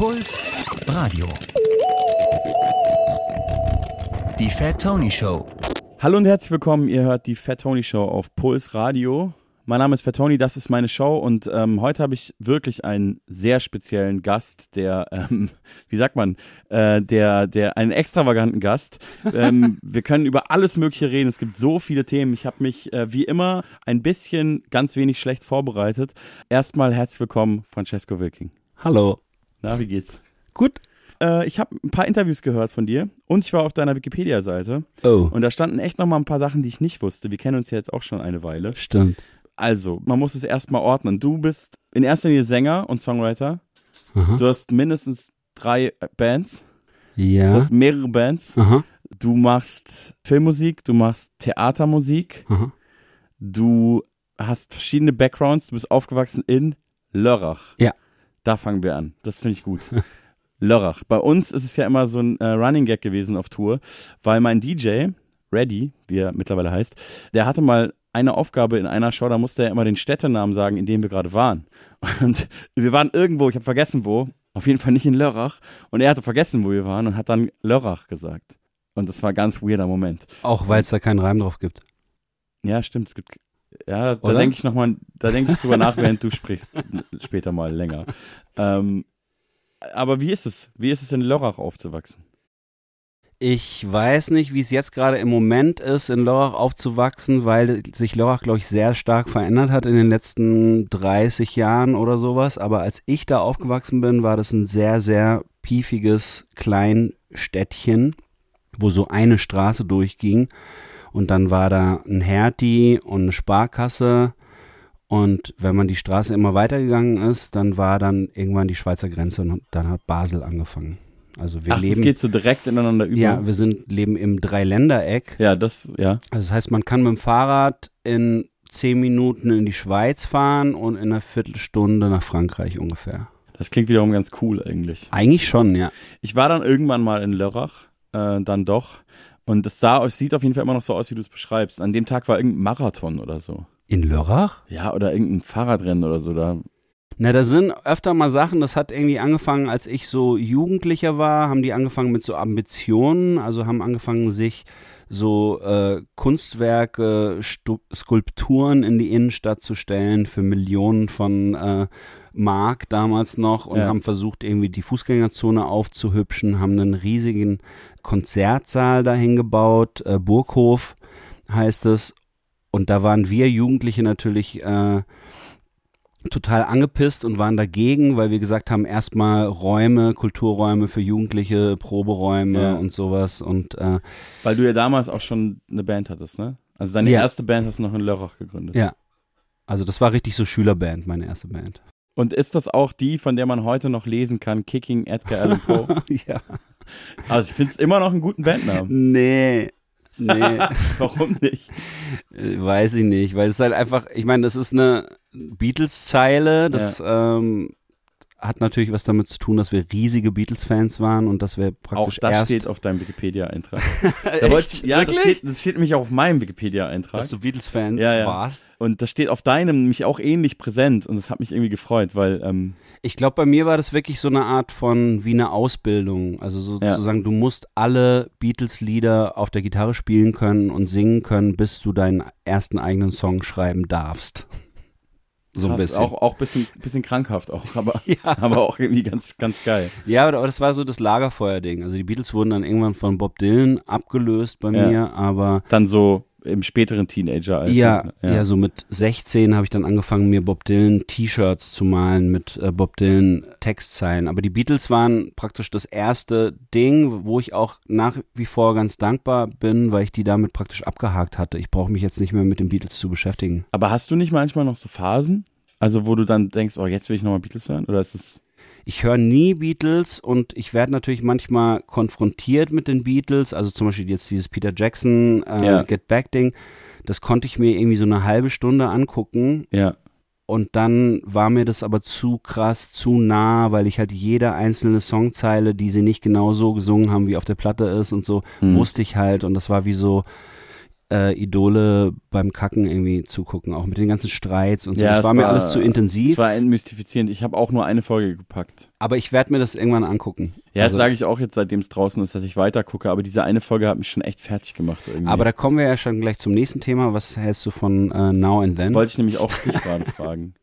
Puls Radio. Die Fat Tony Show. Hallo und herzlich willkommen. Ihr hört die Fat Tony Show auf Puls Radio. Mein Name ist Fat Tony, das ist meine Show und ähm, heute habe ich wirklich einen sehr speziellen Gast, der, ähm, wie sagt man, äh, der, der, einen extravaganten Gast. Ähm, wir können über alles Mögliche reden. Es gibt so viele Themen. Ich habe mich äh, wie immer ein bisschen ganz wenig schlecht vorbereitet. Erstmal herzlich willkommen, Francesco Wilking. Hallo. Na, wie geht's? Gut. Äh, ich habe ein paar Interviews gehört von dir und ich war auf deiner Wikipedia-Seite Oh, und da standen echt noch mal ein paar Sachen, die ich nicht wusste. Wir kennen uns ja jetzt auch schon eine Weile. stimmt. Also, man muss es erstmal ordnen. Du bist in erster Linie Sänger und Songwriter. Aha. Du hast mindestens drei Bands. Du Ja. hast mehrere Bands. Aha. Du machst Filmmusik, du machst Theatermusik. Aha. Du hast verschiedene Backgrounds. Du bist aufgewachsen in Lörrach. Ja. Da fangen wir an. Das finde ich gut. Lörrach. Bei uns ist es ja immer so ein äh, Running Gag gewesen auf Tour, weil mein DJ, Reddy, wie er mittlerweile heißt, der hatte mal eine Aufgabe in einer Show, da musste er immer den Städtenamen sagen, in dem wir gerade waren. Und wir waren irgendwo, ich habe vergessen wo, auf jeden Fall nicht in Lörrach. Und er hatte vergessen, wo wir waren und hat dann Lörrach gesagt. Und das war ein ganz weirder Moment. Auch weil es da keinen Reim drauf gibt. Ja, stimmt. Es gibt. Ja, da denke ich noch mal, da denke ich drüber nach, während du sprichst, später mal länger. Ähm, aber wie ist es? Wie ist es in Lörrach aufzuwachsen? Ich weiß nicht, wie es jetzt gerade im Moment ist, in Lörrach aufzuwachsen, weil sich Lörrach, glaube ich, sehr stark verändert hat in den letzten 30 Jahren oder sowas. Aber als ich da aufgewachsen bin, war das ein sehr, sehr piefiges Kleinstädtchen, wo so eine Straße durchging. Und dann war da ein Hertie und eine Sparkasse. Und wenn man die Straße immer weitergegangen ist, dann war dann irgendwann die Schweizer Grenze und dann hat Basel angefangen. Also wir Ach, es leben geht so direkt ineinander über. ja, wir sind, leben im Dreiländereck. ja, das, ja. Also das heißt, man kann mit dem Fahrrad in zehn Minuten in die Schweiz fahren und in einer Viertelstunde nach Frankreich ungefähr. Das klingt wiederum ganz cool eigentlich. Eigentlich schon, ja. Ich war dann irgendwann mal in Lörrach, äh, dann doch. Und es sah, es sieht auf jeden Fall immer noch so aus, wie du es beschreibst. An dem Tag war irgendein Marathon oder so. In Lörrach? Ja, oder irgendein Fahrradrennen oder so. Da Na, da sind öfter mal Sachen, das hat irgendwie angefangen, als ich so Jugendlicher war, haben die angefangen mit so Ambitionen, also haben angefangen, sich so äh, Kunstwerke, Stu Skulpturen in die Innenstadt zu stellen für Millionen von äh, Mark damals noch und Ja. haben versucht, irgendwie die Fußgängerzone aufzuhübschen, haben einen riesigen Konzertsaal dahin gebaut, äh, Burghof heißt es. Und da waren wir Jugendliche natürlich äh, total angepisst und waren dagegen, weil wir gesagt haben, erstmal Räume, Kulturräume für Jugendliche, Proberäume Ja. und sowas. Und äh, weil du ja damals auch schon eine Band hattest, ne? Also deine Ja. erste Band hast du noch in Lörrach gegründet. ja, also das war richtig so Schülerband, meine erste Band. Und ist das auch die, von der man heute noch lesen kann, Kicking Edgar Allan Poe? ja. Also ich finde es immer noch einen guten Bandnamen. Nee. Nee, Warum nicht? äh, weiß ich nicht, weil es halt einfach, ich meine, das ist eine Beatles-Zeile, das ähm, hat natürlich was damit zu tun, dass wir riesige Beatles-Fans waren und dass wir Auch praktisch das erst steht auf deinem Wikipedia-Eintrag. Da wollte Ja, das steht, das steht nämlich auch auf meinem Wikipedia-Eintrag. dass du Beatles-Fan Ja, ja. warst. Und das steht auf deinem nämlich auch ähnlich präsent und das hat mich irgendwie gefreut, weil ähm, Ich glaube, bei mir war das wirklich so eine Art von wie eine Ausbildung. Also Ja. sozusagen, du musst alle Beatles-Lieder auf der Gitarre spielen können und singen können, bis du deinen ersten eigenen Song schreiben darfst. So ein krass, bisschen. auch auch bisschen bisschen krankhaft auch, aber Ja. aber auch irgendwie ganz ganz geil. Ja, aber das war so das Lagerfeuer-Ding. Also die Beatles wurden dann irgendwann von Bob Dylan abgelöst bei Ja. mir, aber Dann so im späteren Teenager ja, ja, so mit 16 habe ich dann angefangen, mir Bob Dylan T-Shirts zu malen mit äh, Bob Dylan Textzeilen. Aber die Beatles waren praktisch das erste Ding, wo ich auch nach wie vor ganz dankbar bin, weil ich die damit praktisch abgehakt hatte. Ich brauche mich jetzt nicht mehr mit den Beatles zu beschäftigen. Aber hast du nicht manchmal noch so Phasen? Also wo du dann denkst, oh, jetzt will ich nochmal Beatles hören? Oder ist es. Ich höre nie Beatles und ich werde natürlich manchmal konfrontiert mit den Beatles. Also zum Beispiel jetzt dieses Peter Jackson äh, Ja. Get Back Ding. Das konnte ich mir irgendwie so eine halbe Stunde angucken Ja. und dann war mir das aber zu krass, zu nah, weil ich halt jede einzelne Songzeile, die sie nicht genau so gesungen haben, wie auf der Platte ist und so, Hm. wusste ich halt und das war wie so, äh, Idole beim Kacken irgendwie zugucken, auch mit den ganzen Streits und so. Ja, das es war mir war- alles zu intensiv, Es war entmystifizierend. Ich habe auch nur eine Folge gepackt. aber ich werde mir das irgendwann angucken. Ja, Also- das sage ich auch jetzt, seitdem es draußen ist, dass ich weiter gucke. Aber diese eine Folge hat mich schon echt fertig gemacht irgendwie. Aber da kommen wir ja schon gleich zum nächsten Thema. Was hältst du von äh, Now and Then? Wollte ich nämlich auch dich gerade fragen.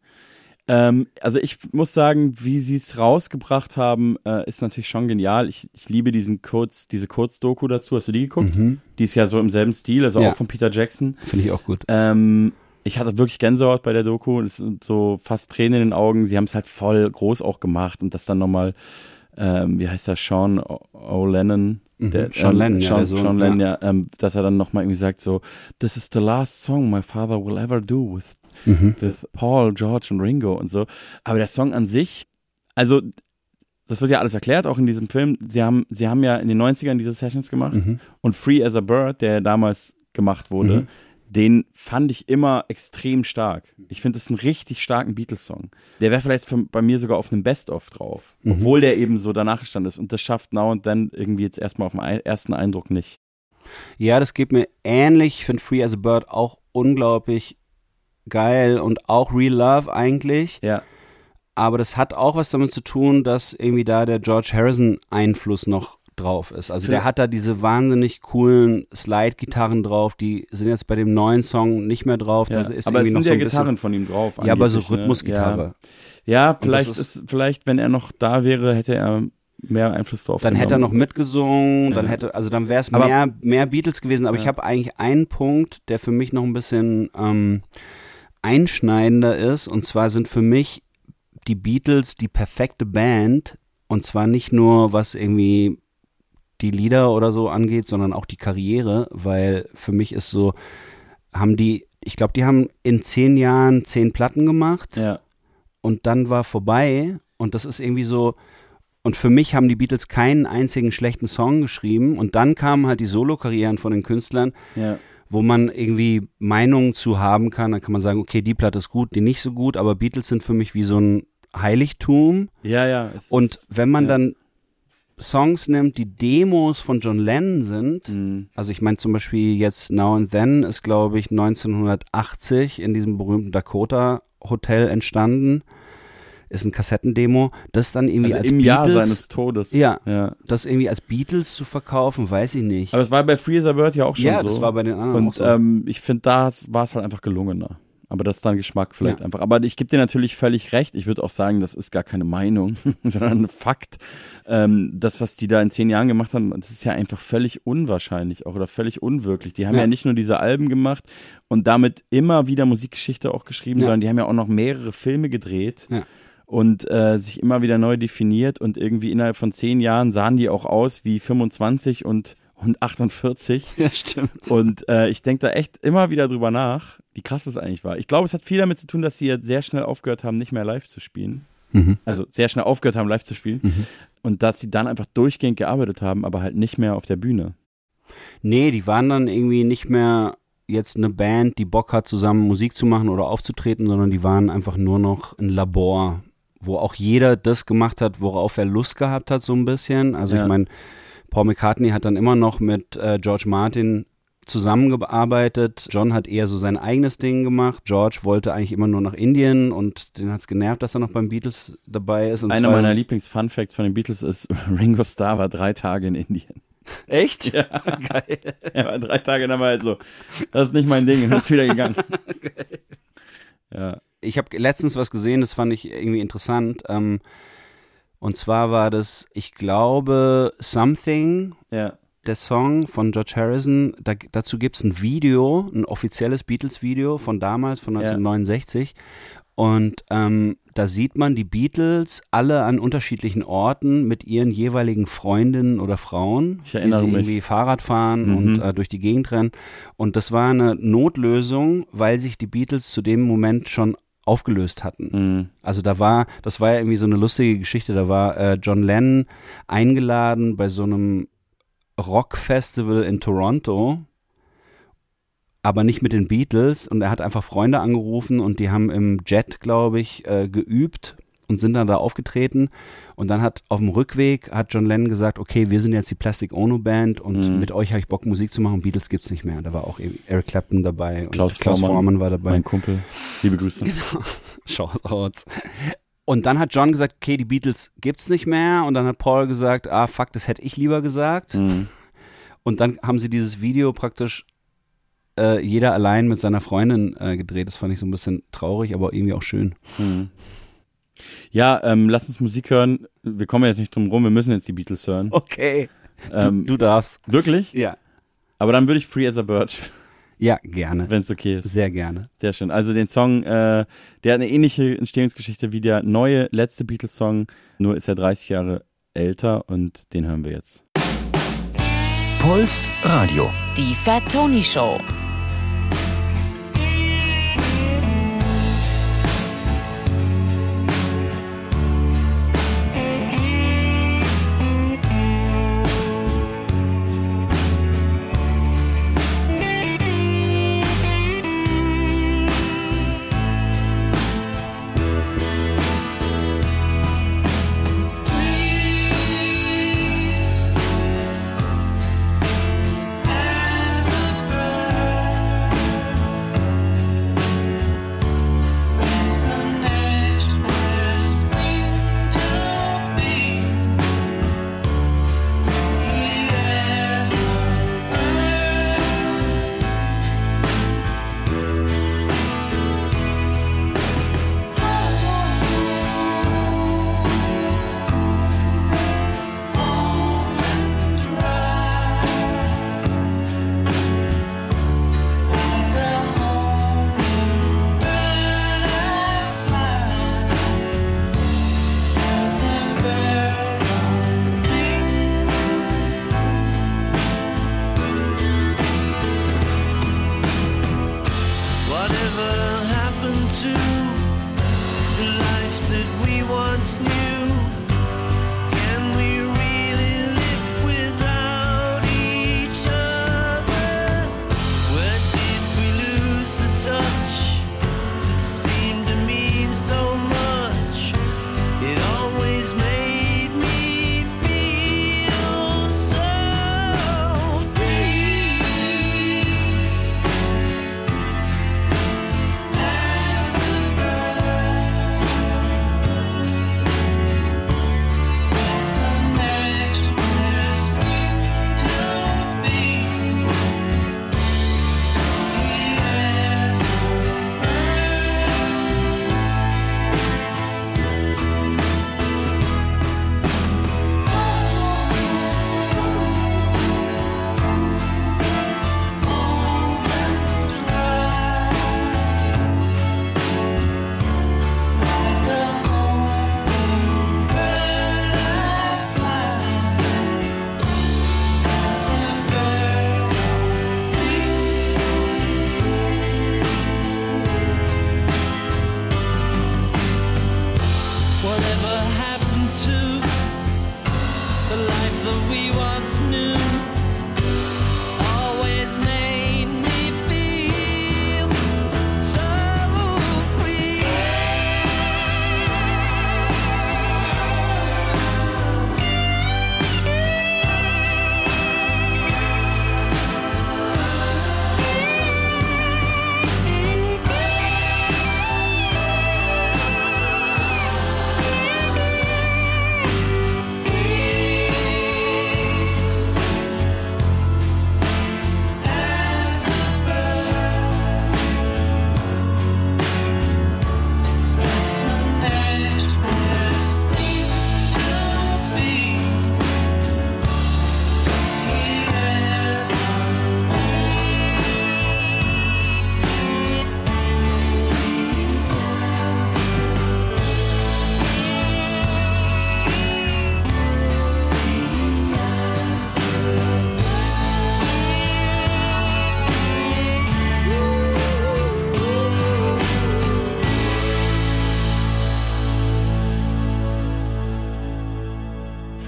Ähm, also ich muss sagen, wie sie es rausgebracht haben, äh, ist natürlich schon genial. Ich, ich liebe diesen Kurz, diese Kurzdoku dazu. Hast du die geguckt? Mhm. Die ist ja so im selben Stil, also Ja. auch von Peter Jackson. Finde ich auch gut. Ähm, ich hatte wirklich Gänsehaut bei der Doku. Es sind so fast Tränen in den Augen. Sie haben es halt voll groß auch gemacht und das dann nochmal, ähm, wie heißt der, Sean O'Lennon? Mhm. Der, Sean ähm, Lennon, ja, Sean, der Sohn, Sean Lennon, ja. ja, ähm, dass er dann nochmal irgendwie sagt so, this is the last song my father will ever do with, Mhm. with Paul, George und Ringo und so. Aber der Song an sich, also das wird ja alles erklärt, auch in diesem Film. Sie haben, sie haben ja in den 90ern diese Sessions gemacht Mhm. und Free as a Bird, der damals gemacht wurde, Mhm. den fand ich immer extrem stark. Ich finde es einen richtig starken Beatles-Song. Der wäre vielleicht für, bei mir sogar auf einem Best-of drauf, Mhm. obwohl der eben so danach gestanden ist. Und das schafft Now und dann irgendwie jetzt erstmal auf den ersten Eindruck nicht. Ja, das geht mir ähnlich. Ich finde Free as a Bird auch unglaublich geil und auch Real Love eigentlich. Ja, Aber das hat auch was damit zu tun, dass irgendwie da der George Harrison Einfluss noch drauf ist. Also der hat da diese wahnsinnig coolen Slide-Gitarren drauf, die sind jetzt bei dem neuen Song nicht mehr drauf. ja. Aber es sind so ja bisschen, Gitarren von ihm drauf. Ja, aber so ne? Rhythmusgitarre. Ja, ja vielleicht ist- ist, vielleicht, wenn er noch da wäre, hätte er mehr Einfluss drauf. Dann hätte er noch mitgesungen, dann Ja. hätte, also dann wäre es mehr, mehr Beatles gewesen. Aber ich habe eigentlich einen Punkt, der für mich noch ein bisschen ähm, einschneidender ist. Und zwar sind für mich die Beatles die perfekte Band. Und zwar nicht nur, was irgendwie die Lieder oder so angeht, sondern auch die Karriere, weil für mich ist so, haben die, ich glaube, die haben in zehn Jahren zehn Platten gemacht Ja, und dann war vorbei und das ist irgendwie so und für mich haben die Beatles keinen einzigen schlechten Song geschrieben und dann kamen halt die Solokarrieren von den Künstlern, ja. Wo man irgendwie Meinungen zu haben kann, dann kann man sagen, okay, die Platte ist gut, die nicht so gut, aber Beatles sind für mich wie so ein Heiligtum Ja, ja. und ist- wenn man ja. dann Songs nimmt, die Demos von John Lennon sind, Mhm. also ich meine zum Beispiel jetzt Now and Then ist glaube ich 1980 in diesem berühmten Dakota Hotel entstanden, ist ein Kassettendemo, das dann irgendwie Also als im Jahr Beatles, seines Todes. Ja. ja. das irgendwie als Beatles zu verkaufen, weiß ich nicht. Aber es war bei Free as a Bird ja auch schon ja, so. das war bei den anderen Und so. ähm, ich finde, da war es halt einfach gelungener. Aber das ist dann Geschmack vielleicht Ja. einfach. Aber ich gebe dir natürlich völlig recht. Ich würde auch sagen, das ist gar keine Meinung, sondern ein Fakt. Ähm, das, was die da in zehn Jahren gemacht haben, das ist ja einfach völlig unwahrscheinlich auch oder völlig unwirklich. Die haben ja, Ja. nicht nur diese Alben gemacht und damit immer wieder Musikgeschichte auch geschrieben, Ja. sondern die haben ja auch noch mehrere Filme gedreht. Ja. Und äh, sich immer wieder neu definiert und irgendwie innerhalb von zehn Jahren sahen die auch aus wie 25 und, und 48. ja, stimmt. Und äh, ich denke da echt immer wieder drüber nach, wie krass das eigentlich war. Ich glaube, es hat viel damit zu tun, dass sie jetzt sehr schnell aufgehört haben, nicht mehr live zu spielen. Mhm. Also sehr schnell aufgehört haben, live zu spielen. Und dass sie dann einfach durchgehend gearbeitet haben, aber halt nicht mehr auf der Bühne. Nee, die waren dann irgendwie nicht mehr jetzt eine Band, die Bock hat, zusammen Musik zu machen oder aufzutreten, sondern die waren einfach nur noch ein Labor, wo auch jeder das gemacht hat, worauf er Lust gehabt hat, so ein bisschen. Also Ja. ich meine, Paul McCartney hat dann immer noch mit äh, George Martin zusammengearbeitet. John hat eher so sein eigenes Ding gemacht. George wollte eigentlich immer nur nach Indien und den hat es genervt, dass er noch beim Beatles dabei ist. Und Einer meiner Lieblings-Fun-Facts von den Beatles ist, Ringo Starr war drei Tage in Indien. Echt? Ja, geil. Er war drei Tage er so, das ist nicht mein Ding und ist wieder gegangen. Ja, ich habe letztens was gesehen, das fand ich irgendwie interessant. Ähm, und zwar war das, ich glaube, Something, ja. der Song von George Harrison. Da, dazu gibt es ein Video, ein offizielles Beatles-Video von damals, von Ja. 1969. Und ähm, da sieht man die Beatles alle an unterschiedlichen Orten mit ihren jeweiligen Freundinnen oder Frauen, Ich erinnere die sie mich. irgendwie Fahrrad fahren Mhm. und äh, durch die Gegend rennen. Und das war eine Notlösung, weil sich die Beatles zu dem Moment schon aufgelöst hatten. Mhm. Also da war, das war ja irgendwie so eine lustige Geschichte. Da war äh, John Lennon eingeladen bei so einem Rockfestival in Toronto, aber nicht mit den Beatles. Und er hat einfach Freunde angerufen und die haben im Jet, glaube ich, äh, geübt. und sind dann da aufgetreten. Und dann hat auf dem Rückweg hat John Lennon gesagt, okay, wir sind jetzt die Plastic Ono Band und Mhm. mit euch habe ich Bock Musik zu machen. Beatles gibt's nicht mehr. Da war auch eben Eric Clapton dabei und Klaus, Klaus Vormann, Vormann war dabei. mein Kumpel. Liebe Grüße. Shoutouts. Und dann hat John gesagt, okay, die Beatles gibt's nicht mehr. Und dann hat Paul gesagt, ah, fuck, das hätte ich lieber gesagt. Mhm. Und dann haben sie dieses Video praktisch äh, jeder allein mit seiner Freundin äh, gedreht. Das fand ich so ein bisschen traurig, aber irgendwie auch schön. Mhm. Ja, ähm, lass uns Musik hören. Wir kommen jetzt nicht drum rum, wir müssen jetzt die Beatles hören. Okay. Ähm, du, du darfst. wirklich? Ja. Aber dann würde ich Free as a Bird, Ja, gerne. wenn es okay ist. Sehr gerne. Sehr schön. Also den Song, äh, der hat eine ähnliche Entstehungsgeschichte wie der neue letzte Beatles-Song, nur ist er 30 Jahre älter und den hören wir jetzt. Puls Radio. Die Fat Tony Show.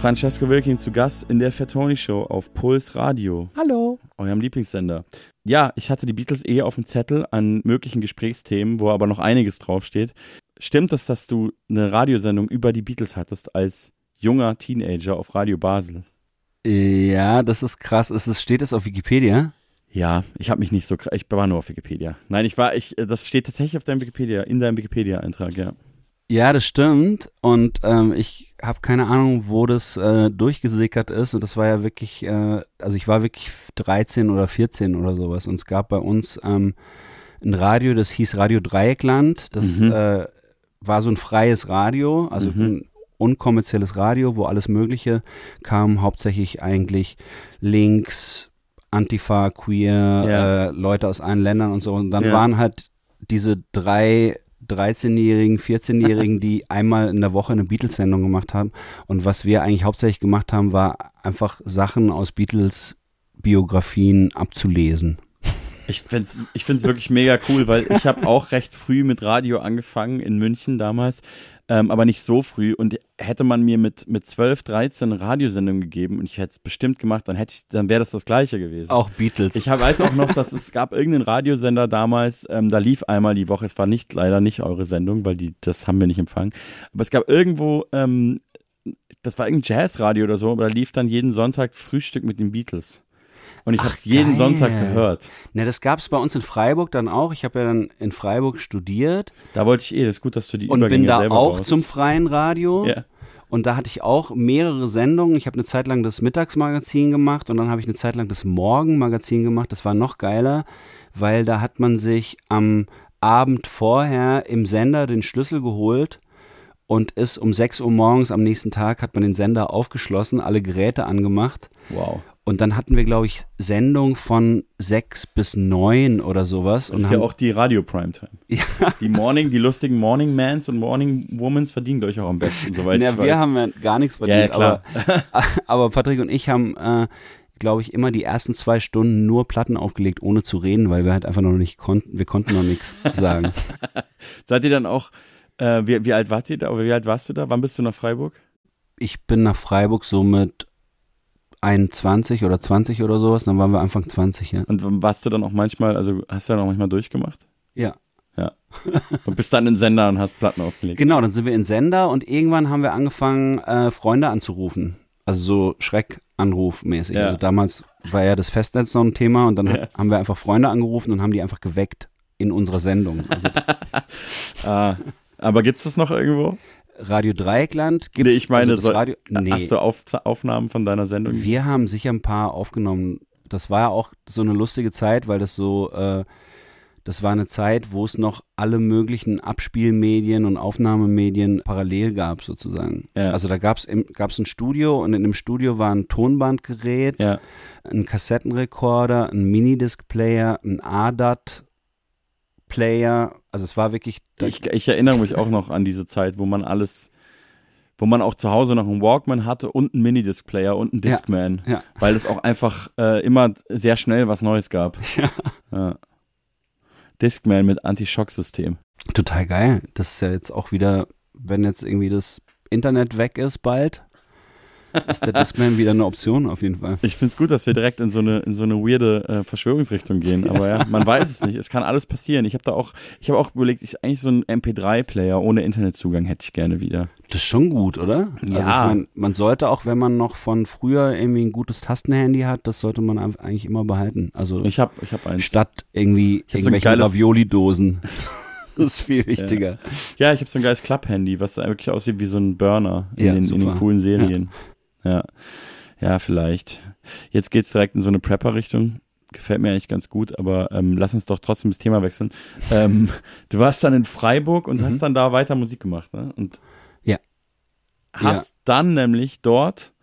Francesco Wilking zu Gast in der Fatoni Show auf Puls Radio, Hallo. eurem Lieblingssender. Ja, ich hatte die Beatles eh auf dem Zettel an möglichen Gesprächsthemen, wo aber noch einiges draufsteht. stimmt es, dass du eine Radiosendung über die Beatles hattest als junger Teenager auf Radio Basel? Ja, das ist krass. Ist es, steht es auf Wikipedia? Ja, ich habe mich nicht so, kr- ich war nur auf Wikipedia. Nein, ich war, ich, das steht tatsächlich auf deinem Wikipedia, in deinem Wikipedia-Eintrag, ja. Ja, das stimmt. Und ähm, ich habe keine Ahnung, wo das äh, durchgesickert ist. Und das war ja wirklich, äh, also ich war wirklich 13 oder 14 oder sowas. Und es gab bei uns ähm, ein Radio, das hieß Radio Dreieckland. Das Mhm. äh, war so ein freies Radio, also Mhm. ein unkommerzielles Radio, wo alles Mögliche kam. Hauptsächlich eigentlich links, Antifa, queer, Ja. äh, Leute aus allen Ländern und so. Und dann Ja. waren halt diese drei 13-Jährigen, 14-Jährigen, die einmal in der Woche eine Beatles-Sendung gemacht haben. Und was wir eigentlich hauptsächlich gemacht haben, war einfach Sachen aus Beatles-Biografien abzulesen. Ich find's, ich find's wirklich mega cool, weil ich habe auch recht früh mit Radio angefangen in München damals, ähm, aber nicht so früh. Und hätte man mir mit mit 12, 13 eine Radiosendung gegeben und ich hätte es bestimmt gemacht, dann hätte ich, dann wäre das das Gleiche gewesen. Auch Beatles. Ich hab, weiß auch noch, dass es gab irgendeinen Radiosender damals, ähm, da lief einmal die Woche, es war nicht leider nicht eure Sendung, weil die, das haben wir nicht empfangen. Aber es gab irgendwo, ähm, das war irgendein Jazzradio oder so, aber da lief dann jeden Sonntag Frühstück mit den Beatles. Und ich habe es jeden. Sonntag gehört. Na, das gab es bei uns in Freiburg dann auch. Ich habe ja dann in Freiburg studiert Da wollte ich eh, das ist gut, dass du die und Übergänge bin da auch baust. zum freien Radio. Ja. Und da hatte ich auch mehrere Sendungen. Ich habe eine Zeit lang das Mittagsmagazin gemacht und dann habe ich eine Zeit lang das Morgenmagazin gemacht. Das war noch geiler, weil da hat man sich am Abend vorher im Sender den Schlüssel geholt und ist um 6 Uhr morgens am nächsten Tag hat man den Sender aufgeschlossen, alle Geräte angemacht. Wow. Und dann hatten wir, glaube ich, Sendung von 6 bis 9 oder sowas. Das und ist ja auch die Radio Primetime. Ja. Die Morning, die lustigen Morning Mans und Morning Womans verdienen euch auch am besten, soweit Na, ich wir weiß. haben ja gar nichts ja, verdient, ja, klar. aber Aber Patrick und ich haben, äh, glaube ich, immer die ersten zwei Stunden nur Platten aufgelegt, ohne zu reden, weil wir halt einfach noch nicht konnten, wir konnten noch nichts sagen. Seid ihr dann auch, äh, wie, wie alt wart ihr da? Oder wie alt warst du da? Wann bist du nach Freiburg? Ich bin nach Freiburg so mit 21 oder 20 oder sowas, dann waren wir Anfang 20, ja. Und warst du dann auch manchmal, also hast du dann auch manchmal durchgemacht? Ja. Ja. Und bist dann in Sender und hast Platten aufgelegt. Genau, dann sind wir in Sender und irgendwann haben wir angefangen, äh, Freunde anzurufen. Also so Schreckanrufmäßig. Ja. Also damals war ja das Festnetz noch ein Thema und dann hat, haben wir einfach Freunde angerufen und haben die einfach geweckt in unserer Sendung. Also Ah, aber gibt's das noch irgendwo? Radio Dreieckland gibt Nee, ich meine, also so- Radio, nee, Hast du Auf Aufnahmen von deiner Sendung? wir haben sicher ein paar aufgenommen. Das war ja auch so eine lustige Zeit, weil das so, äh, das war eine Zeit, wo es noch alle möglichen Abspielmedien und Aufnahmemedien parallel gab, sozusagen. Ja. Also da gab es gab's ein Studio und in dem Studio war ein Tonbandgerät, Ja. ein Kassettenrekorder, ein Minidisc-Player, ein ADAT-Player. Also es war wirklich, Ich, ich erinnere mich auch noch an diese Zeit, wo man alles, wo man auch zu Hause noch einen Walkman hatte und einen Minidisc-Player und einen Ja. Discman. Ja. Weil es auch einfach äh, immer sehr schnell was Neues gab. Ja. Ja. Discman mit Anti-Schock-System. Total geil. Das ist ja jetzt auch wieder, wenn jetzt irgendwie das Internet weg ist bald, ist der Discman wieder eine Option auf jeden Fall. Ich find's gut, dass wir direkt in so eine in so eine weirde äh, Verschwörungsrichtung gehen, aber ja, man weiß es nicht. Es kann alles passieren. Ich habe da auch ich habe auch überlegt, ich eigentlich so einen MP3 -Player ohne Internetzugang hätte ich gerne wieder. Das ist schon gut, oder? Also Ja. ich mein, man sollte auch, wenn man noch von früher irgendwie ein gutes Tastenhandy hat, das sollte man eigentlich immer behalten. Also Ich habe ich habe eins. statt irgendwie hab so Ravioli-Dosen. das ist viel wichtiger. Ja, ich habe so ein geiles Club-Handy, was wirklich aussieht wie so ein Burner in, Ja, den, in den coolen Serien. Ja. Ja. vielleicht. Jetzt geht's direkt in so eine Prepper-Richtung. Gefällt mir eigentlich ganz gut, aber ähm, lass uns doch trotzdem das Thema wechseln. ähm, du warst dann in Freiburg und hast dann da weiter Musik gemacht, ne? Und Mhm. Ja. hast dann nämlich dort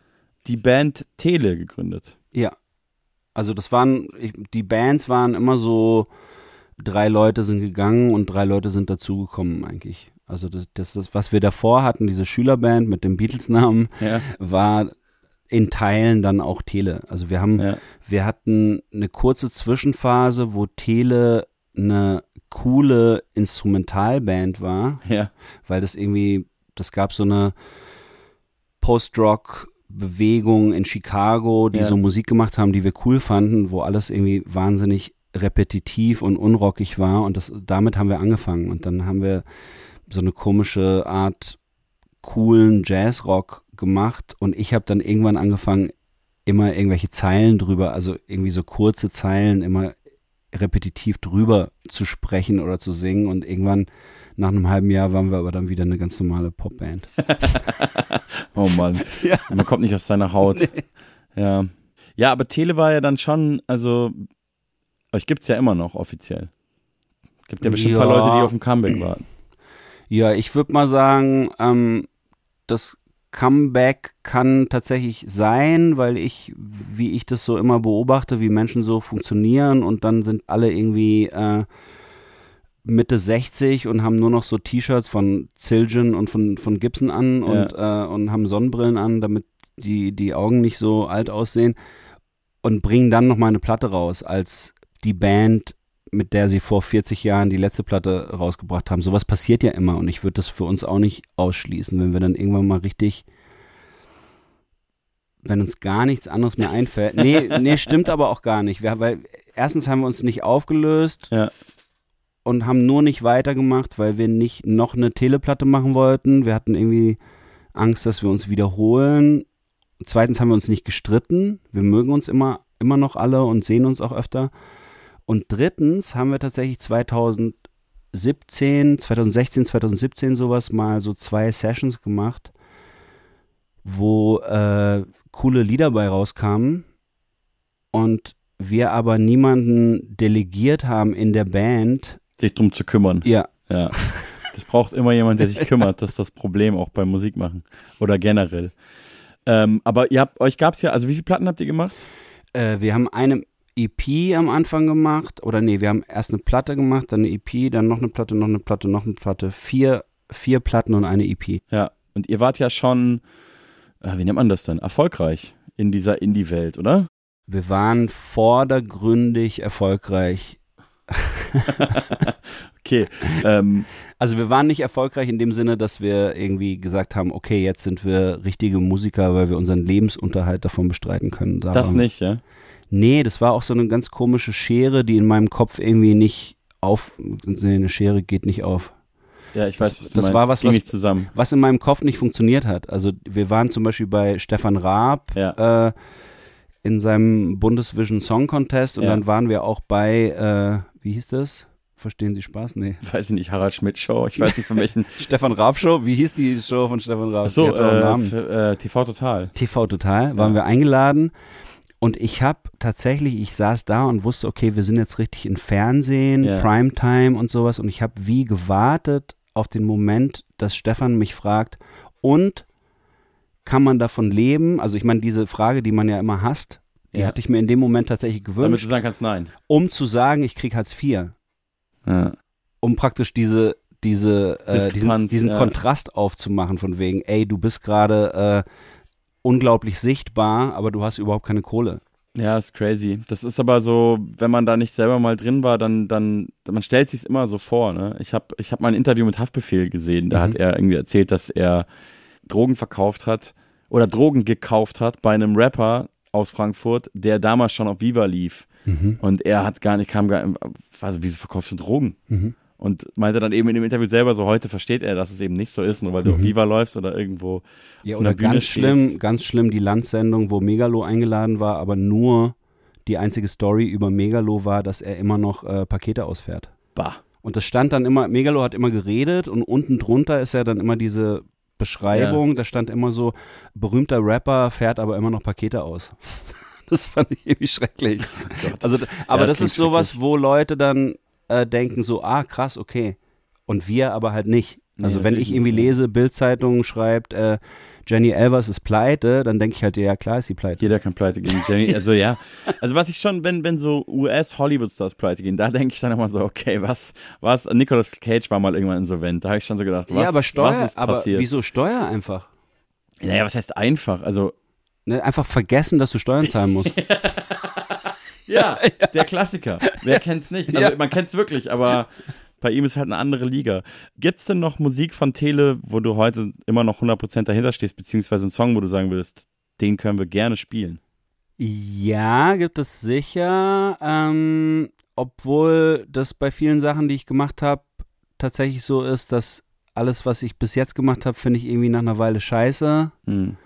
die Band Tele gegründet. Ja. Also das waren, ich, die Bands waren immer so, drei Leute sind gegangen und drei Leute sind dazugekommen eigentlich. Also das, das ist, was wir davor hatten, diese Schülerband mit dem Beatles-Namen, Ja. war in Teilen dann auch Tele. Also wir haben, Ja. wir hatten eine kurze Zwischenphase, wo Tele eine coole Instrumentalband war, Ja. weil das irgendwie, das gab so eine Post-Rock-Bewegung in Chicago, die Ja. so Musik gemacht haben, die wir cool fanden, wo alles irgendwie wahnsinnig repetitiv und unrockig war und das, damit haben wir angefangen und dann haben wir so eine komische Art coolen Jazzrock gemacht und ich habe dann irgendwann angefangen, immer irgendwelche Zeilen drüber, also irgendwie so kurze Zeilen immer repetitiv drüber zu sprechen oder zu singen und irgendwann nach einem halben Jahr waren wir aber dann wieder eine ganz normale Popband. Oh Mann. Ja. Man kommt nicht aus seiner Haut. Ja. Ja, aber Tele war ja dann schon, also euch gibt's ja immer noch offiziell. Gibt ja bestimmt ein paar. Leute, die auf dem Comeback warten. Ja, ich würde mal sagen, ähm, das Comeback kann tatsächlich sein, weil ich, wie ich das so immer beobachte, wie Menschen so funktionieren und dann sind alle irgendwie äh, Mitte 60 und haben nur noch so T-Shirts von Zildjian und von, von Gibson an und, äh, und haben Sonnenbrillen an, damit die, die Augen nicht so alt aussehen und bringen dann noch mal eine Platte raus als die Band, mit der sie vor 40 Jahren die letzte Platte rausgebracht haben. Sowas passiert ja immer und ich würde das für uns auch nicht ausschließen, wenn wir dann irgendwann mal richtig, wenn uns gar nichts anderes mehr einfällt. Nee, nee, stimmt aber auch gar nicht. Wir, weil erstens haben wir uns nicht aufgelöst Ja. und haben nur nicht weitergemacht, weil wir nicht noch eine Teleplatte machen wollten. Wir hatten irgendwie Angst, dass wir uns wiederholen. Zweitens haben wir uns nicht gestritten. Wir mögen uns immer, immer noch alle und sehen uns auch öfter. Und drittens haben wir tatsächlich 2017, 2016, 2017 sowas mal so zwei Sessions gemacht, wo äh, coole Lieder bei rauskamen und wir aber niemanden delegiert haben in der Band. Sich drum zu kümmern. Ja, Ja. Das braucht immer jemand, der sich kümmert. Das ist das Problem auch beim Musikmachen. Oder generell. Ähm, aber ihr habt, euch gab's ja, also wie viele Platten habt ihr gemacht? Äh, wir haben eine EP am Anfang gemacht, oder nee, wir haben erst eine Platte gemacht, dann eine EP, dann noch eine Platte, noch eine Platte, noch eine Platte. Vier, vier Platten und eine EP. Ja. Und ihr wart ja schon, äh, wie nennt man das denn? Erfolgreich in dieser Indie-Welt, oder? Wir waren vordergründig erfolgreich. Okay. Ähm, Also wir waren nicht erfolgreich in dem Sinne, dass wir irgendwie gesagt haben, okay, jetzt sind wir richtige Musiker, weil wir unseren Lebensunterhalt davon bestreiten können. Da das nicht, ja? Nee, das war auch so eine ganz komische Schere, die in meinem Kopf irgendwie nicht auf. Nee, eine Schere geht nicht auf. Ja, ich weiß, Das- was du das meinst. war Das was, ging was- was in meinem Kopf nicht funktioniert hat. Also wir waren zum Beispiel bei Stefan Raab Ja. äh, in seinem Bundesvision Song Contest und Ja. dann waren wir auch bei, äh, wie hieß das? Verstehen Sie Spaß? Nee. Weiß ich nicht, Harald Schmidt Show. Ich weiß nicht von welchen. Stefan Raab Show? Wie hieß die Show von Stefan Raab? Ach so, äh, äh, TV Total. TV Total waren wir eingeladen und ich habe tatsächlich, ich saß da und wusste, okay, wir sind jetzt richtig in Fernsehen, Ja. Primetime und sowas und ich habe wie gewartet auf den Moment, dass Stefan mich fragt und kann man davon leben? Also ich meine, diese Frage, die man ja immer hasst, die Ja. hatte ich mir in dem Moment tatsächlich Damit du gewünscht, sagen kannst, nein. um zu sagen, ich krieg Hartz IV, Ja. um praktisch diese diese äh, diesen, diesen ja. Kontrast aufzumachen von wegen, ey, du bist gerade äh, unglaublich sichtbar, aber du hast überhaupt keine Kohle. Ja, ist crazy. Das ist aber so, wenn man da nicht selber mal drin war, dann, dann, man stellt sich's immer so vor. Ne? Ich habe ich hab mal ein Interview mit Haftbefehl gesehen. Da Mhm. hat er irgendwie erzählt, dass er Drogen verkauft hat oder Drogen gekauft hat bei einem Rapper aus Frankfurt, der damals schon auf Viva lief. Und er hat gar nicht, kam gar nicht, also wieso verkaufst du Drogen? Und meinte dann eben in dem Interview selber so, heute versteht er, dass es eben nicht so ist, nur weil du auf Viva läufst oder irgendwo Ja, auf einer oder Bühne ganz stehst. schlimm, ganz schlimm die Landsendung, wo Megalo eingeladen war, aber nur die einzige Story über Megalo war, dass er immer noch äh, Pakete ausfährt. Bah. Und das stand dann immer, Megalo hat immer geredet und unten drunter ist ja dann immer diese Beschreibung, da stand immer so, berühmter Rapper fährt aber immer noch Pakete aus. Das fand ich irgendwie schrecklich. Gott. Also, aber das das, ist sowas, wo Leute dann äh, denken so, ah krass, okay. Und wir aber halt nicht. Also Nee, wenn ich irgendwie nicht, lese, Bildzeitung schreibt, äh, Jenny Elvers ist pleite, dann denke ich halt, ja klar ist sie pleite. Jeder kann pleite gehen. Jenny, also ja. Also was ich schon, wenn, wenn so US-Hollywood-Stars pleite gehen, da denke ich dann immer so, okay, was, was, Nicolas Cage war mal irgendwann insolvent. Da habe ich schon so gedacht, was, ja, aber Steuer, was ist aber passiert? wieso Steuer einfach? Naja, was heißt einfach? Also, Ne, einfach vergessen, dass du Steuern zahlen musst. ja, der Klassiker. Wer kennt's nicht? Also, Ja. man kennt's wirklich, aber bei ihm ist halt eine andere Liga. Gibt's denn noch Musik von Tele, wo du heute immer noch 100% dahinter stehst, beziehungsweise einen Song, wo du sagen willst, den können wir gerne spielen? Ja, gibt es sicher. Ähm, obwohl das bei vielen Sachen, die ich gemacht habe, tatsächlich so ist, dass alles, was ich bis jetzt gemacht habe, finde ich irgendwie nach einer Weile scheiße. Hm.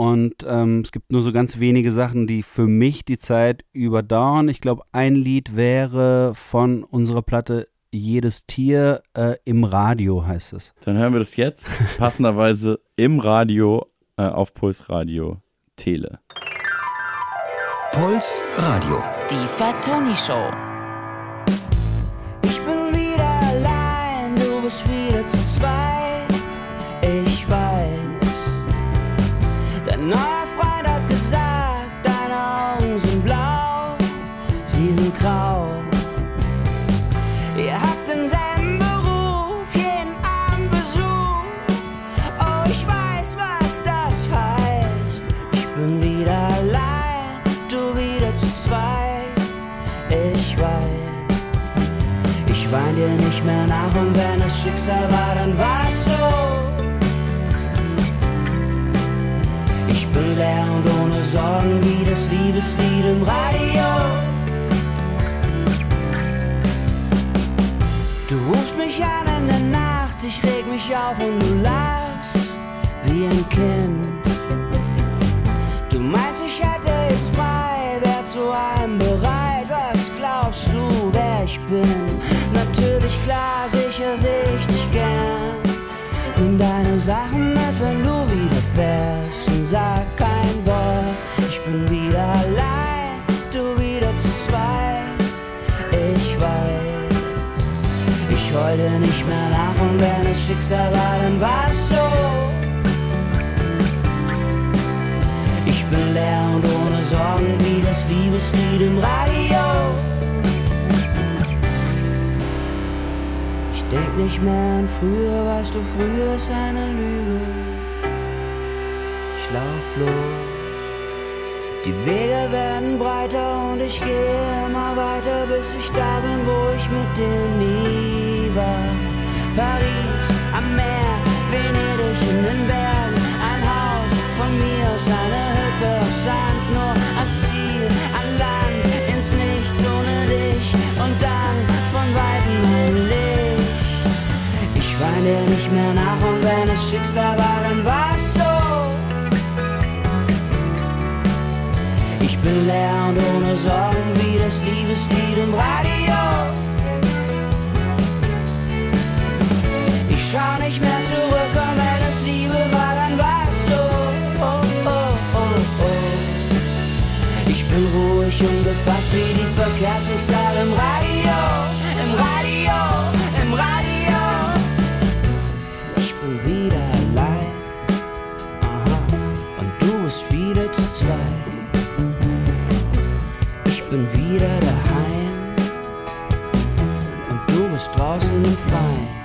Und ähm, es gibt nur so ganz wenige Sachen, die für mich die Zeit überdauern. Ich glaube, ein Lied wäre von unserer Platte Jedes Tier äh, im Radio heißt es. Dann hören wir das jetzt passenderweise im Radio äh, auf Puls Radio Tele. Puls Radio. Die Fat Tony Show. Nicht mehr nach und wenn es Schicksal war, dann war's so. Ich bin leer und ohne Sorgen wie das Liebeslied im Radio. Du rufst mich an in der Nacht, ich reg mich auf und du lachst wie ein Kind. Klar, sicher seh ich dich gern. Nimm deine Sachen mit, wenn du wieder fährst und sag kein Wort. Ich bin wieder allein, du wieder zu zweit. Ich weiß, ich heul dir nicht mehr nach und wenn es Schicksal war, dann war's so. Ich bin leer und ohne Sorgen wie das Liebeslied im Radio. Denk nicht mehr an früher, weißt du, früher ist eine Lüge. Ich lauf los. Die Wege werden breiter und ich gehe immer weiter, bis ich da bin, wo ich mit dir nie war. Paris am Meer, Venedig in den Bergen, ein Haus von mir aus, eine Hütte auf Sand, nur wein dir nicht mehr nach und wenn es Schicksal war, dann war's so. Ich bin leer und ohne Sorgen wie das Liebeslied im Radio. Ich schau nicht mehr zurück und wenn es Liebe war, dann war's so. Oh, oh, oh. Ich bin ruhig und gefasst wie die Verkehrsdurchsage im Radio, du bist draußen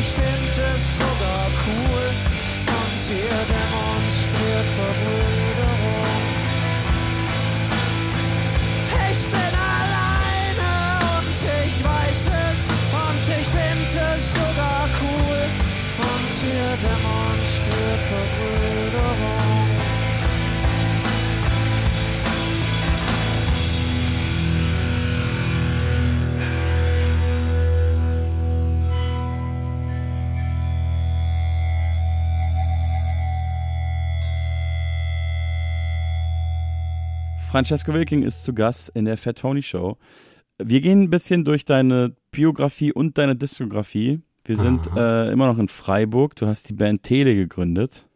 ich finde es sogar cool. Und ihr demonstriert Verbrüderung. Francesco Wilking ist zu Gast in der Fat Tony Show. Wir gehen ein bisschen durch deine Biografie und deine Diskografie. Wir sind äh, immer noch in Freiburg. Du hast die Band Tele gegründet.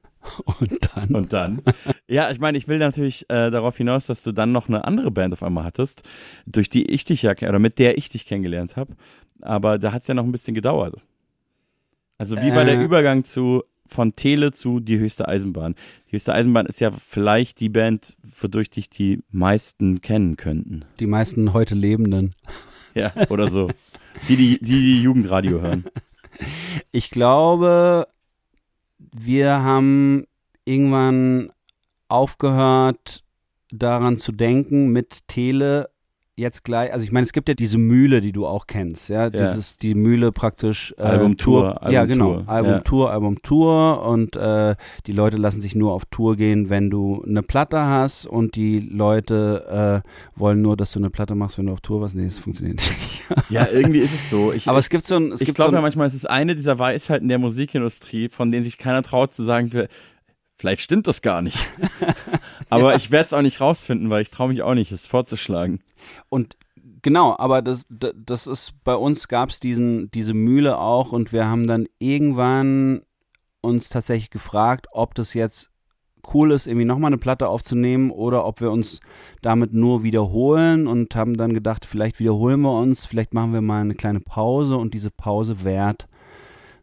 Und dann. Und dann? ja, ich meine, ich will natürlich äh, darauf hinaus, dass du dann noch eine andere Band auf einmal hattest, durch die ich dich ja, oder mit der ich dich kennengelernt habe. Aber da hat es ja noch ein bisschen gedauert. Also wie war der Äh. Übergang zu von Tele zu die höchste Eisenbahn? Die höchste Eisenbahn ist ja vielleicht die Band, wodurch dich die meisten kennen könnten. die meisten heute Lebenden. Ja, oder so. Die, die, die, die Jugendradio hören. Ich glaube, wir haben irgendwann aufgehört, daran zu denken, mit Tele jetzt gleich, also ich meine, es gibt ja diese Mühle, die du auch kennst, ja, das ist die Mühle praktisch äh, Album-Tour, ja Album-Tour, genau, Album ja. Tour, Album Tour und äh, die Leute lassen sich nur auf Tour gehen, wenn du eine Platte hast und die Leute äh, wollen nur, dass du eine Platte machst, wenn du auf Tour warst. Nee, das funktioniert nicht. Ja, irgendwie ist es so. Ich, Aber es gibt so ein, es ich glaube so ja manchmal, es ist eine dieser Weisheiten der Musikindustrie, von denen sich keiner traut zu sagen, vielleicht stimmt das gar nicht. Aber ich werde es auch nicht rausfinden, weil ich traue mich auch nicht, es vorzuschlagen. Und genau, aber das, das, ist, bei uns gab es diesen, diese Mühle auch und wir haben dann irgendwann uns tatsächlich gefragt, ob das jetzt cool ist, irgendwie nochmal eine Platte aufzunehmen oder ob wir uns damit nur wiederholen und haben dann gedacht, vielleicht wiederholen wir uns, vielleicht machen wir mal eine kleine Pause und diese Pause währt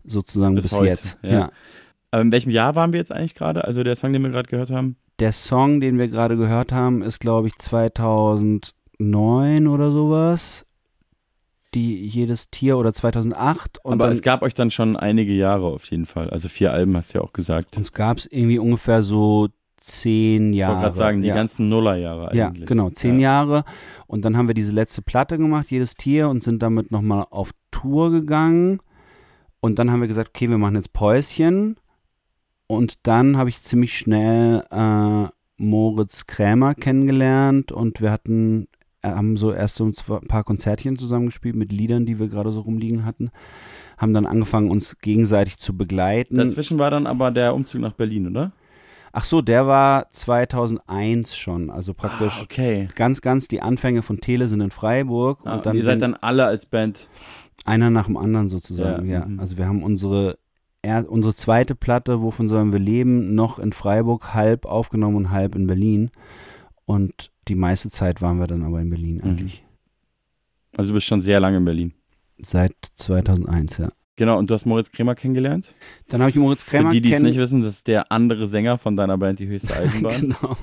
sozusagen Bis bis, heute, jetzt. ja. ja. Aber in welchem Jahr waren wir jetzt eigentlich gerade? Also der Song, den wir gerade gehört haben? Der Song, den wir gerade gehört haben, ist, glaube ich, 2009 oder sowas. Die jedes Tier oder 2008. Und Aber dann, es gab euch dann schon einige Jahre auf jeden Fall. Also vier Alben hast du ja auch gesagt. uns gab es irgendwie ungefähr so zehn Ich Jahre. wollte gerade sagen, die ja. ganzen Nullerjahre Ja, eigentlich. genau, zehn ja. Jahre. Und dann haben wir diese letzte Platte gemacht, jedes Tier, und sind damit nochmal auf Tour gegangen. Und dann haben wir gesagt, okay, wir machen jetzt Päuschen. Und dann habe ich ziemlich schnell äh, Moritz Krämer kennengelernt und wir hatten, haben so erst so ein paar Konzertchen zusammengespielt mit Liedern, die wir gerade so rumliegen hatten. Haben dann angefangen, uns gegenseitig zu begleiten. Dazwischen war dann aber der Umzug nach Berlin, oder? Ach so, der war 2001 schon, also praktisch Ah, okay. ganz, ganz die Anfänge von Tele sind in Freiburg Ah, und dann ihr seid dann alle als Band. einer nach dem anderen sozusagen, Ja, ja. mhm. Also wir haben unsere er, unsere zweite Platte, wovon sollen wir leben, noch in Freiburg halb aufgenommen und halb in Berlin. Und die meiste Zeit waren wir dann aber in Berlin Mhm. eigentlich. Also du bist schon sehr lange in Berlin. Seit 2001, ja. Genau, und du hast Moritz Krämer kennengelernt. Dann habe ich Moritz Krämer Für die, die es nicht wissen, das ist der andere Sänger von deiner Band, die höchste Eisenbahn. genau.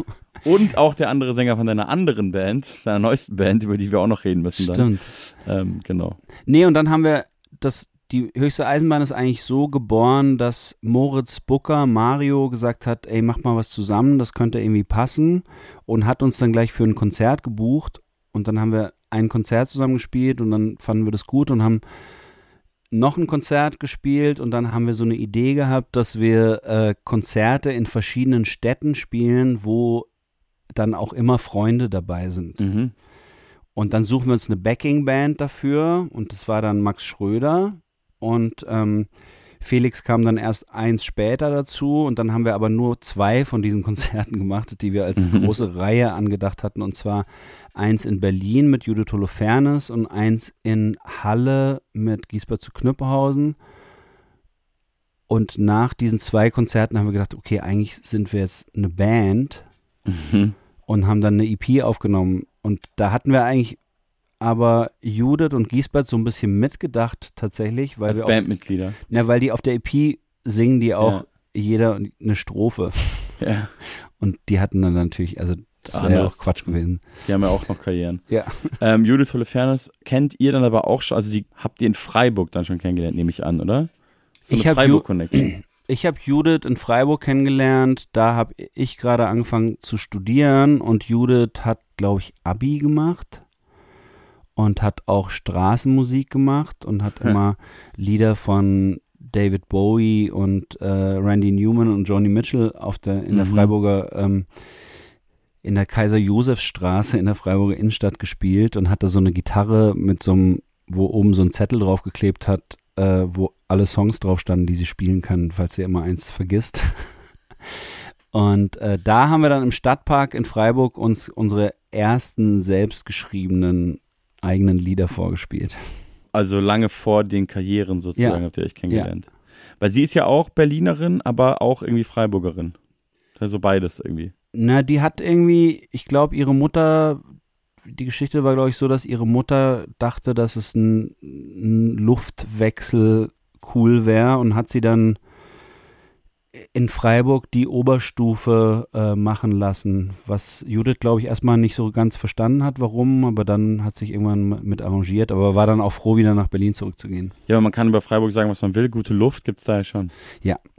Und auch der andere Sänger von deiner anderen Band, deiner neuesten Band, über die wir auch noch reden müssen dann. Stimmt. Ähm, genau. Nee, und dann haben wir das, die höchste Eisenbahn ist eigentlich so geboren, dass Moritz Booker Mario gesagt hat, ey, mach mal was zusammen, das könnte irgendwie passen und hat uns dann gleich für ein Konzert gebucht und dann haben wir ein Konzert zusammen gespielt und dann fanden wir das gut und haben noch ein Konzert gespielt und dann haben wir so eine Idee gehabt, dass wir äh, Konzerte in verschiedenen Städten spielen, wo dann auch immer Freunde dabei sind. Mhm. Und dann suchen wir uns eine Backing-Band dafür und das war dann Max Schröder und ähm, Felix kam dann erst eins später dazu und dann haben wir aber nur zwei von diesen Konzerten gemacht, die wir als Mhm. große Reihe angedacht hatten und zwar eins in Berlin mit Judith Holofernes und eins in Halle mit Giesbert zu Knüppelhausen. Und nach diesen zwei Konzerten haben wir gedacht, okay, eigentlich sind wir jetzt eine Band Mhm. und haben dann eine EP aufgenommen. Und da hatten wir eigentlich aber Judith und Giesbert so ein bisschen mitgedacht tatsächlich, weil Als wir auch, Bandmitglieder. na, weil die auf der EP singen die auch Ja. jeder eine Strophe. Ja. Und die hatten dann natürlich, also Das wäre ja auch Quatsch gewesen. Die haben ja auch noch Karrieren. Ja. Ähm, Judith Holofernes kennt ihr dann aber auch schon, also die habt ihr in Freiburg dann schon kennengelernt, nehme ich an, oder? So Ich eine hab Ju- Freiburg-Connection. Ich habe Judith in Freiburg kennengelernt. Da habe ich gerade angefangen zu studieren und Judith hat, glaube ich, Abi gemacht und hat auch Straßenmusik gemacht und hat immer Lieder von David Bowie und äh, Randy Newman und Joni Mitchell auf der in der Mhm. Freiburger ähm, in der Kaiser-Josefs-Straße in der Freiburger Innenstadt gespielt und hatte so eine Gitarre mit so einem, wo oben so ein Zettel draufgeklebt hat, äh, wo alle Songs drauf standen, die sie spielen kann, falls sie immer eins vergisst. Und äh, da haben wir dann im Stadtpark in Freiburg uns unsere ersten selbstgeschriebenen eigenen Lieder vorgespielt. Also lange vor den Karrieren sozusagen Ja. habt ihr euch kennengelernt. Weil sie ist ja auch Berlinerin, aber auch irgendwie Freiburgerin. Also beides irgendwie. Na, die hat irgendwie, ich glaube, ihre Mutter, die Geschichte war, glaube ich, so, dass ihre Mutter dachte, dass es ein, ein Luftwechsel cool wäre und hat sie dann in Freiburg die Oberstufe äh, machen lassen, was Judith, glaube ich, erstmal nicht so ganz verstanden hat, warum, aber dann hat sich irgendwann mit arrangiert, aber war dann auch froh, wieder nach Berlin zurückzugehen. Ja, man kann über Freiburg sagen, was man will. Gute Luft gibt's da ja schon.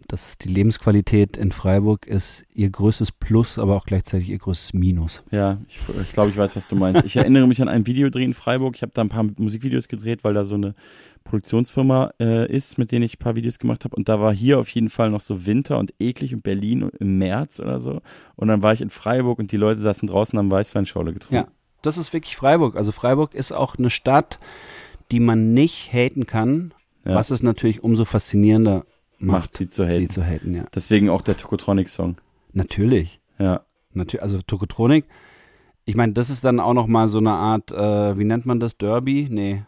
Das, die Lebensqualität in Freiburg ist ihr größtes Plus, aber auch gleichzeitig ihr größtes Minus. Ja, ich, ich glaube, ich weiß, was du meinst. Ich erinnere mich an ein Videodreh in Freiburg. Ich habe da ein paar Musikvideos gedreht, weil da so eine Produktionsfirma äh, ist, mit denen ich ein paar Videos gemacht habe. Und da war hier auf jeden Fall noch so Winter und eklig in Berlin im März oder so. Und dann war ich in Freiburg und die Leute saßen draußen am Weißweinschorle getrunken. Ja. Das ist wirklich Freiburg. Also Freiburg ist auch eine Stadt, die man nicht haten kann, Ja. was es natürlich umso faszinierender macht, Macht sie zu haten. sie zu haten, ja. Deswegen auch der Tokotronic-Song. Natürlich. Ja. Natürlich, also Tokotronik. Ich meine, das ist dann auch noch mal so eine Art, äh, wie nennt man das, Derby? Nee.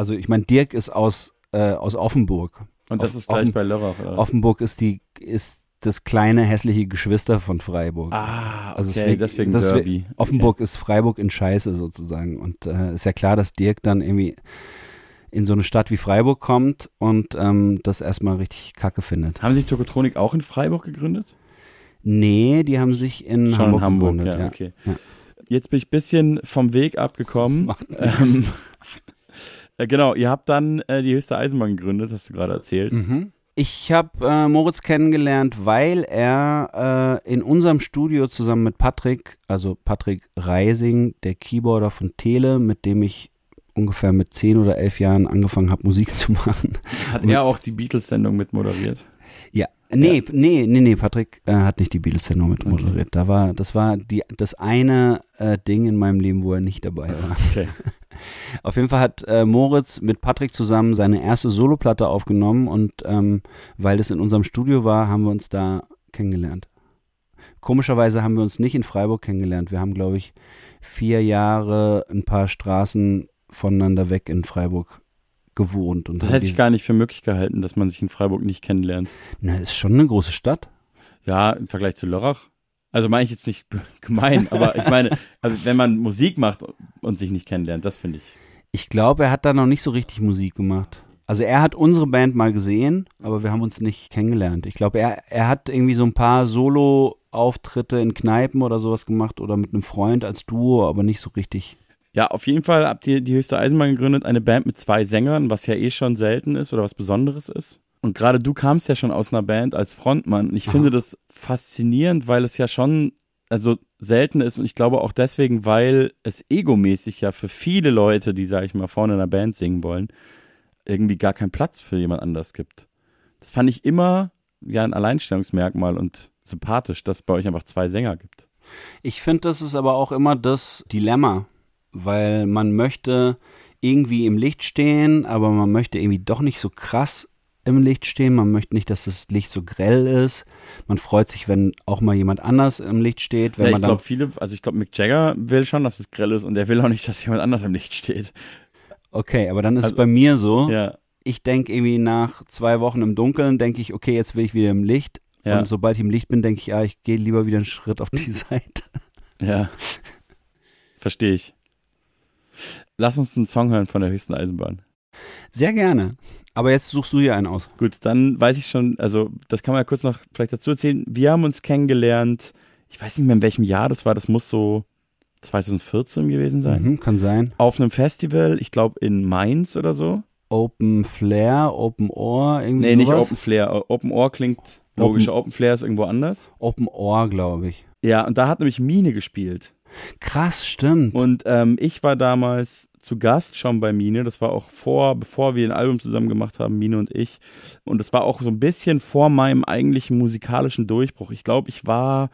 Also ich meine, Dirk ist aus, äh, aus Offenburg. Und das Off- ist gleich offen- bei Lörrach, oder? Offenburg ist die, ist das kleine hässliche Geschwister von Freiburg. Ah, okay, Also deswegen- deswegen das ist- Derby. Offenburg ist Freiburg in Scheiße sozusagen. Und äh, ist ja klar, dass Dirk dann irgendwie in so eine Stadt wie Freiburg kommt und ähm, das erstmal richtig kacke findet. Okay. Haben sich Tokotronik auch in Freiburg gegründet? Nee, die haben sich in Schon Hamburg, in Hamburg, gegründet, ja, ja. okay. Ja. Jetzt bin ich ein bisschen vom Weg abgekommen. Macht Ähm, äh, genau, ihr habt dann äh, die höchste Eisenbahn gegründet, hast du gerade erzählt. Mhm. Ich habe äh, Moritz kennengelernt, weil er äh, in unserem Studio zusammen mit Patrick, also Patrick Reising, der Keyboarder von Tele, mit dem ich ungefähr mit zehn oder elf Jahren angefangen habe, Musik zu machen. Hat er auch die Beatles-Sendung mit moderiert? Ja. Nee, nee, nee, nee, Patrick äh, hat nicht die Beatles-Sendung mit Okay. moderiert. Da war, das war die, das eine äh, Ding in meinem Leben, wo er nicht dabei war. Okay. Auf jeden Fall hat äh, Moritz mit Patrick zusammen seine erste Soloplatte aufgenommen und ähm, weil es in unserem Studio war, haben wir uns da kennengelernt. Komischerweise haben wir uns nicht in Freiburg kennengelernt. Wir haben, glaube ich, vier Jahre ein paar Straßen voneinander weg in Freiburg gewohnt. Und Das hätte ich gar nicht für möglich gehalten, dass man sich in Freiburg nicht kennenlernt. Na, ist schon eine große Stadt. Ja, im Vergleich zu Lörrach. Also meine ich jetzt nicht gemein, aber ich meine, also wenn man Musik macht und sich nicht kennenlernt, das finde ich. Ich glaube, er hat da noch nicht so richtig Musik gemacht. Also er hat unsere Band mal gesehen, aber wir haben uns nicht kennengelernt. Ich glaube, er, er hat irgendwie so ein paar Solo-Auftritte in Kneipen oder sowas gemacht oder mit einem Freund als Duo, aber nicht so richtig. Ja, auf jeden Fall habt ihr die höchste Eisenbahn gegründet, eine Band mit zwei Sängern, was ja eh schon selten ist oder was Besonderes ist. Und gerade du kamst ja schon aus einer Band als Frontmann. Und ich Aha. finde das faszinierend, weil es ja schon also selten ist und ich glaube auch deswegen, weil es egomäßig ja für viele Leute, die, sag ich mal, vorne in einer Band singen wollen, irgendwie gar keinen Platz für jemand anders gibt. Das fand ich immer ja ein Alleinstellungsmerkmal und sympathisch, dass es bei euch einfach zwei Sänger gibt. Ich finde, das ist aber auch immer das Dilemma, weil man möchte irgendwie im Licht stehen, aber man möchte irgendwie doch nicht so krass im Licht stehen. Man möchte nicht, dass das Licht so grell ist. Man freut sich, wenn auch mal jemand anders im Licht steht. Wenn Ja, ich glaube, viele, also ich glaube, Mick Jagger will schon, dass es grell ist und er will auch nicht, dass jemand anders im Licht steht. okay, aber dann ist Also- es bei mir so. Ja, ich denke irgendwie nach zwei Wochen im Dunkeln, denke ich, okay, jetzt will ich wieder im Licht. ja, Und sobald ich im Licht bin, denke ich, ja, ich gehe lieber wieder einen Schritt auf die Seite. ja. Verstehe ich. Lass uns einen Song hören von der höchsten Eisenbahn. Sehr gerne. Aber jetzt suchst du hier einen aus. Gut, dann weiß ich schon, also das kann man ja kurz noch vielleicht dazu erzählen. Wir haben uns kennengelernt ich weiß nicht mehr in welchem Jahr das war, das muss so 2014 gewesen sein. Mhm, kann sein. Auf einem Festival, ich glaube in Mainz oder so. Open Flair, Open Ohr, irgendwie Nee, nicht sowas? Open Flair. Open Ohr klingt logischer. Open Flair ist irgendwo anders. Open Ohr, glaube ich. Ja, und da hat nämlich Mine gespielt. Krass, stimmt. Und ähm, ich war damals zu Gast schon bei Mine. Das war auch vor, bevor wir ein Album zusammen gemacht haben, Mine und ich. Und das war auch so ein bisschen vor meinem eigentlichen musikalischen Durchbruch. Ich glaube, ich war,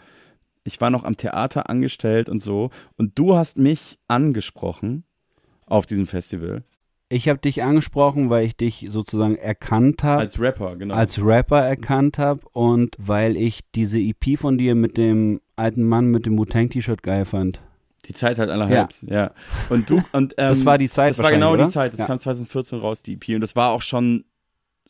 ich war noch am Theater angestellt und so. Und du hast mich angesprochen auf diesem Festival. Ich habe dich angesprochen, weil ich dich sozusagen erkannt habe. Als Rapper, genau. als Rapper erkannt habe und weil ich diese EP von dir mit dem alten Mann mit dem Wu-Tang-T-Shirt geil fand. die Zeit halt aller Hypes, ja. Und du, und, ähm, Das war die Zeit Das war genau wahrscheinlich, die Zeit. Das oder? Ja. kam 2014 raus, die EP. Und das war auch schon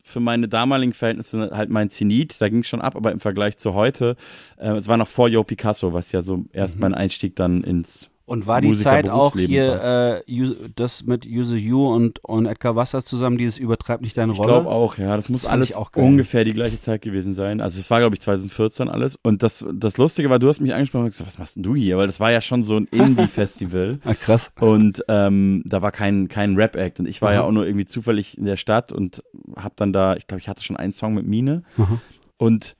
für meine damaligen Verhältnisse halt mein Zenit. Da ging es schon ab, aber im Vergleich zu heute, äh, es war noch vor Yo Picasso, was ja so erst mein Einstieg dann ins Und war die Musiker- Zeit auch hier äh, das mit Yuzu Yu und, und Edgar Wasser zusammen, dieses übertreibt nicht deine Ich Rolle? glaube auch, ja. Das muss Das alles ich ungefähr die gleiche Zeit gewesen sein. Also es war, glaube ich, 2014 alles. Und das, das Lustige war, du hast mich angesprochen und gesagt, was machst denn du hier? Weil das war ja schon so ein Indie-Festival. Ah, krass. Und ähm, da war kein, kein Rap-Act. Und ich war ja Aha. auch nur irgendwie zufällig in der Stadt und hab dann da, ich glaube, ich hatte schon einen Song mit Mine. Aha. Und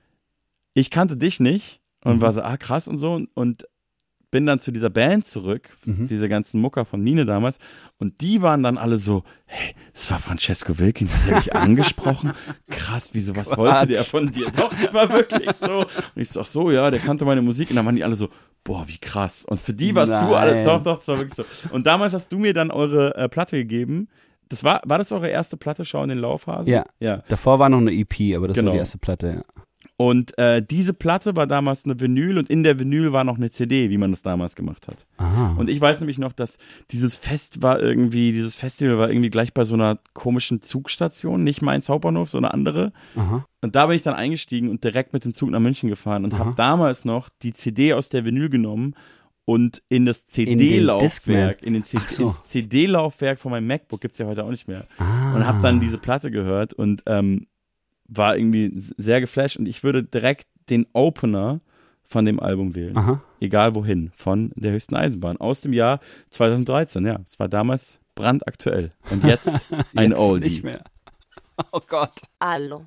ich kannte dich nicht und Mhm. war so, ah, krass und so. Und bin dann zu dieser Band zurück, Mhm. diese ganzen Mucker von Mine damals. Und die waren dann alle so, hey, das war Francesco Wilking, hat der dich angesprochen? Krass, wieso, was wollte der von dir? Doch, das war wirklich so. Und ich so, ach so, ja, der kannte meine Musik. Und dann waren die alle so, boah, wie krass. Und für die warst du alle, Nein. doch, doch, das war wirklich so. Und damals hast du mir dann eure äh, Platte gegeben. Das war, war das eure erste Platte, Schau in den Laufhasen? Ja. Ja. Davor war noch eine EP, aber das Genau. war die erste Platte, ja. Und äh, diese Platte war damals eine Vinyl und in der Vinyl war noch eine CD, wie man das damals gemacht hat. Aha. Und ich weiß nämlich noch, dass dieses Fest war irgendwie, dieses Festival war irgendwie gleich bei so einer komischen Zugstation, nicht Mainz Hauptbahnhof, so eine andere. Aha. Und da bin ich dann eingestiegen und direkt mit dem Zug nach München gefahren und habe damals noch die CD aus der Vinyl genommen und in das den CD-Laufwerk, in, den C- Ach so. CD-Laufwerk von meinem MacBook, gibt's ja heute auch nicht mehr. Ah. Und habe dann diese Platte gehört und ähm, war irgendwie sehr geflasht und ich würde direkt den Opener von dem Album wählen. Aha. Egal wohin, von der höchsten Eisenbahn. Aus dem Jahr 2013, ja. Es war damals brandaktuell. Und jetzt ein Jetzt Oldie. nicht mehr. Oh Gott. Hallo.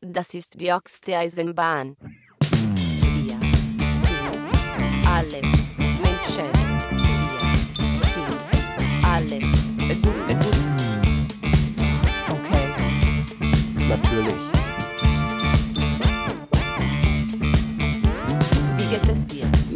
Das ist die höchste Eisenbahn. Wir sind alle Menschen. Wir sind alle gut. Okay. Natürlich.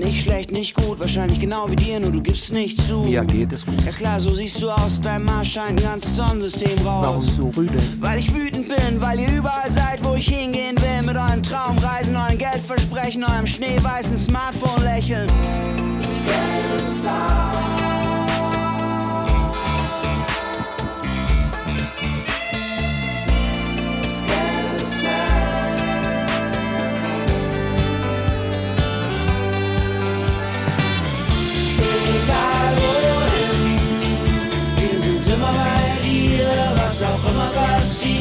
Nicht schlecht, nicht gut, wahrscheinlich genau wie dir, nur du gibst nicht zu. Mir geht es gut. Ja klar, so siehst du aus, dein Mars scheint ein ganzes Sonnensystem raus. Warum so rüde? Weil ich wütend bin, weil ihr überall seid, wo ich hingehen will. Mit euren Traumreisen, euren Geldversprechen, eurem schneeweißen Smartphone-Lächeln. Egal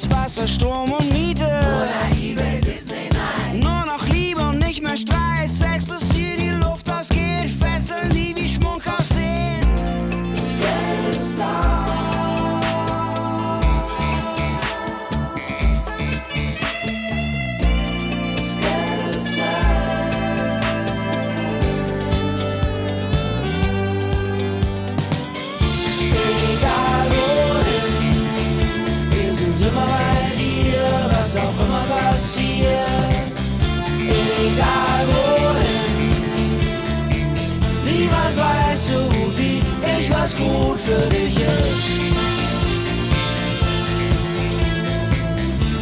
Warmes Wasser, Strom und Miete. Nur noch Liebe und nicht mehr Streit. Sex bis für dich ist.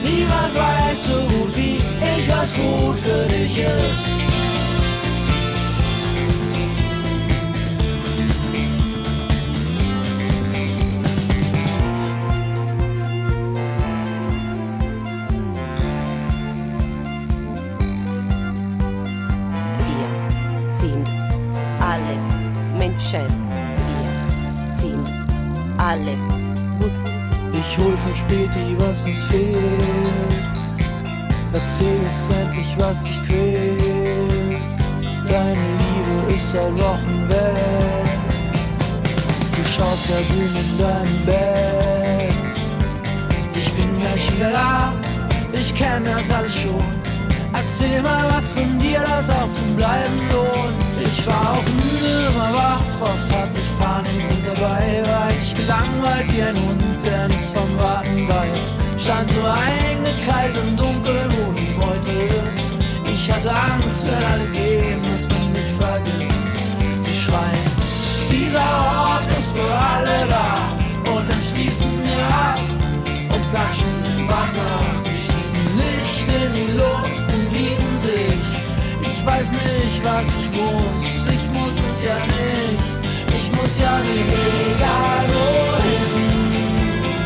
Niemand weiß so gut wie ich, was gut für dich ist. Alle gut. Ich hol von Späti, was uns fehlt. Erzähl jetzt endlich, was dich quält. Deine Liebe ist seit Wochen weg. Du schaust grün in deinem Bett. Ich bin gleich wieder da. Ich kenn das alles schon. Erzähl mal was von dir, das auch zum Bleiben lohnt. Ich war auch müde, immer wach, oft hatte ich Panik und dabei war ich gelangweilt wie ein Hund, der nichts vom Warten weiß. Stand so eingekalt und dunkel, wo die Beute ist. Ich hatte Angst, wenn alle gehen, dass man mich vergisst. Sie schreien, dieser Ort ist für alle da. Und dann schließen wir ab und platschen im Wasser. Sie schießen Licht in die Luft und lieben sich. Ich weiß nicht, was ich muss, ich muss es ja nicht. Ich muss ja nicht, egal wohin.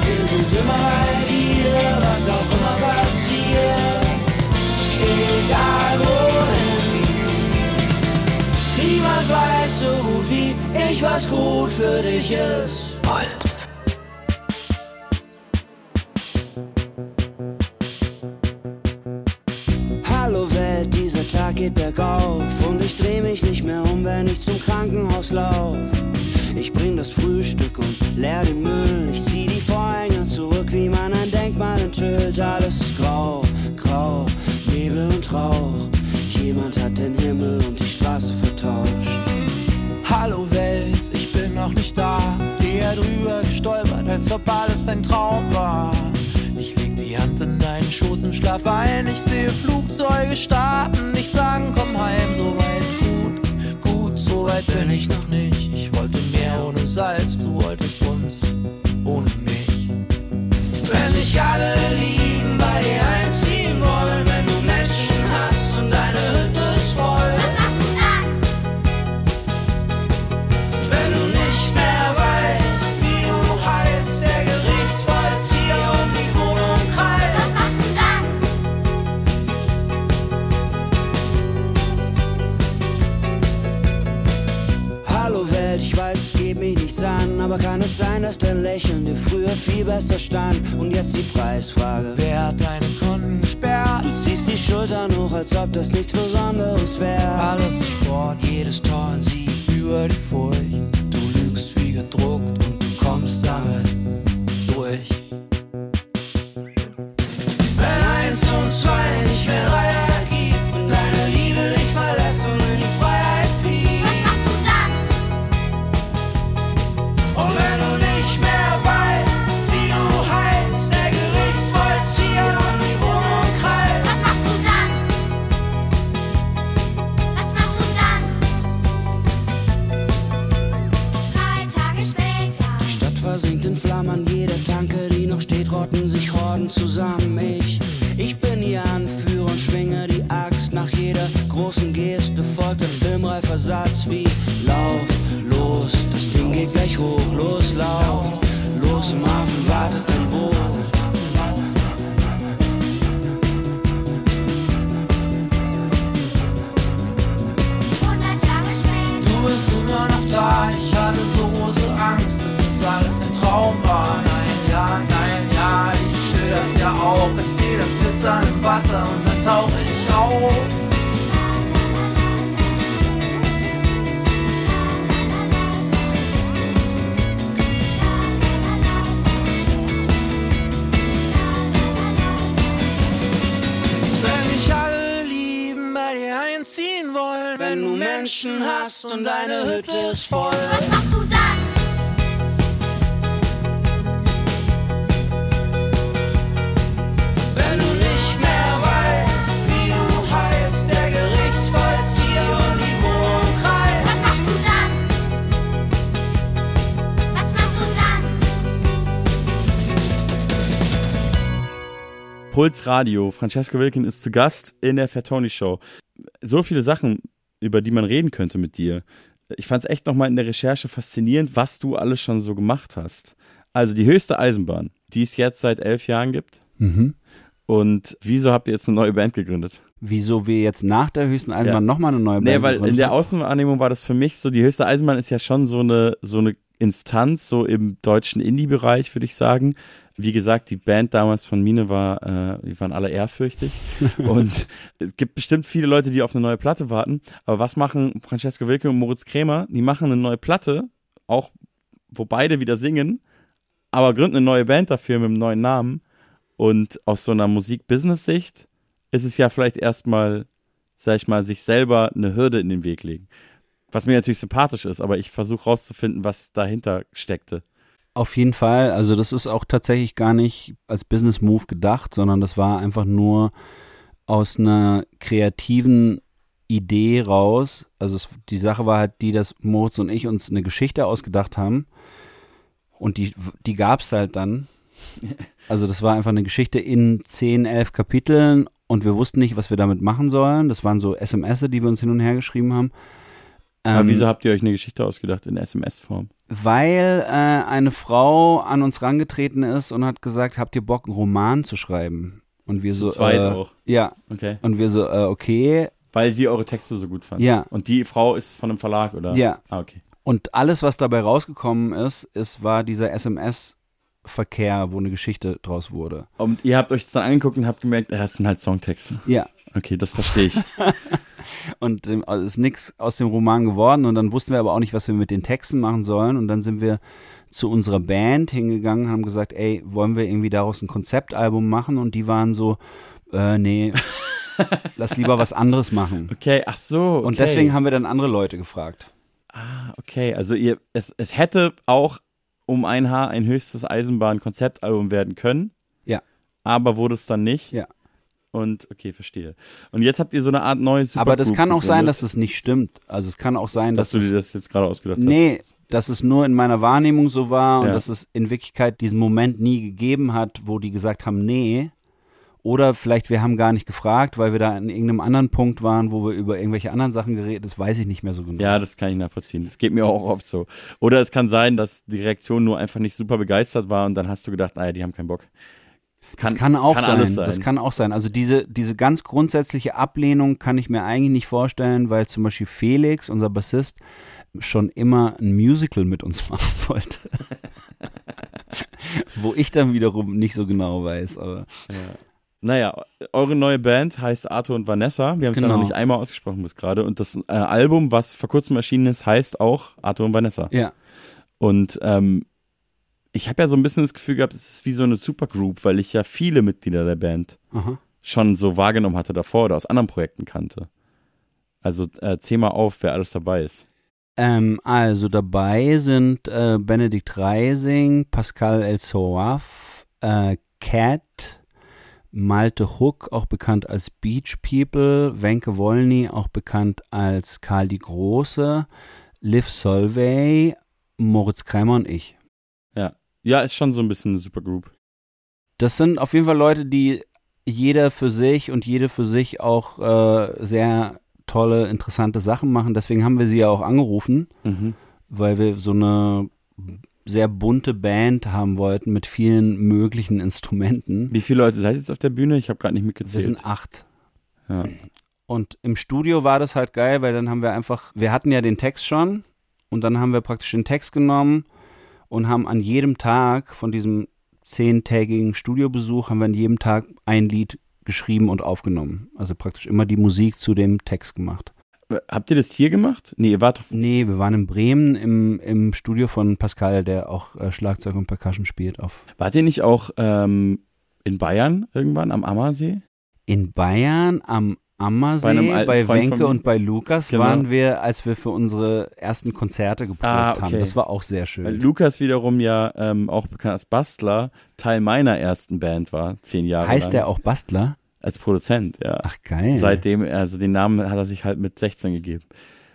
Wir sind immer bei dir, was auch immer passiert. Egal wohin. Niemand weiß so gut wie ich, was gut für dich ist. Puls. Zum Krankenhaus lauf. Ich bring das Frühstück und leer den Müll. Ich zieh die Vorhänge zurück, wie man ein Denkmal enthüllt. Alles ist grau, grau, Nebel und Rauch. Jemand hat den Himmel und die Straße vertauscht. Hallo Welt, ich bin noch nicht da. Eher drüber gestolpert, als ob alles ein Traum war. Ich leg die Hand in deinen Schoß und schlaf ein. Ich sehe Flugzeuge starten, nicht sagen, komm heim, so weit so weit bin ich noch nicht. Ich wollte mehr ohne Salz, du wolltest uns ohne mich. Wenn dich alle lieben, bei dir einziehen sein, dass dein Lächeln dir früher viel besser stand? Und jetzt die Preisfrage. Wer hat deine Konten gesperrt? Du ziehst die Schultern hoch, als ob das nichts Besonderes wäre. Alles ist Sport, Jedes Tor ein Sieg. über die Furcht. Radio. Francesco Wilken ist zu Gast in der Fatoni Show. So viele Sachen, über die man reden könnte mit dir. Ich fand es echt nochmal in der Recherche faszinierend, was du alles schon so gemacht hast. Also die höchste Eisenbahn, die es jetzt seit elf Jahren gibt. Mhm. Und wieso habt ihr jetzt eine neue Band gegründet? Wieso wir jetzt nach der höchsten Eisenbahn Ja. nochmal eine neue Band Nee, weil in der? Außenwahrnehmung war das für mich so, die höchste Eisenbahn ist ja schon so eine, so eine Instanz, so im deutschen Indie-Bereich, würde ich sagen. Wie gesagt, die Band damals von Mine war, äh, die waren alle ehrfürchtig. und es gibt bestimmt viele Leute, die auf eine neue Platte warten. Aber was machen Francesco Wilke und Moritz Krämer? Die machen eine neue Platte, auch wo beide wieder singen, aber gründen eine neue Band dafür mit einem neuen Namen. Und aus so einer Musik-Business-Sicht ist es ja vielleicht erstmal, sag ich mal, sich selber eine Hürde in den Weg legen. Was mir natürlich sympathisch ist, aber ich versuche rauszufinden, was dahinter steckte. Auf jeden Fall. Also das ist auch tatsächlich gar nicht als Business Move gedacht, sondern das war einfach nur aus einer kreativen Idee raus. Also es, die Sache war halt die, dass Moritz und ich uns eine Geschichte ausgedacht haben und die, die gab es halt dann. Also das war einfach eine Geschichte in 10, 11 Kapiteln und wir wussten nicht, was wir damit machen sollen. Das waren so SMS, die wir uns hin und her geschrieben haben. Aber Ähm, wieso habt ihr euch eine Geschichte ausgedacht in SMS-Form? weil äh, eine Frau an uns rangetreten ist und hat gesagt, habt ihr Bock, einen Roman zu schreiben? Und wir Zu so, zweit äh, auch. ja, Okay. und wir so, äh, okay. Weil sie eure Texte so gut fand. Ja. Und die Frau ist von einem Verlag, oder? Ja. Ah, okay. Und alles, was dabei rausgekommen ist, ist war dieser SMS-Verkehr, wo eine Geschichte draus wurde. Und ihr habt euch das dann angeguckt und habt gemerkt, das sind halt Songtexte. Ja. Okay, das verstehe ich. Und ähm, also ist nichts aus dem Roman geworden und dann wussten wir aber auch nicht, was wir mit den Texten machen sollen und dann sind wir zu unserer Band hingegangen, haben gesagt, ey, wollen wir irgendwie daraus ein Konzeptalbum machen und die waren so, äh, nee, lass lieber was anderes machen. Okay, ach so. Okay. Und deswegen haben wir dann andere Leute gefragt. Ah, okay. Also ihr, es, es hätte auch um ein Haar ein höchstes Eisenbahn-Konzeptalbum werden können. Ja. Aber wurde es dann nicht. Ja. Und okay, verstehe. Und jetzt habt ihr so eine Art neues Aber das Supergroup kann auch sein, gegründet, dass es nicht stimmt. Also es kann auch sein, dass dass, du dir das jetzt gerade ausgedacht hast. nee, dass es nur in meiner Wahrnehmung so war und Ja. dass es in Wirklichkeit diesen Moment nie gegeben hat, wo die gesagt haben, nee. Oder vielleicht wir haben gar nicht gefragt, weil wir da an irgendeinem anderen Punkt waren, wo wir über irgendwelche anderen Sachen geredet, das weiß ich nicht mehr so genau. Ja, das kann ich nachvollziehen. Das geht mir auch oft so. Oder es kann sein, dass die Reaktion nur einfach nicht super begeistert war und dann hast du gedacht, naja, die haben keinen Bock. das kann auch sein. alles sein. Das kann auch sein. Also diese, diese ganz grundsätzliche Ablehnung kann ich mir eigentlich nicht vorstellen, weil zum Beispiel Felix, unser Bassist, schon immer ein Musical mit uns machen wollte. Wo ich dann wiederum nicht so genau weiß, aber Naja, eure neue Band heißt Arthur und Vanessa. Wir haben es ja Genau. noch nicht einmal ausgesprochen bis gerade. Und das äh, Album, was vor kurzem erschienen ist, heißt auch Arthur und Vanessa. ja. Und ähm, ich habe ja so ein bisschen das Gefühl gehabt, es ist wie so eine Supergroup, weil ich ja viele Mitglieder der Band Aha. schon so wahrgenommen hatte davor oder aus anderen Projekten kannte. Also äh, zähl mal auf, wer alles dabei ist. Ähm, also dabei sind äh, Benedikt Reising, Pascal El Soaf, äh, Cat, Malte Hook, auch bekannt als Beach People, Wenke Wolny, auch bekannt als Karl die Große, Liv Solvay, Moritz Krämer und ich. Ja, ist schon so ein bisschen eine Supergroup. Das sind auf jeden Fall Leute, die jeder für sich und jede für sich auch äh, sehr tolle, interessante Sachen machen. Deswegen haben wir sie ja auch angerufen. Mhm. weil wir so eine sehr bunte Band haben wollten mit vielen möglichen Instrumenten. Wie viele Leute seid ihr jetzt auf der Bühne? Ich habe gerade nicht Wir mitgezählt. sind acht. Ja. Und im Studio war das halt geil, weil dann haben wir einfach, wir hatten ja den Text schon und dann haben wir praktisch den Text genommen und haben an jedem Tag von diesem zehntägigen Studiobesuch haben wir an jedem Tag ein Lied geschrieben und aufgenommen. Also praktisch immer die Musik zu dem Text gemacht. Habt ihr das hier gemacht? Nee, ihr wart doch. Nee, wir waren in Bremen im, im Studio von Pascal, der auch äh, Schlagzeug und Percussion spielt auf Wart ihr nicht auch ähm, in Bayern irgendwann am Ammersee? In Bayern am Bei Ammersee, bei, Freund von Wenke und bei Lukas Genau. waren wir, als wir für unsere ersten Konzerte geprobt Ah, haben. okay. Das war auch sehr schön. Weil Lukas wiederum ja ähm, auch bekannt als Bastler Teil meiner ersten Band war, zehn Jahre heißt lang. der auch Bastler? Als Produzent, ja. Ach geil. Seitdem, also den Namen hat er sich halt mit 16 gegeben.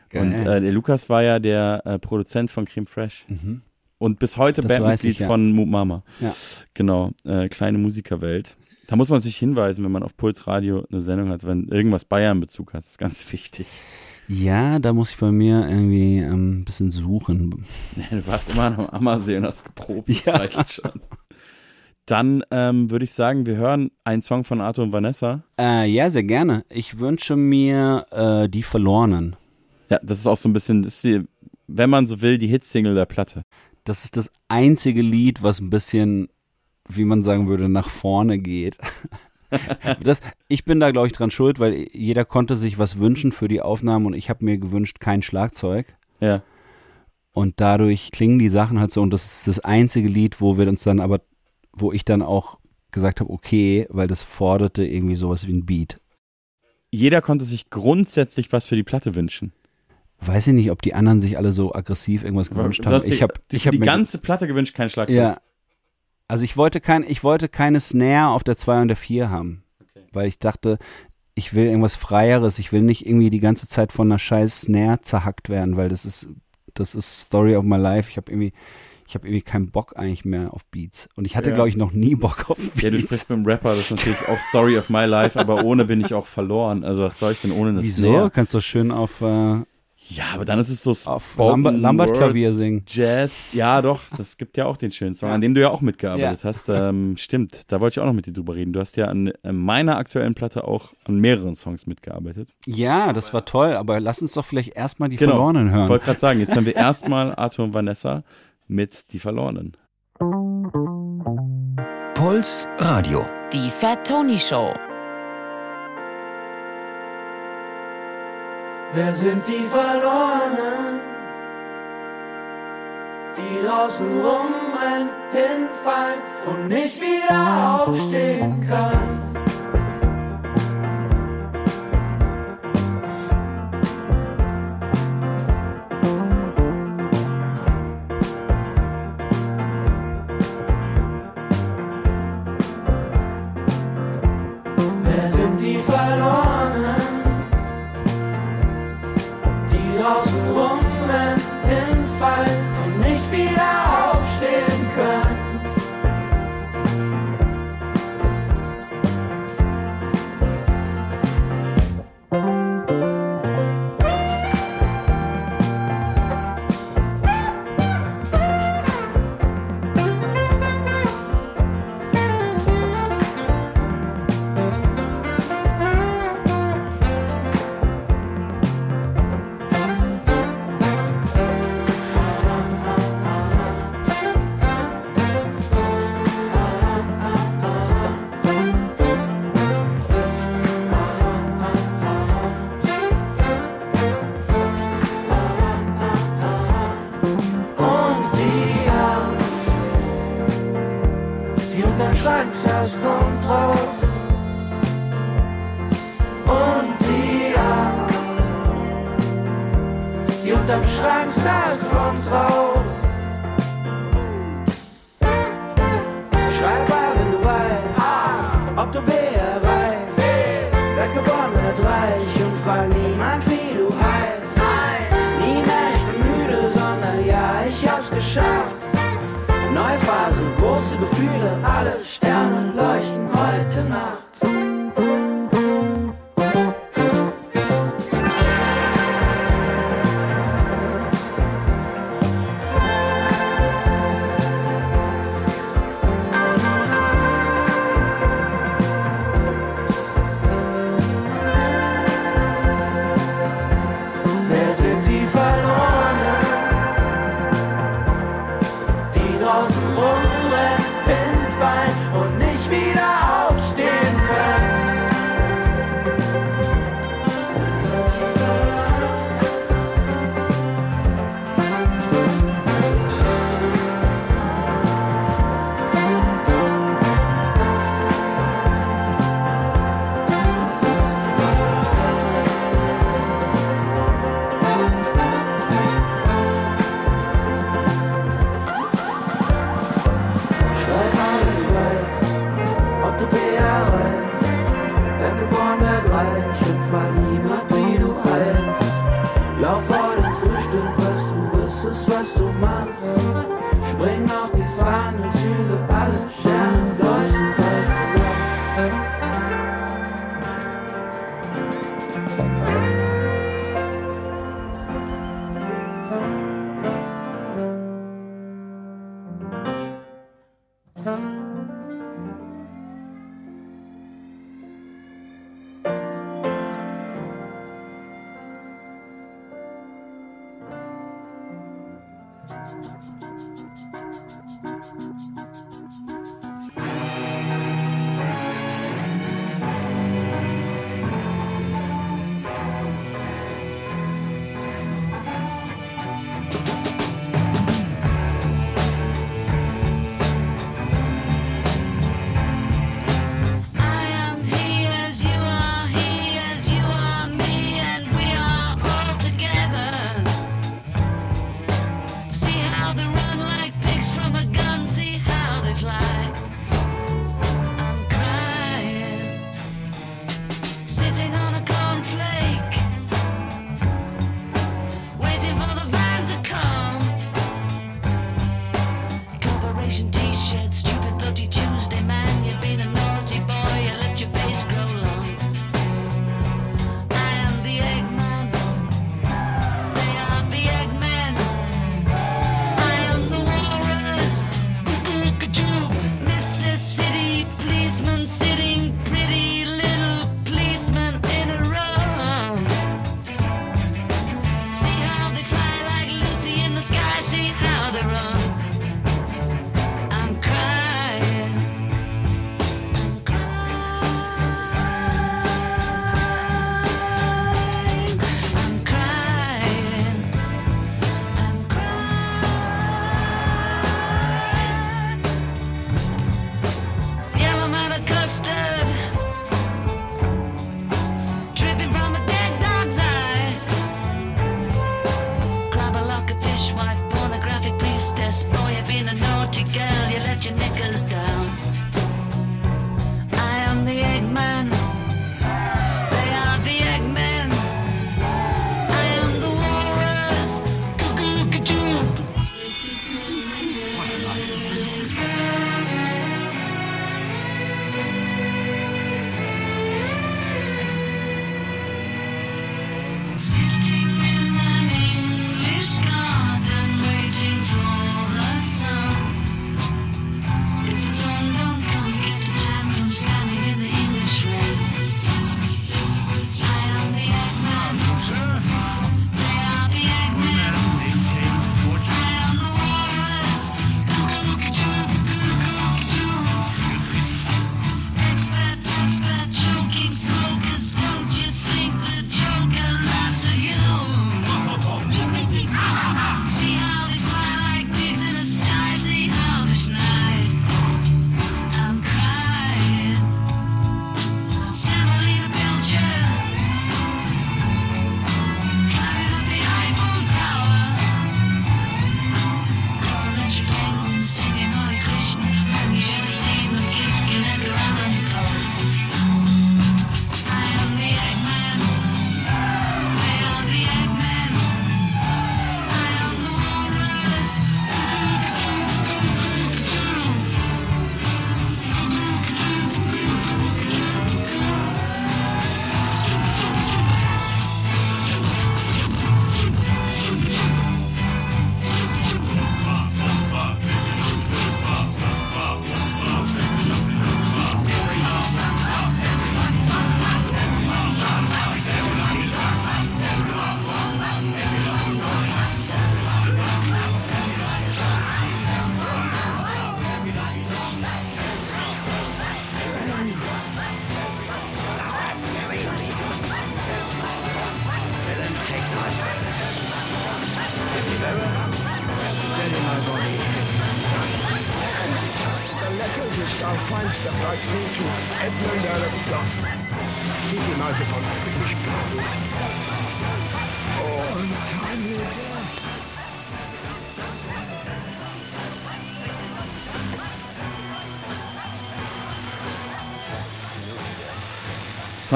geil. Und äh, der Lukas war ja der äh, Produzent von Creme Fresh. mhm. Und bis heute Das Bandmitglied ich, ja. von Moop Mama. Ja. Genau, äh, kleine Musikerwelt. Da muss man sich hinweisen, wenn man auf Puls Radio eine Sendung hat, wenn irgendwas Bayern-Bezug hat. Das ist ganz wichtig. Ja, da muss ich bei mir irgendwie ähm, ein bisschen suchen. Du warst immer noch am Ammersee und hast geprobt. Das Ja. reicht schon. Dann ähm, würde ich sagen, wir hören einen Song von Arthur und Vanessa. Äh, ja, sehr gerne. Ich wünsche mir äh, Die Verlorenen. Ja, das ist auch so ein bisschen, ist die, wenn man so will, die Hitsingle der Platte. Das ist das einzige Lied, was ein bisschen, wie man sagen würde, nach vorne geht. das, ich bin da, glaube ich, dran schuld, weil jeder konnte sich was wünschen für die Aufnahmen und ich habe mir gewünscht, kein Schlagzeug. Ja. Und dadurch klingen die Sachen halt so und das ist das einzige Lied, wo wir uns dann aber, wo ich dann auch gesagt habe, okay, weil das forderte irgendwie sowas wie ein Beat. Jeder konnte sich grundsätzlich was für die Platte wünschen. Weiß ich nicht, ob die anderen sich alle so aggressiv irgendwas gewünscht haben. Ich habe die, ich hab die ganze Platte gewünscht, kein Schlagzeug. Ja. Also ich wollte kein, ich wollte keine Snare auf der 2 und der 4 haben. Weil ich dachte, ich will irgendwas Freieres. Ich will nicht irgendwie die ganze Zeit von einer scheiß Snare zerhackt werden, weil das ist, das ist Story of my life. Ich habe irgendwie, ich habe irgendwie keinen Bock eigentlich mehr auf Beats. Und ich hatte, Ja. glaube ich, noch nie Bock auf Beats. Ja, du sprichst mit dem Rapper, das ist natürlich auch Story of my life, aber ohne bin ich auch verloren. Also was soll ich denn ohne eine Wieso? Snare? Kannst du schön auf, äh, Ja, aber dann ist es so auf Spoken Lambert, Lambert Word, Klavier singen. Jazz. Ja, doch, das gibt ja auch den schönen Song, an dem du ja auch mitgearbeitet Ja. hast. Ähm, stimmt, da wollte ich auch noch mit dir drüber reden. Du hast ja an meiner aktuellen Platte auch an mehreren Songs mitgearbeitet. Ja, das war toll, aber lass uns doch vielleicht erstmal die Genau. Verlorenen Ich hören. wollte gerade sagen, jetzt hören wir erstmal Arthur und Vanessa mit Die Verlorenen. Puls Radio. Die Fat Tony Show. Wer sind die Verlorenen? Die draußen rumrennen, hinfallen und nicht wieder aufstehen können.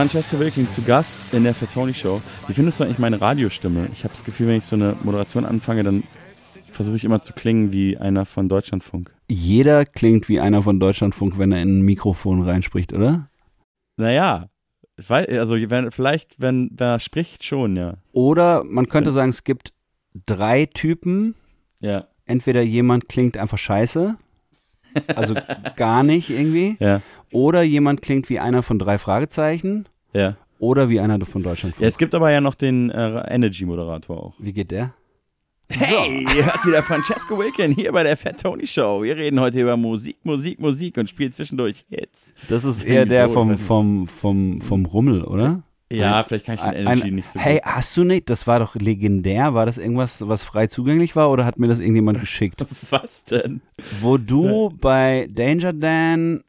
Francesca Wilking zu Gast in der Fatoni Show. Wie findest du eigentlich meine Radiostimme? Ich habe das Gefühl, wenn ich so eine Moderation anfange, dann versuche ich immer zu klingen wie einer von Deutschlandfunk. Jeder klingt wie einer von Deutschlandfunk, wenn er in ein Mikrofon reinspricht, oder? Naja, ich weiß, also wenn, vielleicht, wenn, wenn er spricht, schon, ja. Oder man könnte sagen, es gibt drei Typen. Ja. Entweder jemand klingt einfach scheiße, also gar nicht irgendwie. Ja. Oder jemand klingt wie einer von drei Fragezeichen. Ja. Oder wie einer von Deutschland. Ja, es gibt aber ja noch den äh, Energy-Moderator auch. Wie geht der? Hey, ihr hört wieder Francesco Wilken hier bei der Fat Tony Show. Wir reden heute über Musik, Musik, Musik und spielen zwischendurch Hits. Das ist eher der vom, vom, vom, vom Rummel, oder? Ja, ein, vielleicht kann ich den Energy ein, nicht so Hey, gut. hast du nicht? Das war doch legendär. War das irgendwas, was frei zugänglich war oder hat mir das irgendjemand geschickt? was denn? Wo du bei Danger Dan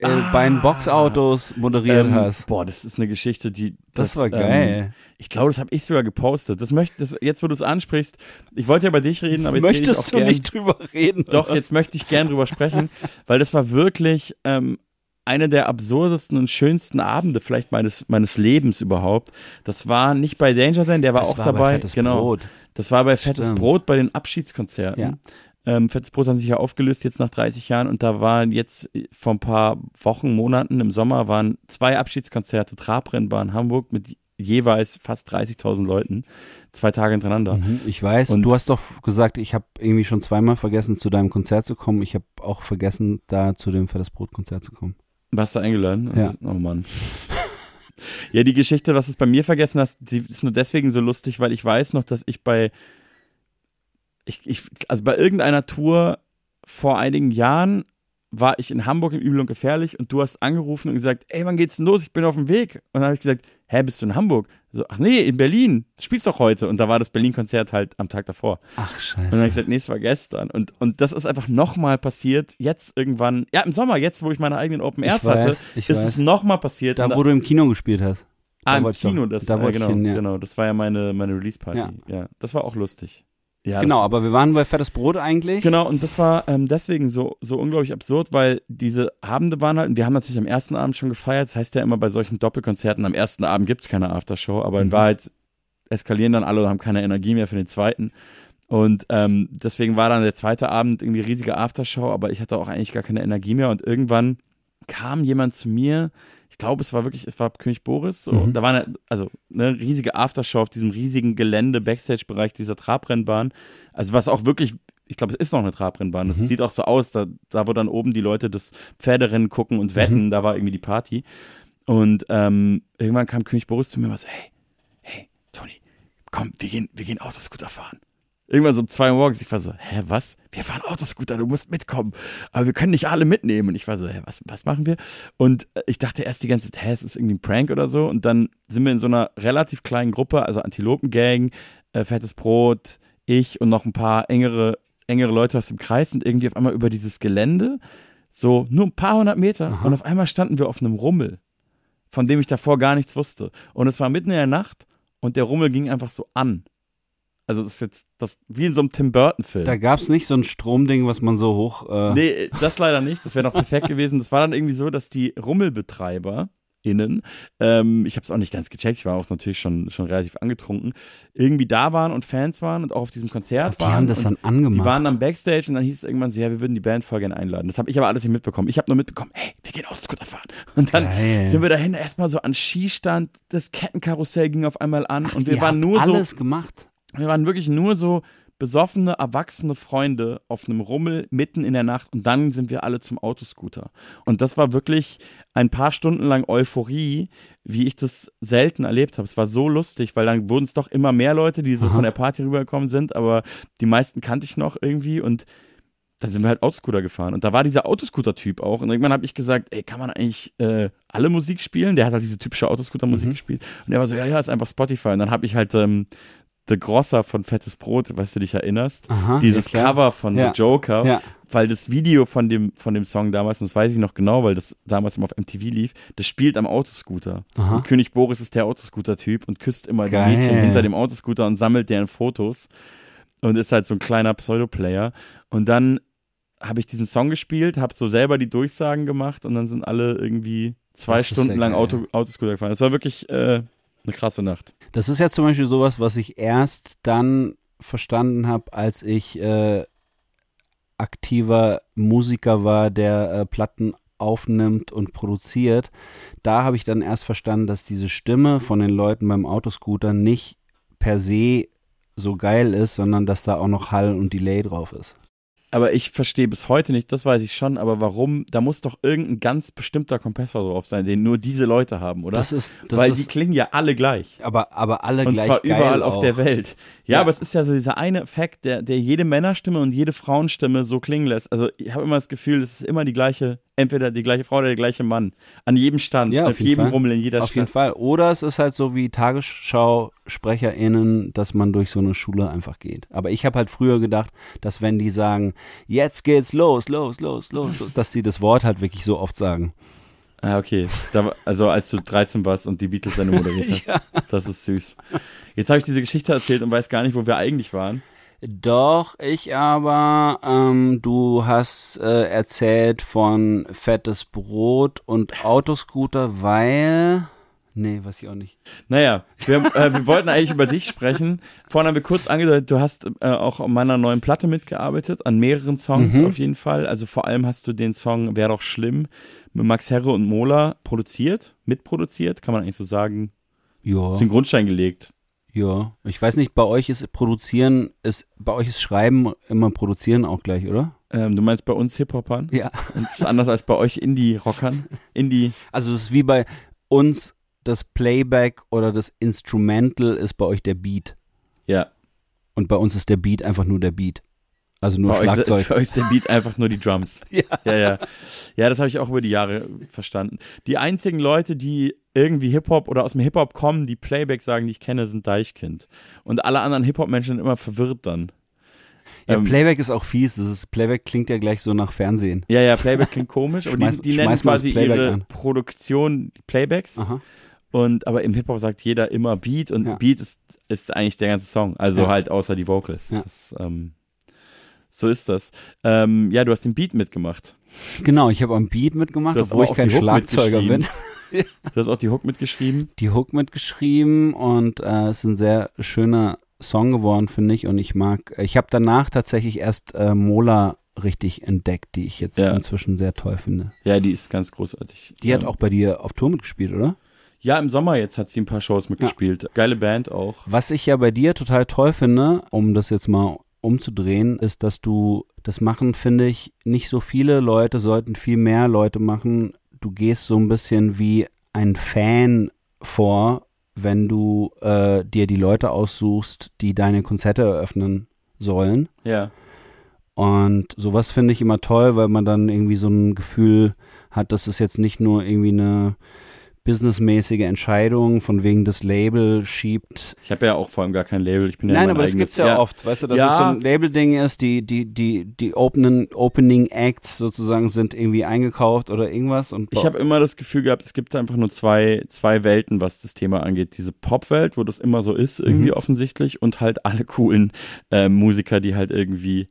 äh, bei den Boxautos moderiert Ähm, hast. boah, das ist eine Geschichte, die. Das, war ähm, geil. ich glaube, das habe ich sogar gepostet. Das möchte, das, jetzt, wo du es ansprichst, ich wollte ja bei dich reden, aber jetzt rede ich Möchtest auch du gern, nicht drüber reden? Doch, oder? jetzt möchte ich gern drüber sprechen, weil das war wirklich ähm, eine der absurdesten und schönsten Abende vielleicht meines, meines Lebens überhaupt. Das war nicht bei Danger Dan, der war Das auch war bei dabei. Fettes genau. Brot. Das war bei Fettes Stimmt. Brot bei den Abschiedskonzerten. Ja. Ähm, Fettes Brot haben sich ja aufgelöst jetzt nach 30 Jahren und da waren jetzt vor ein paar Wochen, Monaten im Sommer waren zwei Abschiedskonzerte, Trabrennbahn Hamburg mit jeweils fast 30.000 Leuten, zwei Tage hintereinander. Mhm, ich weiß. Und- du hast doch gesagt, ich habe irgendwie schon zweimal vergessen, zu deinem Konzert zu kommen. Ich habe auch vergessen, da zu dem Fettes Brot-Konzert zu kommen. Warst du eingeladen? Ja. Oh Mann. ja, die Geschichte, was du es bei mir vergessen hast, die ist nur deswegen so lustig, weil ich weiß noch, dass ich bei ich, ich, also bei irgendeiner Tour vor einigen Jahren war ich in Hamburg im Übel und Gefährlich und du hast angerufen und gesagt, ey, wann geht's denn los? Ich bin auf dem Weg. Und dann habe ich gesagt, hä, bist du in Hamburg? So, ach nee, in Berlin. Spielst doch heute. Und da war das Berlin-Konzert halt am Tag davor. Ach, Und dann habe scheiße. ich gesagt, nee, es war gestern. Und, und das ist einfach nochmal passiert, jetzt irgendwann, ja, im Sommer, jetzt, wo ich meine eigenen Open Airs weiß, hatte, ich ist weiß. es nochmal passiert. Da, wo du im Kino gespielt hast. ah, im Kino, das, da äh, genau, hin, ja. genau, das war ja meine, meine Release-Party. Ja. Ja. das war auch lustig. Ja, Genau, aber wir waren bei Fettes Brot eigentlich. Genau, und das war ähm, deswegen so, so unglaublich absurd, weil diese Abende waren halt, und wir haben natürlich am ersten Abend schon gefeiert, das heißt ja immer bei solchen Doppelkonzerten, am ersten Abend gibt's keine Aftershow, aber in Mhm. Wahrheit eskalieren dann alle und haben keine Energie mehr für den zweiten. Und ähm, deswegen war dann der zweite Abend irgendwie riesige Aftershow, aber ich hatte auch eigentlich gar keine Energie mehr und irgendwann kam jemand zu mir, glaube, es war wirklich, es war König Boris, so, Mhm. da war eine, also eine riesige Aftershow auf diesem riesigen Gelände, Backstage-Bereich dieser Trabrennbahn, also was auch wirklich, ich glaube, es ist noch eine Trabrennbahn, das Mhm. sieht auch so aus, da, da wo dann oben die Leute das Pferderennen gucken und wetten, Mhm. da war irgendwie die Party und ähm, irgendwann kam König Boris zu mir und war so, hey, hey, Toni, komm, wir gehen, wir gehen Autoscooter fahren. Irgendwann so um zwei Uhr morgens, ich war so, hä, was? Wir fahren Autoscooter, du musst mitkommen. Aber wir können nicht alle mitnehmen. Und ich war so, hä, was, was machen wir? Und äh, ich dachte erst die ganze Zeit, hä, es ist irgendwie ein Prank oder so. Und dann sind wir in so einer relativ kleinen Gruppe, also Antilopengang, äh, Fettes Brot, ich und noch ein paar engere, engere Leute aus dem Kreis sind irgendwie auf einmal über dieses Gelände, so nur ein paar hundert Meter. Und auf einmal standen wir auf einem Rummel, von dem ich davor gar nichts wusste. Und es war mitten in der Nacht und der Rummel ging einfach so an. Also das ist jetzt das wie in so einem Tim Burton Film. Da gab es nicht so ein Stromding, was man so hoch. Äh, Nee, das leider nicht. Das wäre noch perfekt gewesen. Das war dann irgendwie so, dass die Rummelbetreiber innen, ähm, ich habe es auch nicht ganz gecheckt, ich war auch natürlich schon, schon relativ angetrunken, irgendwie da waren und Fans waren und auch auf diesem Konzert die waren. haben das dann angemacht. Die waren dann Backstage und dann hieß es irgendwann so, ja, wir würden die Band voll gerne einladen. Das habe ich aber alles nicht mitbekommen. Ich habe nur mitbekommen, hey, wir gehen Autoscooter fahren. Und dann Geil. sind wir dahin erstmal so an Skistand, das Kettenkarussell ging auf einmal an und wir waren nur so alles gemacht. Wir waren wirklich nur so besoffene, erwachsene Freunde auf einem Rummel mitten in der Nacht und dann sind wir alle zum Autoscooter. Und das war wirklich ein paar Stunden lang Euphorie, wie ich das selten erlebt habe. Es war so lustig, weil dann wurden es doch immer mehr Leute, die so Aha. von der Party rübergekommen sind, aber die meisten kannte ich noch irgendwie und dann sind wir halt Autoscooter gefahren. Und da war dieser Autoscooter-Typ auch. Und irgendwann habe ich gesagt, ey, kann man eigentlich äh, alle Musik spielen? Der hat halt diese typische Autoscooter-Musik Mhm. gespielt. Und er war so, ja, ja, ist einfach Spotify. Und dann habe ich halt ähm, The Grosser von Fettes Brot, weißt du dich erinnerst? Aha, Dieses ja. Cover von Ja. The Joker, Ja. weil das Video von dem, von dem Song damals, und das weiß ich noch genau, weil das damals immer auf MTV lief, das spielt am Autoscooter. Und König Boris ist der Autoscooter-Typ und küsst immer Geil. die Mädchen hinter dem Autoscooter und sammelt deren Fotos und ist halt so ein kleiner Pseudo-Player. Und dann habe ich diesen Song gespielt, habe so selber die Durchsagen gemacht und dann sind alle irgendwie zwei Das Stunden lang. Auto, Autoscooter gefahren. Das war wirklich äh, eine krasse Nacht. Das ist ja zum Beispiel sowas, was ich erst dann verstanden habe, als ich äh, aktiver Musiker war, der äh, Platten aufnimmt und produziert. Da habe ich dann erst verstanden, dass diese Stimme von den Leuten beim Autoscooter nicht per se so geil ist, sondern dass da auch noch Hall und Delay drauf ist. Aber ich verstehe bis heute nicht, das weiß ich schon, aber warum, da muss doch irgendein ganz bestimmter Kompressor drauf sein, den nur diese Leute haben, oder? Das ist, das Weil ist, die klingen ja alle gleich. aber, aber alle Und gleich zwar geil überall auch. auf der Welt. Ja, Ja. aber es ist ja so dieser eine Effekt, der, der jede Männerstimme und jede Frauenstimme so klingen lässt. Also ich habe immer das Gefühl, es ist immer die gleiche, entweder die gleiche Frau oder der gleiche Mann. An jedem Stand, Ja, auf auf jeden jedem Fall. Rummel, in jeder Auf jeden Stadt. Fall. Oder es ist halt so wie Tagesschau-SprecherInnen, dass man durch so eine Schule einfach geht. Aber ich habe halt früher gedacht, dass wenn die sagen, jetzt geht's los, los, los, los, los, dass sie das Wort halt wirklich so oft sagen. Ah, okay. Da, also als du 13 warst und die Beatles eine moderiert hast. Das ist süß. Jetzt habe ich diese Geschichte erzählt und weiß gar nicht, wo wir eigentlich waren. Doch, ich aber, ähm, du hast äh, erzählt von fettes Brot und Autoscooter, weil. Nee, weiß ich auch nicht. Naja, wir, äh, wir wollten eigentlich über dich sprechen. Vorhin haben wir kurz angedeutet, du hast äh, auch an meiner neuen Platte mitgearbeitet, an mehreren Songs Mhm. auf jeden Fall. Also vor allem hast du den Song Wär doch schlimm mit Max Herre und Mola produziert, mitproduziert, kann man eigentlich so sagen. Ja. Den Grundstein gelegt. Ja. Ich weiß nicht, bei euch ist Produzieren, ist, bei euch ist Schreiben immer Produzieren auch gleich, oder? Ähm, du meinst bei uns Hip-Hopern? Ja. Und das ist anders als bei euch Indie-Rockern? Indie. Also es ist wie bei uns das Playback oder das Instrumental ist bei euch der Beat. Ja. Und bei uns ist der Beat einfach nur der Beat. Also nur Bei euch, Schlagzeug. euch ist der Beat einfach nur die Drums. Ja. Ja, ja. Ja, das habe ich auch über die Jahre verstanden. Die einzigen Leute, die irgendwie Hip-Hop oder aus dem Hip-Hop kommen, die Playback sagen, die ich kenne, sind Deichkind. Und alle anderen Hip-Hop-Menschen sind immer verwirrt dann. Ja, Ähm, Playback ist auch fies. Das ist, Playback klingt ja gleich so nach Fernsehen. Ja, ja, Playback klingt komisch, aber Schmeiß- die, die nennen quasi ihre an. Produktion Playbacks. Aha. Und aber im Hip-Hop sagt jeder immer Beat und Ja. Beat ist, ist eigentlich der ganze Song. Also Ja. halt außer die Vocals. Ja. Das, ähm, so ist das. Ähm, ja, du hast den Beat mitgemacht. Genau, ich habe am Beat mitgemacht, obwohl ich kein Schlagzeuger bin. Du hast auch die Hook mitgeschrieben. Die Hook mitgeschrieben und äh, es ist ein sehr schöner Song geworden, finde ich. Und ich mag, ich habe danach tatsächlich erst äh, Mola richtig entdeckt, die ich jetzt Ja. inzwischen sehr toll finde. Ja, die ist ganz großartig. Die hat Ähm, auch bei dir auf Tour mitgespielt, oder? Ja, im Sommer jetzt hat sie ein paar Shows mitgespielt. Geile Band auch. Was ich ja bei dir total toll finde, um das jetzt mal umzudrehen, ist, dass du, das machen, finde ich, nicht so viele Leute, sollten viel mehr Leute machen. Du gehst so ein bisschen wie ein Fan vor, wenn du äh, dir die Leute aussuchst, die deine Konzerte eröffnen sollen. Ja. Und sowas finde ich immer toll, weil man dann irgendwie so ein Gefühl hat, dass es jetzt nicht nur irgendwie eine businessmäßige Entscheidung von wegen das Label schiebt. Ich habe ja auch vor allem gar kein Label. Ich bin ja Nein, aber das eigenes. gibt's ja, oft, weißt du, dass Ja. es so ein Label-Ding ist, die, die, die, die Opening, Opening Acts sozusagen sind irgendwie eingekauft oder irgendwas und Ich habe immer das Gefühl gehabt, es gibt einfach nur zwei, zwei Welten, was das Thema angeht. Diese Popwelt, wo das immer so ist, irgendwie Mhm. offensichtlich, und halt alle coolen äh, Musiker, die halt irgendwie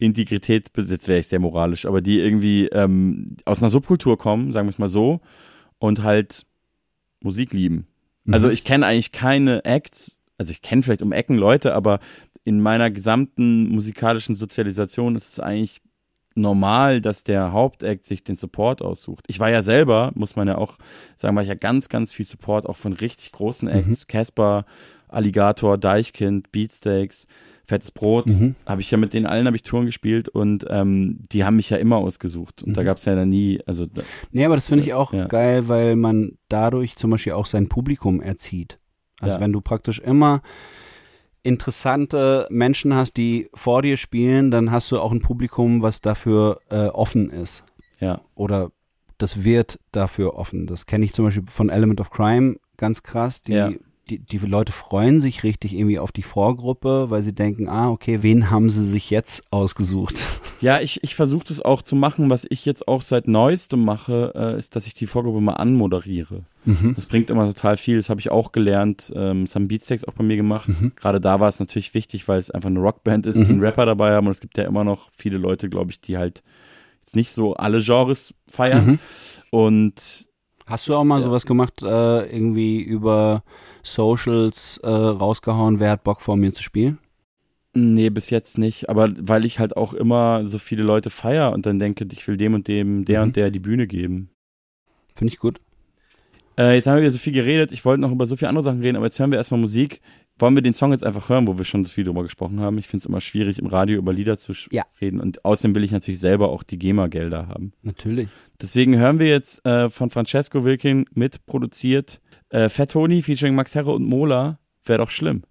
Integrität besitzen, wäre ich sehr moralisch, aber die irgendwie ähm, aus einer Subkultur kommen, sagen wir es mal so, und halt Musik lieben. Mhm. Also ich kenne eigentlich keine Acts, also ich kenne vielleicht um Ecken Leute, aber in meiner gesamten musikalischen Sozialisation ist es eigentlich normal, dass der Hauptact sich den Support aussucht. Ich war ja selber, muss man ja auch sagen, war ich ja ganz, ganz viel Support, auch von richtig großen Acts. Casper, Alligator, Deichkind, Beatsteaks, Fettes Brot. Mhm. Habe ich ja mit denen allen habe ich Touren gespielt und ähm, die haben mich ja immer ausgesucht. Und da Mhm. gab es ja dann nie, also da, Nee, aber das finde ich auch Ja. geil, weil man dadurch zum Beispiel auch sein Publikum erzieht. Also Ja. wenn du praktisch immer interessante Menschen hast, die vor dir spielen, dann hast du auch ein Publikum, was dafür äh, offen ist. ja. Oder das wird dafür offen. Das kenne ich zum Beispiel von Element of Crime ganz krass. Die, Ja. Die, die Leute freuen sich richtig irgendwie auf die Vorgruppe, weil sie denken, ah, okay, wen haben sie sich jetzt ausgesucht? Ja, ich, ich versuche das auch zu machen. Was ich jetzt auch seit neuestem mache, äh, ist, dass ich die Vorgruppe mal anmoderiere. Mhm. Das bringt immer total viel. Das habe ich auch gelernt. Ähm, das haben Beatsteaks auch bei mir gemacht. Mhm. Gerade da war es natürlich wichtig, weil es einfach eine Rockband ist, die Mhm. einen Rapper dabei haben. Und es gibt ja immer noch viele Leute, glaube ich, die halt jetzt nicht so alle Genres feiern. Mhm. Und Hast du auch mal Ja. sowas gemacht, äh, irgendwie über Socials äh, rausgehauen, wer hat Bock vor mir zu spielen? nee, bis jetzt nicht. Aber weil ich halt auch immer so viele Leute feier und dann denke, ich will dem und dem, der Mhm. und der die Bühne geben. Finde ich gut. Äh, jetzt haben wir wieder so viel geredet. Ich wollte noch über so viele andere Sachen reden, aber jetzt hören wir erstmal Musik. Wollen wir den Song jetzt einfach hören, wo wir schon so viel drüber gesprochen haben? Ich finde es immer schwierig, im Radio über Lieder zu Ja. reden. Und außerdem will ich natürlich selber auch die GEMA-Gelder haben. Natürlich. Deswegen hören wir jetzt äh, von Francesco Wilkin mitproduziert äh, Fat featuring Max Herre und Mola. Wäre doch schlimm.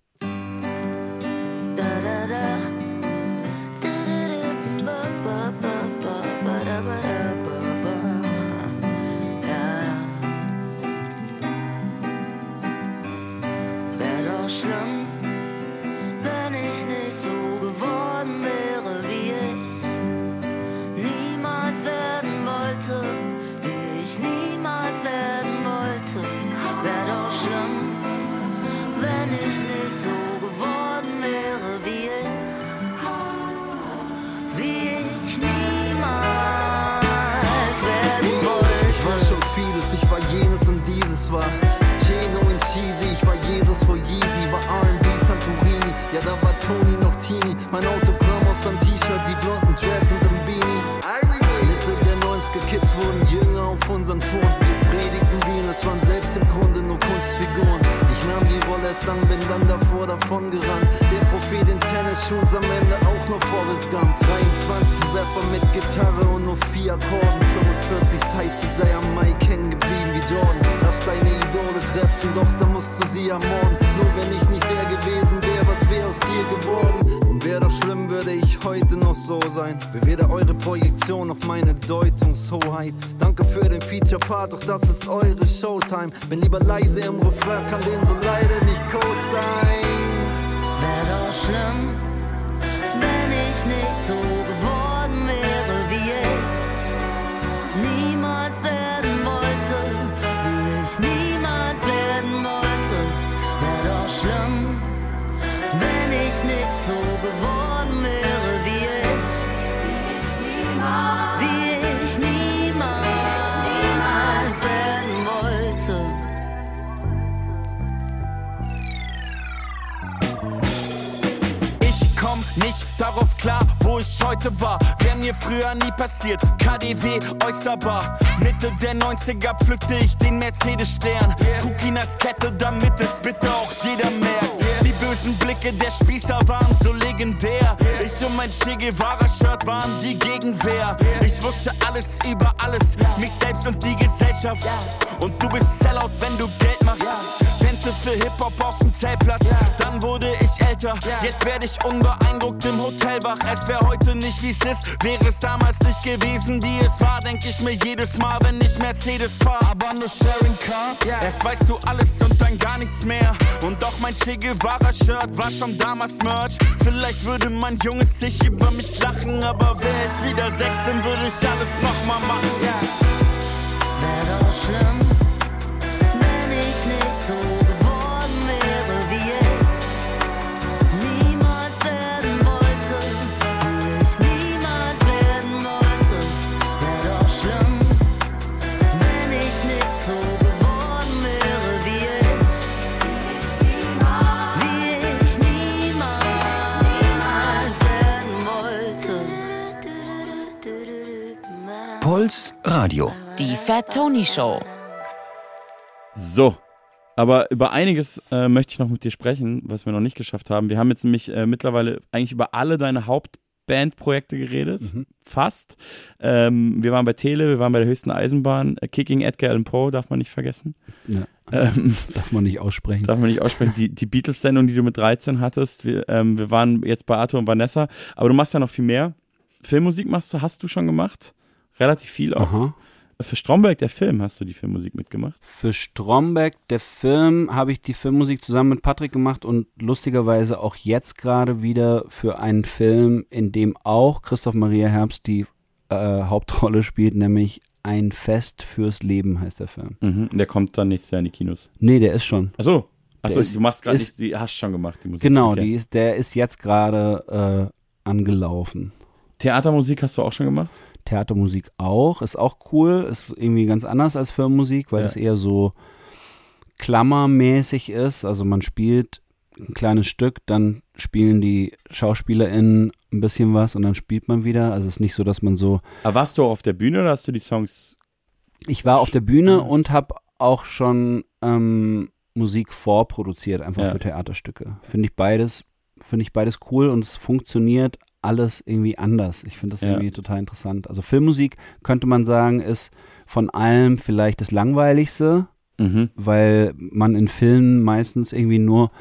Showtime. Bin lieber 90er pflückte ich den Mercedes-Stern. Trug ihn als Kette, damit es bitte auch jeder merkt. Die bösen Blicke der Spießer waren so legendär. Ich und mein Che Guevara-Shirt waren die Gegenwehr. Ich wusste alles über alles, mich selbst und die Gesellschaft. Und du bist Sellout, wenn du Geld machst. Rente für Hip-Hop auf dem Zeltplatz. Dann wurde ich älter, jetzt werde ich unbeeindruckt im Hotel wach. Es wäre heute nicht wie es ist, wäre es damals nicht gewesen, wie es war. Denk ich mir jedes Mal, wenn ich Mercedes fahr. Aber nur Sharing Car, erst weißt du alles und dann gar nichts mehr. Und doch mein Che Guevara-Shirt war schon damals Merch. Vielleicht würde mein Junges sich über mich lachen, aber wär ich wieder 16, würde ich alles nochmal machen. Wär doch schlimm, Puls Radio. Die Fat Tony Show. So. Aber über einiges äh, möchte ich noch mit dir sprechen, was wir noch nicht geschafft haben. Wir haben jetzt nämlich äh, mittlerweile eigentlich über alle deine Hauptbandprojekte geredet. Fast. Ähm, wir waren bei Tele, wir waren bei der höchsten Eisenbahn. Äh, Kicking Edgar Allan Poe darf man nicht vergessen. Ja. Ähm, Darf man nicht aussprechen. darf man nicht aussprechen. Die, die Beatles-Sendung, die du mit 13 hattest. Wir, ähm, wir waren jetzt bei Arthur und Vanessa. Aber du machst ja noch viel mehr. Filmmusik machst du, hast du schon gemacht. Relativ viel auch. Aha. Für Stromberg, der Film, hast du die Filmmusik mitgemacht. Für Stromberg, der Film, habe ich die Filmmusik zusammen mit Patrick gemacht und lustigerweise auch jetzt gerade wieder für einen Film, in dem auch Christoph Maria Herbst die äh, Hauptrolle spielt, nämlich Ein Fest fürs Leben heißt der Film. Mhm. Und der kommt dann nächstes Jahr in die Kinos. Nee, der ist schon. Achso. Achso, du machst gerade nicht, die hast schon gemacht, die Musik. Genau, Okay. die ist, der ist jetzt gerade äh, angelaufen. Theatermusik hast du auch schon gemacht? Theatermusik auch, ist auch cool, ist irgendwie ganz anders als Filmmusik, weil Ja. es eher so klammermäßig ist. Also man spielt ein kleines Stück, dann spielen die SchauspielerInnen ein bisschen was und dann spielt man wieder. Also es ist nicht so, dass man so. Aber warst du auf der Bühne oder hast du die Songs? Ich war auf der Bühne und habe auch schon ähm, Musik vorproduziert, einfach Ja. für Theaterstücke. Finde ich beides, finde ich beides cool und es funktioniert alles irgendwie anders. Ich finde das Ja. irgendwie total interessant. Also Filmmusik könnte man sagen, ist von allem vielleicht das langweiligste, Mhm. weil man in Filmen meistens irgendwie nur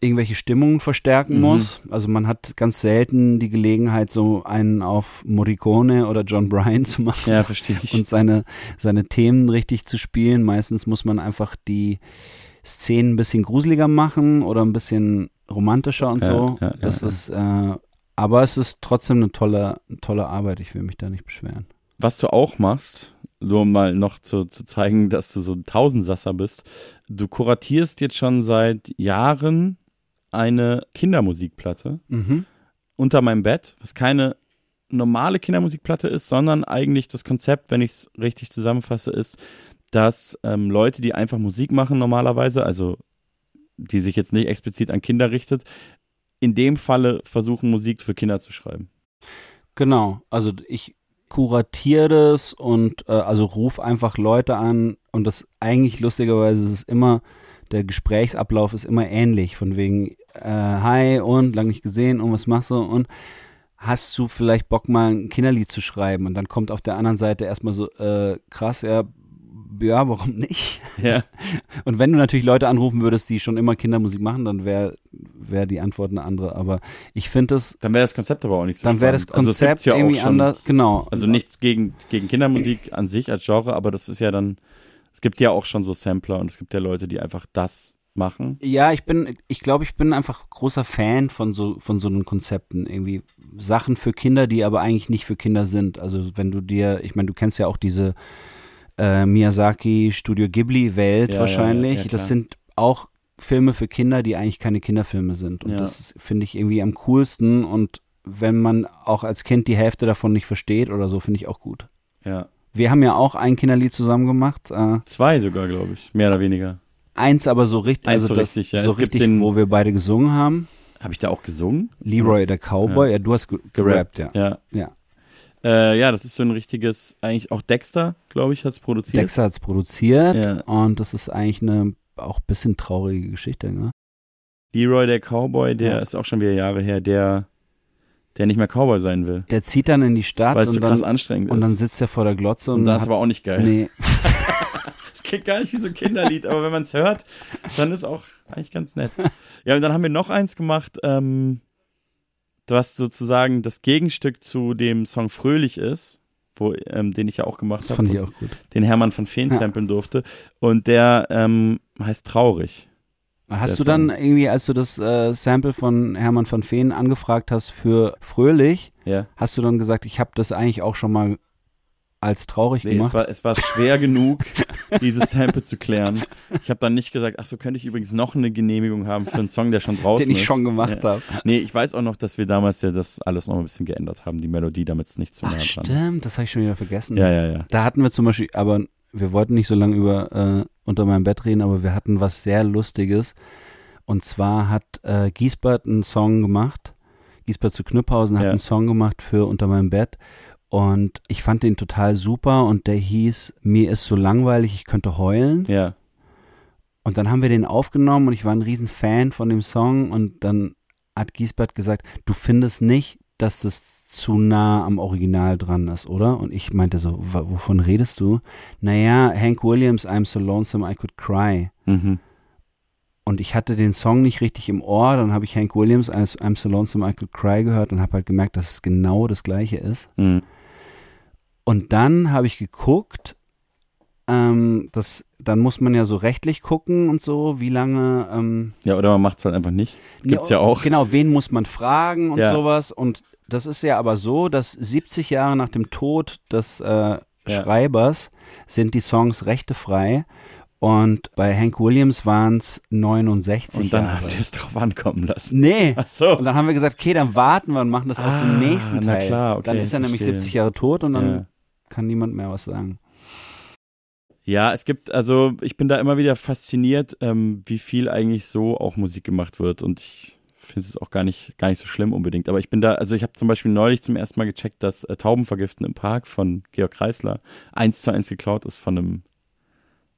irgendwelche Stimmungen verstärken Mhm. muss. Also man hat ganz selten die Gelegenheit, so einen auf Morricone oder John Bryan zu machen Ja, verstehe ich. und seine, seine Themen richtig zu spielen. Meistens muss man einfach die Szenen ein bisschen gruseliger machen oder ein bisschen romantischer und Ja, so. ja, das ja, ist, äh, aber es ist trotzdem eine tolle, tolle Arbeit. Ich will mich da nicht beschweren. Was du auch machst, nur um mal noch zu, zu zeigen, dass du so ein Tausendsasser bist, du kuratierst jetzt schon seit Jahren eine Kindermusikplatte Mhm. unter meinem Bett, was keine normale Kindermusikplatte ist, sondern eigentlich das Konzept, wenn ich es richtig zusammenfasse, ist, dass ähm, Leute, die einfach Musik machen normalerweise, also die sich jetzt nicht explizit an Kinder richtet, in dem Falle versuchen, Musik für Kinder zu schreiben. Genau, also ich kuratiere das und äh, also ruf einfach Leute an und das eigentlich lustigerweise ist es immer, der Gesprächsablauf ist immer ähnlich, von wegen äh, Hi und lang nicht gesehen und was machst du und hast du vielleicht Bock mal ein Kinderlied zu schreiben und dann kommt auf der anderen Seite erstmal so äh, krass, ja, ja, warum nicht? Ja. Und wenn du natürlich Leute anrufen würdest, die schon immer Kindermusik machen, dann wäre wär die Antwort eine andere. Aber ich finde es, Dann wäre das Konzept aber auch nicht so dann wäre das. Also Konzept gibt's ja irgendwie schon. anders. Genau. Also nichts gegen, gegen Kindermusik an sich als Genre, aber das ist ja dann, es gibt ja auch schon so Sampler und es gibt ja Leute, die einfach das machen. Ja, ich bin, ich glaube, ich bin einfach großer Fan von so, von so einen Konzepten. Irgendwie Sachen für Kinder, die aber eigentlich nicht für Kinder sind. Also wenn du dir, ich meine, du kennst ja auch diese äh, Miyazaki Studio Ghibli Welt Ja, ja, wahrscheinlich. ja, das sind auch Filme für Kinder, die eigentlich keine Kinderfilme sind. Und Ja. das finde ich irgendwie am coolsten. Und wenn man auch als Kind die Hälfte davon nicht versteht oder so, finde ich auch gut. Ja. Wir haben ja auch ein Kinderlied zusammen gemacht. Äh, Zwei sogar, glaube ich. Mehr oder weniger. eins aber so richtig, Eins also so richtig, ja. so Es richtig, den- wo wir beide gesungen haben. Habe ich da auch gesungen? Leroy der Cowboy, ja, du hast ge gerappt, ja. Ja. Ja. Äh, ja, das ist so ein richtiges, eigentlich auch Dexter, glaube ich, hat es produziert. Dexter hat es produziert Ja. und das ist eigentlich eine auch ein bisschen traurige Geschichte, ne? Leroy, der Cowboy, der Ja. ist auch schon wieder Jahre her, der, der nicht mehr Cowboy sein will. Der zieht dann in die Stadt Weil es und, so krass dann, anstrengend und ist. dann sitzt er vor der Glotze und, Und das hat, war auch nicht geil. nee, Das klingt gar nicht wie so ein Kinderlied, aber wenn man es hört, dann ist auch eigentlich ganz nett. Ja, und dann haben wir noch eins gemacht, ähm, was sozusagen das Gegenstück zu dem Song Fröhlich ist, wo, ähm, den ich ja auch gemacht habe, den Hermann von Feen Ja. samplen durfte. Und der ähm, heißt Traurig. Hast du dann irgendwie, als du das äh, Sample von Hermann van Veen angefragt hast für Fröhlich, Ja. hast du dann gesagt, ich habe das eigentlich auch schon mal als traurig Nee, es gemacht? war, es war schwer genug, dieses Sample zu klären. Ich habe dann nicht gesagt, ach so, könnte ich übrigens noch eine Genehmigung haben für einen Song, der schon draußen den ich ist. schon gemacht ja. habe. Nee, ich weiß auch noch, dass wir damals ja das alles noch ein bisschen geändert haben, die Melodie, damit es nicht zu nah dran ist. stimmt, das habe ich schon wieder vergessen. Ja, ja, ja. Da hatten wir zum Beispiel, aber wir wollten nicht so lange über äh, unter meinem Bett reden, aber wir hatten was sehr Lustiges. Und zwar hat äh, Giesbert einen Song gemacht. Giesbert zu Knüpphausen hat Ja. einen Song gemacht für Unter meinem Bett. Und ich fand den total super und der hieß Mir ist so langweilig, ich könnte heulen. Ja, Und dann haben wir den aufgenommen und ich war ein riesen Fan von dem Song und dann hat Giesbert gesagt, du findest nicht, dass das zu nah am Original dran ist, oder? Und ich meinte so, "Wa- wovon redest du? Naja, Hank Williams, I'm so lonesome I could cry. mhm. Und ich hatte den Song nicht richtig im Ohr, dann habe ich Hank Williams, I'm so lonesome I could cry gehört und habe halt gemerkt, dass es genau das gleiche ist. Mhm. Und dann habe ich geguckt, ähm, das, dann muss man ja so rechtlich gucken und so, wie lange, ähm, ja, oder man macht es halt einfach nicht. Gibt's ja auch. Genau, wen muss man fragen und Ja. sowas. Und das ist ja aber so, dass 70 Jahre nach dem Tod des äh, Schreibers sind die Songs rechtefrei. Und bei Hank Williams waren es 69 Und dann Jahre. habt ihr es drauf ankommen lassen. Nee. Ach so. Und dann haben wir gesagt, okay, dann warten wir und machen das auf Ah, den nächsten na Teil. klar, okay, dann ist er nämlich verstehe. 70 Jahre tot und dann Ja. Kann niemand mehr was sagen. Ja, es gibt, also ich bin da immer wieder fasziniert, ähm, wie viel eigentlich so auch Musik gemacht wird. Und ich finde es auch gar nicht, gar nicht so schlimm unbedingt. Aber ich bin da, also ich habe zum Beispiel neulich zum ersten Mal gecheckt, dass äh, Taubenvergiften im Park von Georg Kreisler eins zu eins geklaut ist von einem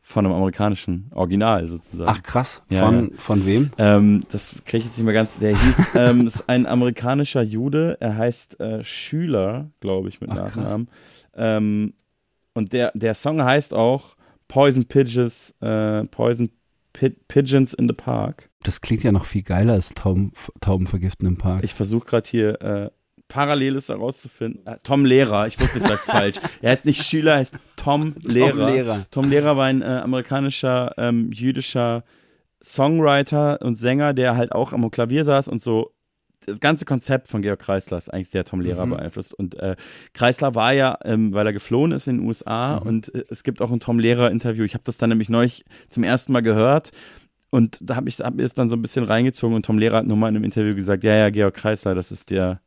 von einem amerikanischen Original sozusagen. Ach krass. Ja, von, von wem? Ähm, das kriege ich jetzt nicht mehr ganz. Der hieß, ähm, ist ein amerikanischer Jude. Er heißt äh, Schüler, glaube ich, mit Ach, krass. Ähm, und der, der Song heißt auch Poison Pigeons, äh, Poison Pi Pigeons in the Park. Das klingt ja noch viel geiler als Tauben, Tauben vergiften im Park. Ich versuche gerade hier äh, Paralleles herauszufinden. Äh, Tom Lehrer, ich wusste, ich sag's falsch. Er heißt nicht Schüler, er heißt Tom Lehrer. Lehrer. Tom Lehrer war ein äh, amerikanischer ähm, jüdischer Songwriter und Sänger, der halt auch am Klavier saß und so das ganze Konzept von Georg Kreisler ist eigentlich sehr Tom Lehrer Mhm. beeinflusst. Und äh, Kreisler war ja, ähm, weil er geflohen ist in den USA Mhm. und äh, es gibt auch ein Tom Lehrer-Interview. Ich habe das dann nämlich neulich zum ersten Mal gehört und da habe ich hab mir das dann so ein bisschen reingezogen und Tom Lehrer hat nur mal in einem Interview gesagt, ja, ja, Georg Kreisler, das ist der,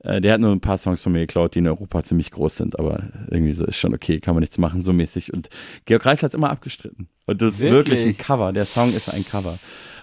äh, der hat nur ein paar Songs von mir geklaut, die in Europa ziemlich groß sind, aber irgendwie so ist schon okay, kann man nichts machen, so mäßig. Und Georg Kreisler ist immer abgestritten. Und das ist wirklich ein Wirklich? Cover. Der Song ist ein Cover.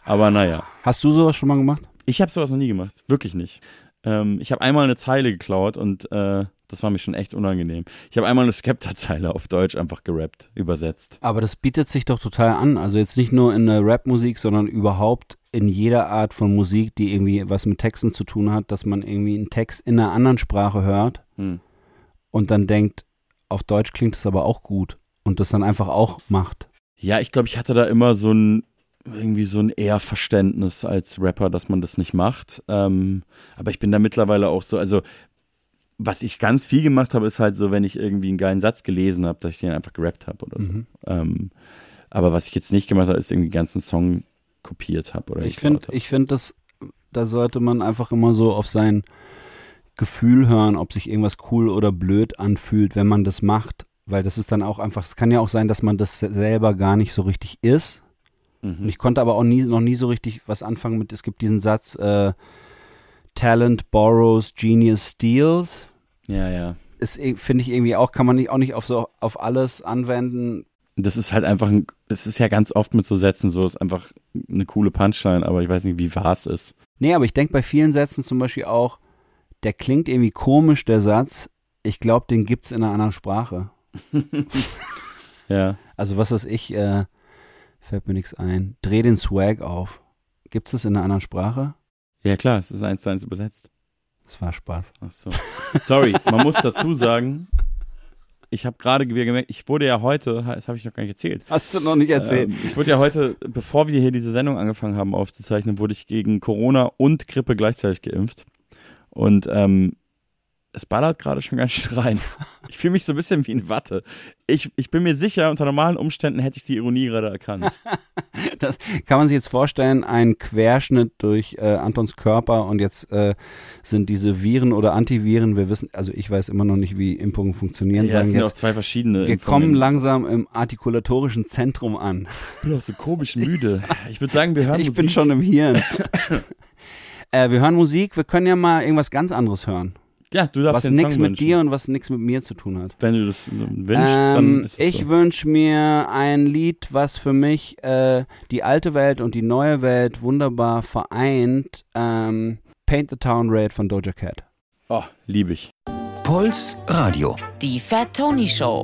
Aber naja. Hast du sowas schon mal gemacht? Ich habe sowas noch nie gemacht. Wirklich nicht. Ähm, ich habe einmal eine Zeile geklaut und äh, das war mir schon echt unangenehm. Ich habe einmal eine Skepta-Zeile auf Deutsch einfach gerappt, übersetzt. Aber das bietet sich doch total an. Also jetzt nicht nur in der Rapmusik, sondern überhaupt in jeder Art von Musik, die irgendwie was mit Texten zu tun hat, dass man irgendwie einen Text in einer anderen Sprache hört Hm. und dann denkt, auf Deutsch klingt es aber auch gut und das dann einfach auch macht. Ja, ich glaube, ich hatte da immer so ein irgendwie so ein eher Verständnis als Rapper, dass man das nicht macht. Ähm, aber ich bin da mittlerweile auch so, also was ich ganz viel gemacht habe, ist halt so, wenn ich irgendwie einen geilen Satz gelesen habe, dass ich den einfach gerappt habe oder so. Mhm. Ähm, aber was ich jetzt nicht gemacht habe, ist irgendwie den ganzen Song kopiert habe oder Ich finde, ich finde, das, da sollte man einfach immer so auf sein Gefühl hören, ob sich irgendwas cool oder blöd anfühlt, wenn man das macht. Weil das ist dann auch einfach, es kann ja auch sein, dass man das selber gar nicht so richtig ist. Und Mhm. ich konnte aber auch nie, noch nie so richtig was anfangen mit, es gibt diesen Satz, äh, Talent borrows, Genius steals. Ja, ja. Ist, finde ich irgendwie auch, kann man nicht, auch nicht auf so, auf alles anwenden. Das ist halt einfach, ein, es ist ja ganz oft mit so Sätzen so, ist einfach eine coole Punchline, aber ich weiß nicht, wie wahr es ist. Nee, aber ich denke bei vielen Sätzen zum Beispiel auch, der klingt irgendwie komisch, der Satz. Ich glaube, den gibt's in einer anderen Sprache. Ja. Also was weiß ich, äh, fällt mir nichts ein. Dreh den Swag auf. Gibt's das in einer anderen Sprache? Ja, klar, es ist eins zu eins übersetzt. Das war Spaß. Ach so. Sorry, man muss dazu sagen, ich habe gerade gemerkt, ich wurde ja heute, das habe ich noch gar nicht erzählt. Hast du noch nicht erzählt? Ähm, ich wurde ja heute, bevor wir hier diese Sendung angefangen haben aufzuzeichnen, wurde ich gegen Corona und Grippe gleichzeitig geimpft. Und ähm, es ballert gerade schon ganz schön rein. Ich fühle mich so ein bisschen wie in Watte. Ich, ich bin mir sicher, unter normalen Umständen hätte ich die Ironie gerade erkannt. Das kann man sich jetzt vorstellen, ein Querschnitt durch äh, Antons Körper und jetzt äh, sind diese Viren oder Antiviren, wir wissen, also ich weiß immer noch nicht, wie Impfungen funktionieren, Ja, es sind auch zwei verschiedene. wir Impfungen. kommen langsam im artikulatorischen Zentrum an. Ich bin auch so komisch müde. Ich würde sagen, wir hören Ich Musik. bin schon im Hirn. äh, wir hören Musik, wir können ja mal irgendwas ganz anderes hören. Ja, du darfst Was den nichts mit dir und was nichts mit mir zu tun hat. Wenn du das wünschst, dann Ähm, ist es ich so. wünsche mir ein Lied, was für mich äh, die alte Welt und die neue Welt wunderbar vereint. Ähm, Paint the Town Red von Doja Cat. Oh, liebe ich. Puls Radio. Die Fat Tony Show.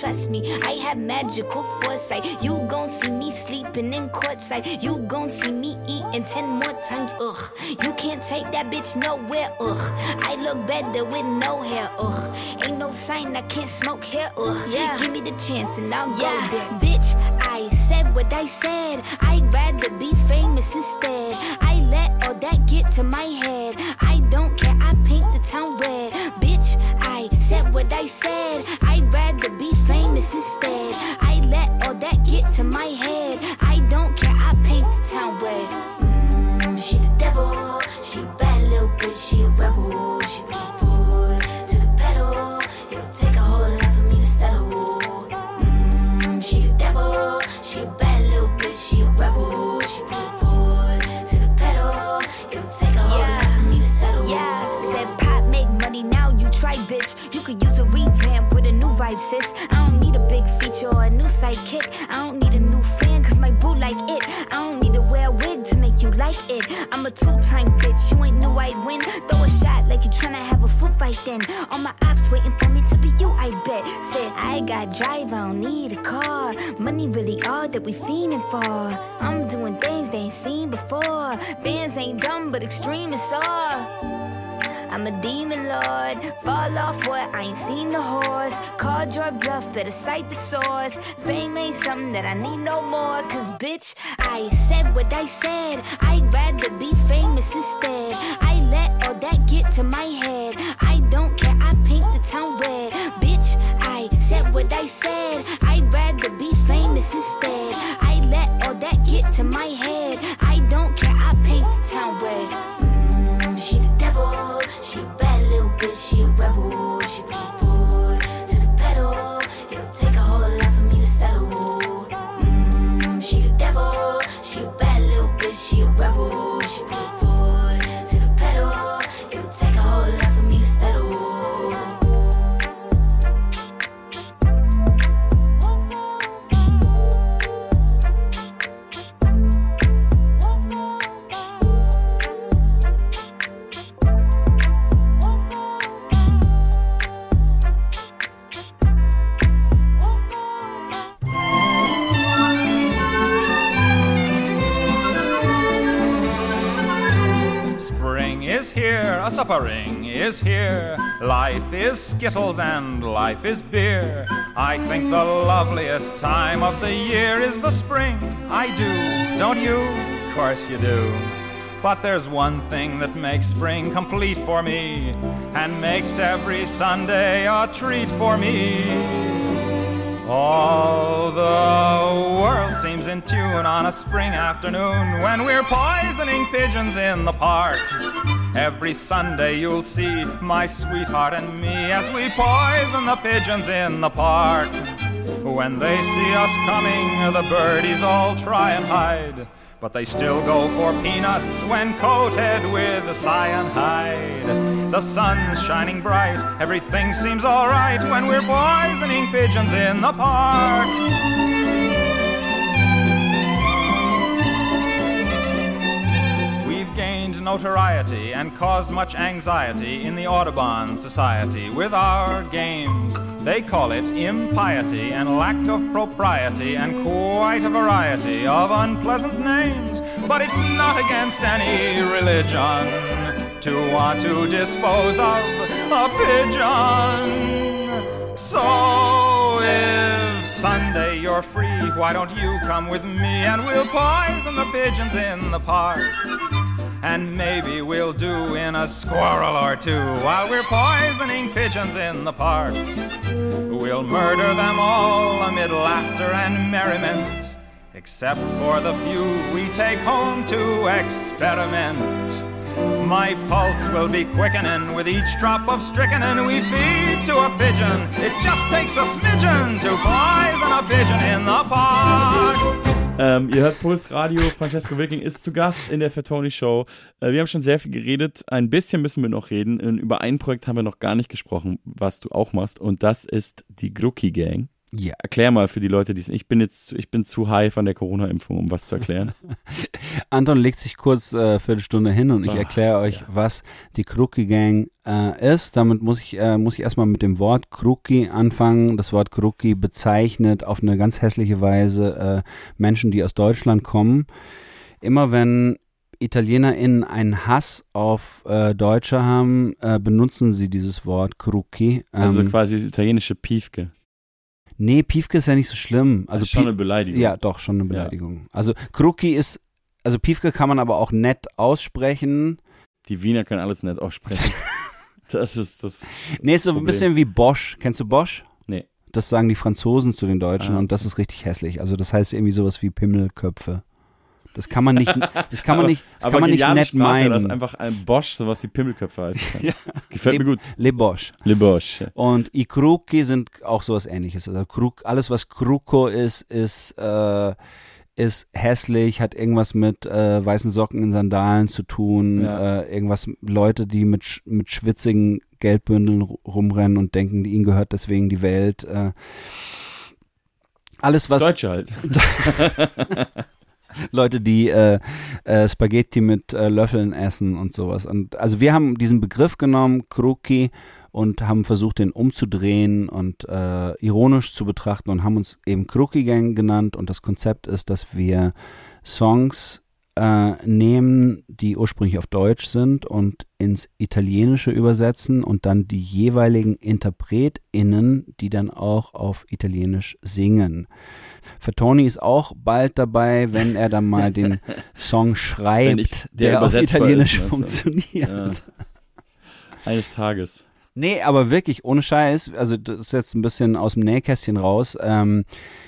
Trust me. I have magical foresight. You gon' see me sleeping in courtside. You gon' see me eating ten more times, ugh. You can't take that bitch nowhere, ugh. I look better with no hair, ugh. Ain't no sign I can't smoke hair, ugh. Yeah. Give me the chance and I'll yeah. go there. Bitch, I said what I said. I'd rather be famous instead. I let all that get to my head. Cite the source. Fame ain't something that I need no more. Cause bitch, I said what I said. I'd rather Life is skittles and life is beer. I think the loveliest time of the year is the spring. I do, don't you? Of course you do. But there's one thing that makes spring complete for me and makes every Sunday a treat for me. All the world seems in tune on a spring afternoon when we're poisoning pigeons in the park. Every Sunday you'll see my sweetheart and me as we poison the pigeons in the park. When they see us coming, the birdies all try and hide. But they still go for peanuts when coated with the cyanide. The sun's shining bright, everything seems alright when we're poisoning pigeons in the park. Gained notoriety and caused much anxiety in the Audubon Society with our games. They call it impiety and lack of propriety and quite a variety of unpleasant names. But it's not against any religion to want to dispose of a pigeon. So if Sunday you're free, why don't you come with me and we'll poison the pigeons in the park? And maybe we'll do in a squirrel or two while we're poisoning pigeons in the park. We'll murder them all amid laughter and merriment, except for the few we take home to experiment. My pulse will be quickening with each drop of strychnine we feed to a pigeon. It just takes a smidgen to poison a pigeon in the park. Ähm, ihr hört Puls Radio, Francesco Wilking ist zu Gast in der Fatoni Show. Äh, wir haben schon sehr viel geredet, ein bisschen müssen wir noch reden. Äh, Über ein Projekt haben wir noch gar nicht gesprochen, was du auch machst und das ist die Grucki Gang. Ja. Erklär mal für die Leute, die es Ich bin jetzt, ich bin zu high von der Corona-Impfung, um was zu erklären. Anton legt sich kurz äh, Viertelstunde hin und ich erkläre euch, was die Kruki Gang äh, ist. Damit muss ich, äh, muss ich erstmal mit dem Wort Kruki anfangen. Das Wort Kruki bezeichnet auf eine ganz hässliche Weise äh, Menschen, die aus Deutschland kommen. Immer wenn ItalienerInnen einen Hass auf äh, Deutsche haben, äh, benutzen sie dieses Wort Kruki. Also Ähm, quasi das italienische Piefke. Nee, Piefke ist ja nicht so schlimm. Also Also schon Pie- eine Beleidigung. Ja, doch, schon eine Beleidigung. Also Kruki ist, also Piefke kann man aber auch nett aussprechen. Die Wiener können alles nett aussprechen. das ist das. Nee, ist so ein Problem. bisschen wie Bosch. Kennst du Bosch? Nee. Das sagen die Franzosen zu den Deutschen Ah, und das ist richtig hässlich. Also das heißt irgendwie sowas wie Pimmelköpfe. Das kann man nicht, das kann man nicht, das aber kann man nicht nett Sprache, meinen. dass einfach ein Bosch sowas wie Pimmelköpfe heißt. Gefällt mir gut. Le Bosch. Le Bosch. Und i Kruki sind auch sowas ähnliches. Also Kruk, alles was Kruko ist, ist, äh, ist hässlich, hat irgendwas mit äh, weißen Socken in Sandalen zu tun, Ja. äh, irgendwas, Leute, die mit, mit schwitzigen Geldbündeln ru- rumrennen und denken, ihnen gehört deswegen die Welt. Äh, alles was Deutsche halt. Leute, die äh, äh, Spaghetti mit äh, Löffeln essen und sowas. Und also wir haben diesen Begriff genommen, Kruki, und haben versucht, den umzudrehen und äh, ironisch zu betrachten und haben uns eben Kruki Gang genannt. Und das Konzept ist, dass wir Songs äh, nehmen, die ursprünglich auf Deutsch sind und ins Italienische übersetzen und dann die jeweiligen InterpretInnen, die dann auch auf Italienisch singen. Für Tony ist auch bald dabei, wenn er dann mal den Song Wenn ich- schreibt, der der, auf Italienisch ist, funktioniert. Ja. Eines Tages. Nee, aber wirklich, ohne Scheiß, also das ist jetzt ein bisschen aus dem Nähkästchen raus. Ähm,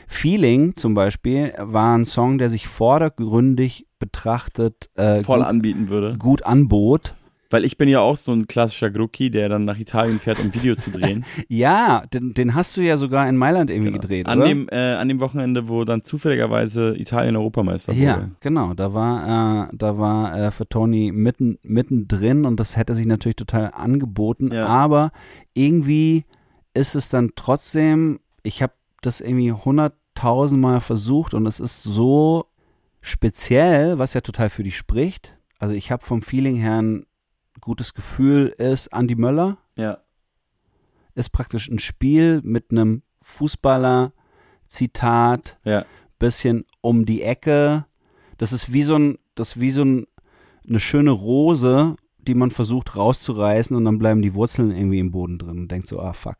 Feeling zum Beispiel war ein Song, der sich vordergründig betrachtet äh, Voll gut, anbieten würde. gut anbot. Weil ich bin ja auch so ein klassischer Grucki, der dann nach Italien fährt, um Video zu drehen. Ja, den, den hast du ja sogar in Mailand irgendwie gedreht, Genau. An oder? dem, äh, an dem Wochenende, wo dann zufälligerweise Italien Europameister wurde. Ja, genau. Da war, äh, da war äh, für Tony mitten, mittendrin und das hätte sich natürlich total angeboten. Ja. Aber irgendwie ist es dann trotzdem, ich habe das irgendwie hunderttausendmal versucht und es ist so speziell, was ja total für dich spricht. Also ich habe vom Feeling her ein gutes Gefühl, ist Andy Möller Ja. ist praktisch ein Spiel mit einem Fußballer, Zitat, Ja. bisschen um die Ecke. Das ist wie so ein, das wie so ein, eine schöne Rose, die man versucht rauszureißen und dann bleiben die Wurzeln irgendwie im Boden drin und denkt so, ah fuck.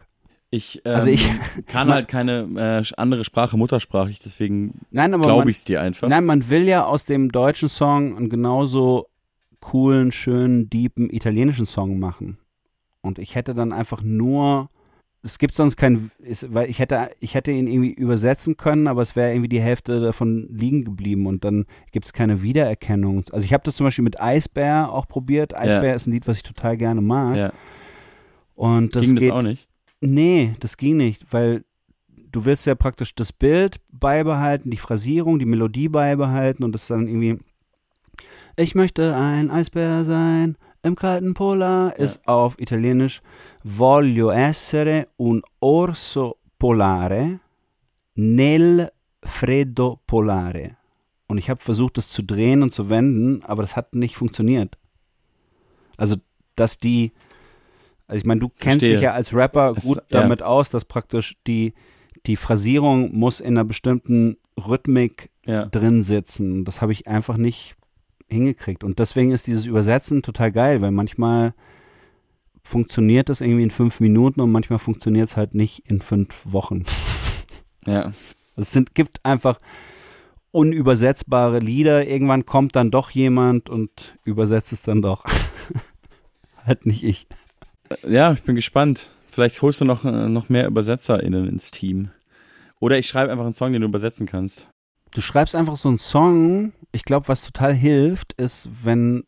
Ich, ähm, Also ich- kann halt keine äh, andere Sprache muttersprachlich, deswegen Nein, aber glaube ich es dir einfach. Nein, man will ja aus dem deutschen Song einen genauso coolen, schönen, deepen italienischen Song machen. Und ich hätte dann einfach nur, es gibt sonst keinen, es- weil ich hätte, ich hätte ihn irgendwie übersetzen können, aber es wäre irgendwie die Hälfte davon liegen geblieben und dann gibt es keine Wiedererkennung. Also ich habe das zum Beispiel mit Eisbär auch probiert. Eisbär ist ein Lied, was ich total gerne mag. Ja. Und das Ging das geht, auch nicht? Nee, das ging nicht, weil du willst ja praktisch das Bild beibehalten, die Phrasierung, die Melodie beibehalten und das dann irgendwie Ich möchte ein Eisbär sein im kalten Polar ist auf Italienisch Voglio essere un orso polare nel freddo polare. Und ich habe versucht, das zu drehen und zu wenden, aber das hat nicht funktioniert. Also, dass die, also ich meine, du kennst Verstehe. dich ja als Rapper Es- gut ja. damit aus, dass praktisch die, die Phrasierung muss in einer bestimmten Rhythmik Ja. drin sitzen. Das habe ich einfach nicht hingekriegt. Und deswegen ist dieses Übersetzen total geil, weil manchmal funktioniert das irgendwie in fünf Minuten und manchmal funktioniert es halt nicht in fünf Wochen. Ja. Es sind, gibt einfach unübersetzbare Lieder. Irgendwann kommt dann doch jemand und übersetzt es dann doch. halt nicht ich. Ja, ich bin gespannt. Vielleicht holst du noch, äh, noch mehr UbersetzerInnen ins Team. Oder ich schreibe einfach einen Song, den du übersetzen kannst. Du schreibst einfach so einen Song. Ich glaube, was total hilft, ist, wenn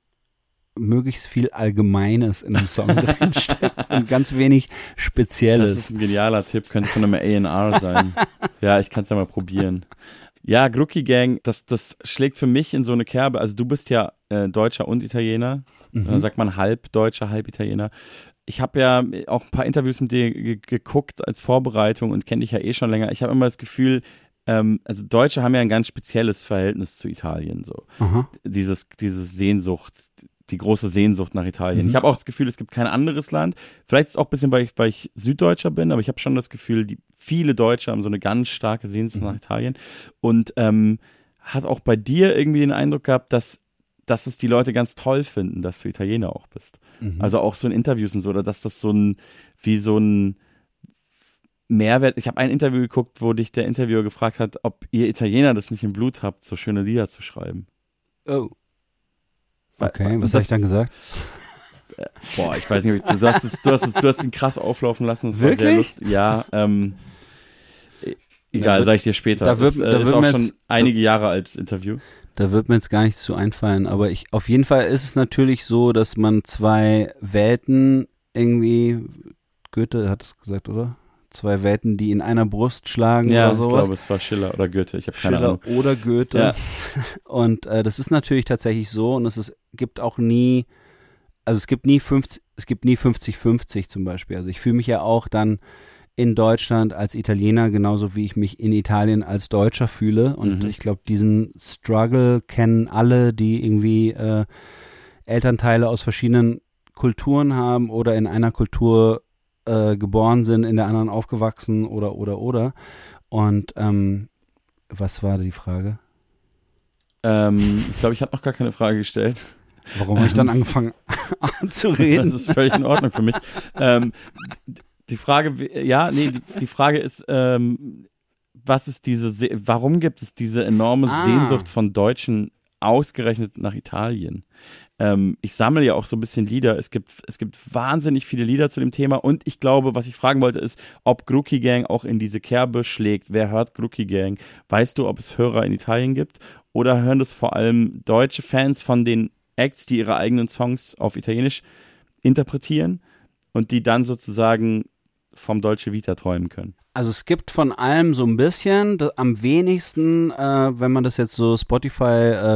möglichst viel Allgemeines in einem Song drinsteckt und ganz wenig Spezielles. Das ist ein genialer Tipp, könnte von einem A&R sein. ja, ich kann es ja mal probieren. Ja, Grucki Gang, das, das schlägt für mich in so eine Kerbe. Also du bist ja äh, Deutscher und Italiener. Mhm. Äh, sagt man halb Deutscher, halb Italiener. ich habe ja auch ein paar Interviews mit dir ge geguckt als Vorbereitung und kenne dich ja eh schon länger. Ich habe immer das Gefühl, ähm, also Deutsche haben ja ein ganz spezielles Verhältnis zu Italien, so. Aha. Dieses, dieses Sehnsucht, die große Sehnsucht nach Italien. Mhm. Ich habe auch das Gefühl, es gibt kein anderes Land. Vielleicht ist es auch ein bisschen, weil ich, weil ich Süddeutscher bin, aber ich habe schon das Gefühl, die, viele Deutsche haben so eine ganz starke Sehnsucht Mhm. nach Italien. Und ähm, hat auch bei dir irgendwie den Eindruck gehabt, dass, dass es die Leute ganz toll finden, dass du Italiener auch bist. Mhm. Also auch so in Interviews und so, oder dass das so ein, wie so ein Mehrwert. Ich habe ein Interview geguckt, wo dich der Interviewer gefragt hat, ob ihr Italiener das nicht im Blut habt, so schöne Lieder zu schreiben. Oh. Okay, was habe ich dann gesagt? Boah, ich weiß nicht, ob ich, du hast es, du hast es, du hast ihn krass auflaufen lassen. Das war sehr Wirklich? lustig. Ja, ähm, e- egal, wird- sag ich dir später. da wird- das äh, da ist wird auch mir schon jetzt- einige Jahre altes Interview. Da wird mir jetzt gar nichts zu einfallen, aber ich auf jeden Fall ist es natürlich so, dass man zwei Welten irgendwie Goethe hat es gesagt, oder? Zwei Welten, die in einer Brust schlagen Ja, oder ich sowas. glaube, es war Schiller oder Goethe. Ich habe keine Schiller Ahnung. oder Goethe. Ja. Und äh, das ist natürlich tatsächlich so und es ist, gibt auch nie, also es gibt nie 50, es gibt nie 50-50 zum Beispiel. Also ich fühle mich ja auch dann in Deutschland als Italiener genauso wie ich mich in Italien als Deutscher fühle. Und Mhm. ich glaube, diesen Struggle kennen alle, die irgendwie äh, Elternteile aus verschiedenen Kulturen haben oder in einer Kultur äh, geboren sind, in der anderen aufgewachsen oder oder oder. Und ähm, was war die Frage? Ähm, ich glaube, ich habe noch gar keine Frage gestellt. Warum habe ich dann angefangen zu reden? Das ist völlig in Ordnung für mich. ähm, die Frage, ja, nee, die, die Frage ist, ähm, was ist diese, Se warum gibt es diese enorme Ah. Sehnsucht von Deutschen ausgerechnet nach Italien? Ähm, ich sammle ja auch so ein bisschen Lieder. Es gibt, es gibt wahnsinnig viele Lieder zu dem Thema und ich glaube, was ich fragen wollte, ist, ob Grucki Gang auch in diese Kerbe schlägt. Wer hört Grucki Gang? Weißt du, ob es Hörer in Italien gibt? Oder hören das vor allem deutsche Fans von den Acts, die ihre eigenen Songs auf Italienisch interpretieren und die dann sozusagen vom Dolce Vita träumen können? Also es gibt von allem so ein bisschen, am wenigsten, äh, wenn man das jetzt so Spotify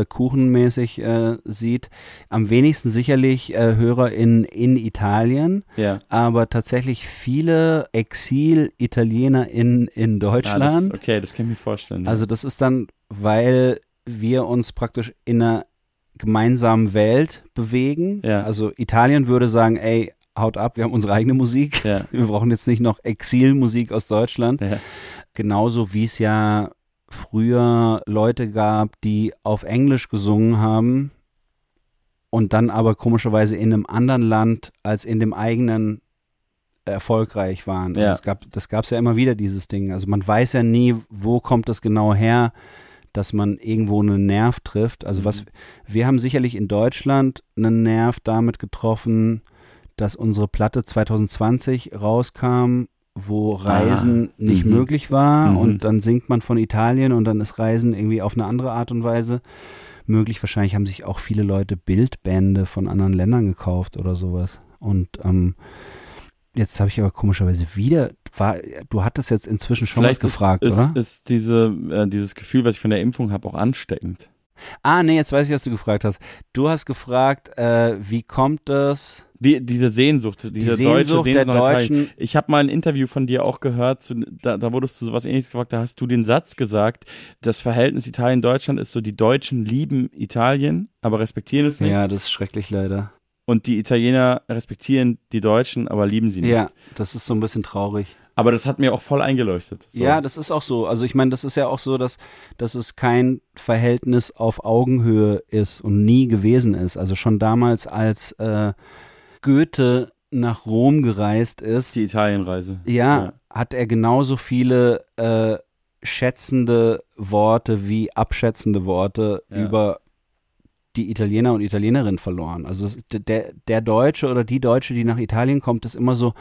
äh, kuchenmäßig äh, sieht, am wenigsten sicherlich äh, Hörer in, in Italien, Ja. aber tatsächlich viele Exil-Italiener in, in Ah, Deutschland. das, okay, das kann ich mir vorstellen. ja. Also das ist dann, weil wir uns praktisch in einer gemeinsamen Welt bewegen. Ja. Also Italien würde sagen, ey, haut ab, wir haben unsere eigene Musik. Ja. Wir brauchen jetzt nicht noch Exilmusik aus Deutschland. Ja. Genauso wie es ja früher Leute gab, die auf Englisch gesungen haben und dann aber komischerweise in einem anderen Land als in dem eigenen erfolgreich waren. Ja. Es gab, das gab es ja immer wieder, dieses Ding. Also man weiß ja nie, wo kommt das genau her, dass man irgendwo einen Nerv trifft. Also was, wir haben sicherlich in Deutschland einen Nerv damit getroffen, dass unsere Platte 2020 rauskam, wo Reisen nicht mhm. möglich war Mhm. und dann singt man von Italien und dann ist Reisen irgendwie auf eine andere Art und Weise möglich. Wahrscheinlich haben sich auch viele Leute Bildbände von anderen Ländern gekauft oder sowas. Und ähm, jetzt habe ich aber komischerweise wieder, war, du hattest jetzt inzwischen schon Vielleicht was gefragt, ist, oder? ist, ist diese, äh, dieses Gefühl, was ich von der Impfung habe, auch ansteckend. Ah, nee, jetzt weiß ich, was du gefragt hast. Du hast gefragt, äh, wie kommt es? Wie, diese Sehnsucht, diese deutsche Sehnsucht Sehnsucht der nach. Deutschen. Ich habe mal ein Interview von dir auch gehört, zu, da, da wurdest du sowas ähnliches gefragt, da hast du den Satz gesagt, das Verhältnis Italien-Deutschland ist so, die Deutschen lieben Italien, aber respektieren es nicht. Ja, das ist schrecklich leider. Und die Italiener respektieren die Deutschen, aber lieben sie nicht. Ja, das ist so ein bisschen traurig. Aber das hat mir auch voll eingeleuchtet. So. Ja, das ist auch so. Also ich meine, das ist ja auch so, dass, dass es kein Verhältnis auf Augenhöhe ist und nie gewesen ist. Also schon damals, als äh, Goethe nach Rom gereist ist, Die Italienreise. ja, hat er genauso viele äh, schätzende Worte wie abschätzende Worte Ja. über die Italiener und Italienerinnen verloren. Also der, der Deutsche oder die Deutsche, die nach Italien kommt, ist immer so,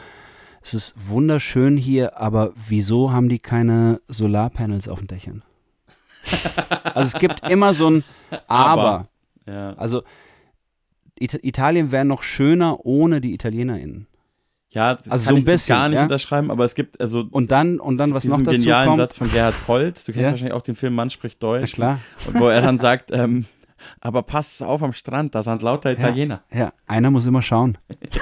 es ist wunderschön hier, aber wieso haben die keine Solarpanels auf den Dächern? also es gibt immer so ein Aber. Ja. Also Italien wäre noch schöner ohne die ItalienerInnen. Ja, das Also kann so ein ich bisschen, gar nicht ja? unterschreiben, aber es gibt also Und dann, und dann was noch dazu genialen kommt. Satz von Gerhard Polt. Du kennst Ja. wahrscheinlich auch den Film Mann spricht Deutsch. Na klar. Und wo er dann sagt, ähm, aber passt auf am Strand, da sind lauter Italiener. Ja, einer muss immer schauen.